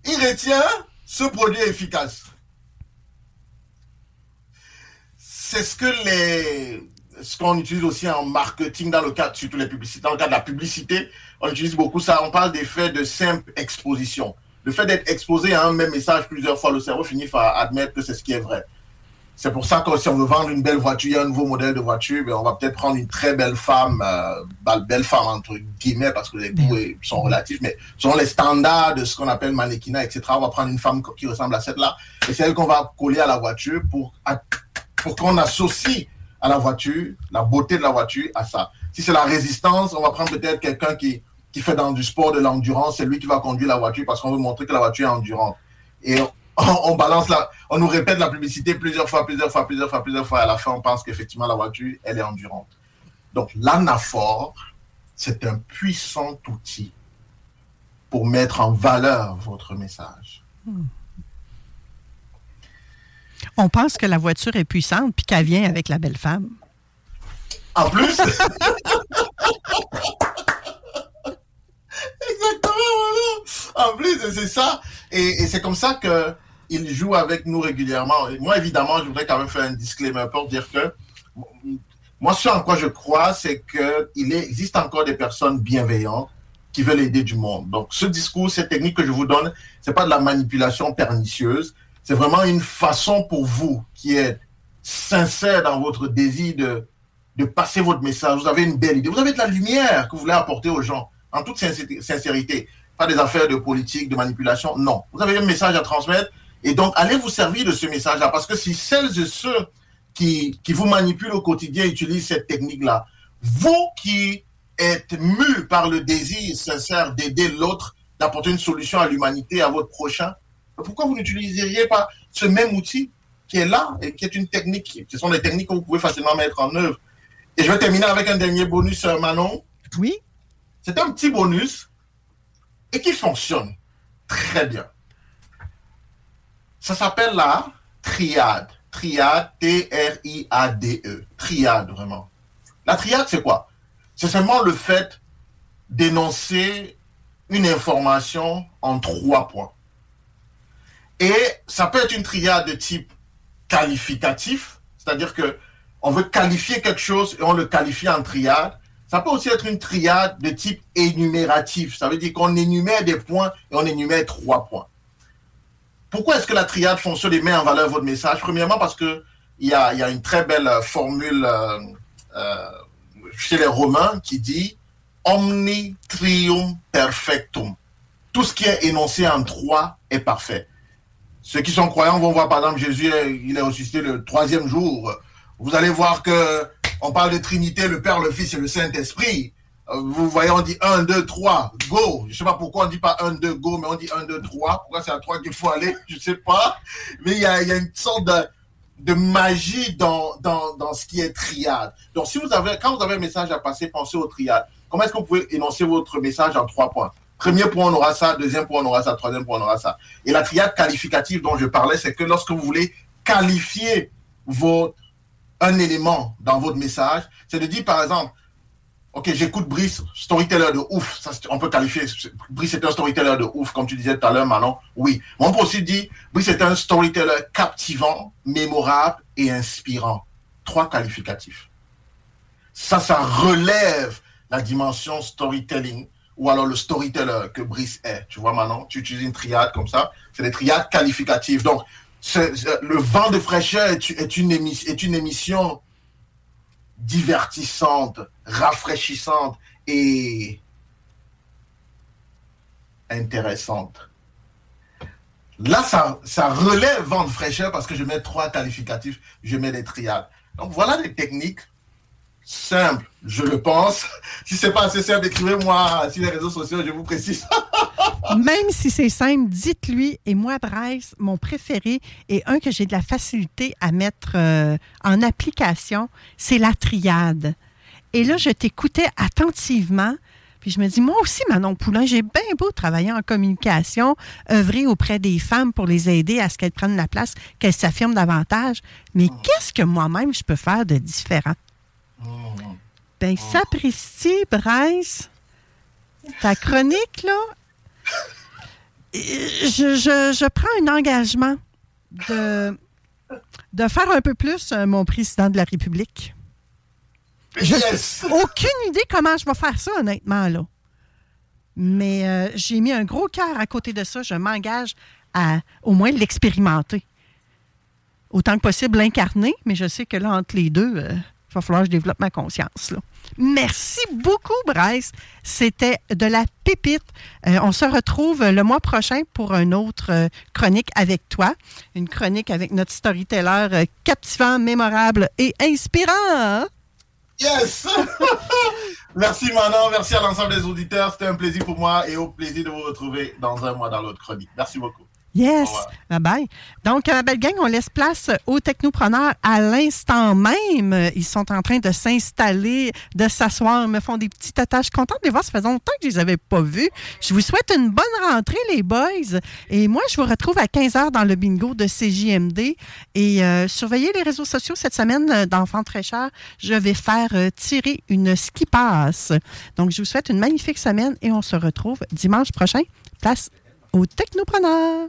[SPEAKER 18] il retient ce produit efficace. C'est ce que les, ce qu'on utilise aussi en marketing dans le cadre, surtout les publicités, dans le cadre de la publicité, on utilise beaucoup ça. On parle d'effet de simple exposition. Le fait d'être exposé à un même message plusieurs fois, le cerveau finit par admettre que c'est ce qui est vrai. C'est pour ça que si on veut vendre une belle voiture, un nouveau modèle de voiture, ben on va peut-être prendre une très belle femme, euh, bah, belle femme entre guillemets, parce que les goûts sont relatifs, mais selon les standards de ce qu'on appelle mannequinat, etc., on va prendre une femme qui ressemble à cette-là, et c'est elle qu'on va coller à la voiture pour, pour qu'on associe à la voiture, la beauté de la voiture à ça. Si c'est la résistance, on va prendre peut-être quelqu'un qui, qui fait dans du sport, de l'endurance, c'est lui qui va conduire la voiture parce qu'on veut montrer que la voiture est endurante. Et on, balance la, on nous répète la publicité plusieurs fois, plusieurs fois, plusieurs fois, plusieurs fois, et à la fin, on pense qu'effectivement, la voiture, elle est endurante. Donc, l'anaphore, c'est un puissant outil pour mettre en valeur votre message.
[SPEAKER 3] On pense que la voiture est puissante puis qu'elle vient avec la belle femme.
[SPEAKER 18] En plus, Exactement, voilà. En plus, c'est ça. Et, et c'est comme ça que il joue avec nous régulièrement. Et moi, évidemment, je voudrais quand même faire un disclaimer pour dire que Moi, ce en quoi je crois, c'est qu'il existe encore des personnes bienveillantes qui veulent aider du monde. Donc, ce discours, cette technique que je vous donne, c'est pas de la manipulation pernicieuse. C'est vraiment une façon pour vous qui êtes sincère dans votre désir de, de passer votre message. Vous avez une belle idée. Vous avez de la lumière que vous voulez apporter aux gens, en toute sincérité. Pas des affaires de politique, de manipulation. Non. Vous avez un message à transmettre. Et donc, allez vous servir de ce message-là. Parce que si celles et ceux qui, qui vous manipulent au quotidien utilisent cette technique-là, vous qui êtes mu par le désir sincère d'aider l'autre, d'apporter une solution à l'humanité, à votre prochain, pourquoi vous n'utiliseriez pas ce même outil qui est là et qui est une technique? Ce sont des techniques que vous pouvez facilement mettre en œuvre. Et je vais terminer avec un dernier bonus, euh, Manon.
[SPEAKER 3] Oui.
[SPEAKER 18] C'est un petit bonus et qui fonctionne très bien. Ça s'appelle la triade. Triade, T-R-I-A-D-E. Triade, vraiment. La triade, c'est quoi? C'est seulement le fait d'énoncer une information en trois points. Et ça peut être une triade de type qualificatif, c'est-à-dire que on veut qualifier quelque chose et on le qualifie en triade. Ça peut aussi être une triade de type énumératif. Ça veut dire qu'on énumère des points et on énumère trois points. Pourquoi est-ce que la triade fonctionne et met en valeur votre message? Premièrement, parce que il y a, une très belle euh, formule euh, euh, chez les Romains qui dit Omni trium perfectum. Tout ce qui est énoncé en trois est parfait. Ceux qui sont croyants vont voir, par exemple, Jésus, il est ressuscité le troisième jour. Vous allez voir que on parle de Trinité, le Père, le Fils et le Saint-Esprit. Vous voyez, on dit 1, 2, 3, go. Je sais pas pourquoi on dit pas 1, 2, go, mais on dit 1, 2, 3. Pourquoi c'est à 3 qu'il faut aller? Je sais pas. Mais il y a, une sorte de, magie dans, dans, ce qui est triade. Donc, si vous avez, quand vous avez un message à passer, pensez au triade. Comment est-ce que vous pouvez énoncer votre message en trois points? Premier point, on aura ça. Deuxième point, on aura ça. Troisième point, on aura ça. Et la triade qualificative dont je parlais, c'est que lorsque vous voulez qualifier votre, un élément dans votre message, c'est de dire, par exemple, OK, j'écoute Brice, storyteller de ouf. Ça, on peut qualifier. Brice est un storyteller de ouf, comme tu disais tout à l'heure, Manon. Oui. Mais on peut aussi dire, Brice est un storyteller captivant, mémorable et inspirant. Trois qualificatifs. Ça, ça relève la dimension storytelling ou alors le storyteller que Brice est. Tu vois, maintenant, tu utilises une triade comme ça. C'est des triades qualificatives. Donc, le vent de fraîcheur est une émission divertissante, rafraîchissante et intéressante. Là, ça, ça relève vent de fraîcheur parce que je mets trois qualificatifs, je mets des triades. Donc voilà des techniques simple, je le pense. Si c'est pas assez simple, écrivez-moi sur les réseaux sociaux, je vous précise.
[SPEAKER 3] Même si c'est simple, dites-lui. Et moi, Bryce, mon préféré et un que j'ai de la facilité à mettre euh, en application, c'est la triade. Et là, je t'écoutais attentivement. Puis je me dis, moi aussi, Manon Poulain, j'ai bien beau travailler en communication, œuvrer auprès des femmes pour les aider à ce qu'elles prennent la place, qu'elles s'affirment davantage. Mais oh. qu'est-ce que moi-même je peux faire de différent? Ben, sapristi, Bryce, ta chronique, là, je, prends un engagement de, de faire un peu plus euh, mon président de la République.
[SPEAKER 18] Yes!
[SPEAKER 3] aucune idée comment je vais faire ça, honnêtement, là. Mais euh, j'ai mis un gros cœur à côté de ça. Je m'engage à au moins l'expérimenter. Autant que possible l'incarner, mais je sais que là, entre les deux, euh, il va falloir que je développe ma conscience. Merci beaucoup, Bryce. C'était de la pépite. Euh, on se retrouve le mois prochain pour une autre euh, chronique avec toi. Une chronique avec notre storyteller euh, captivant, mémorable et inspirant.
[SPEAKER 18] Yes! merci Manon, merci à l'ensemble des auditeurs. C'était un plaisir pour moi et au plaisir de vous retrouver dans un mois dans l'autre chronique. Merci beaucoup.
[SPEAKER 3] Yes. Bye bye. Donc, ma belle gang, on laisse place aux technopreneurs à l'instant même. Ils sont en train de s'installer, de s'asseoir, me font des petites attaches. Contente de les voir. Ça fait longtemps que je les avais pas vus. Je vous souhaite une bonne rentrée, les boys. Et moi, je vous retrouve à 15h dans le bingo de CJMD. Et euh, surveillez les réseaux sociaux cette semaine euh, d'Enfants très chers. Je vais faire euh, tirer une ski passe. Donc, je vous souhaite une magnifique semaine et on se retrouve dimanche prochain. Place aux technopreneurs.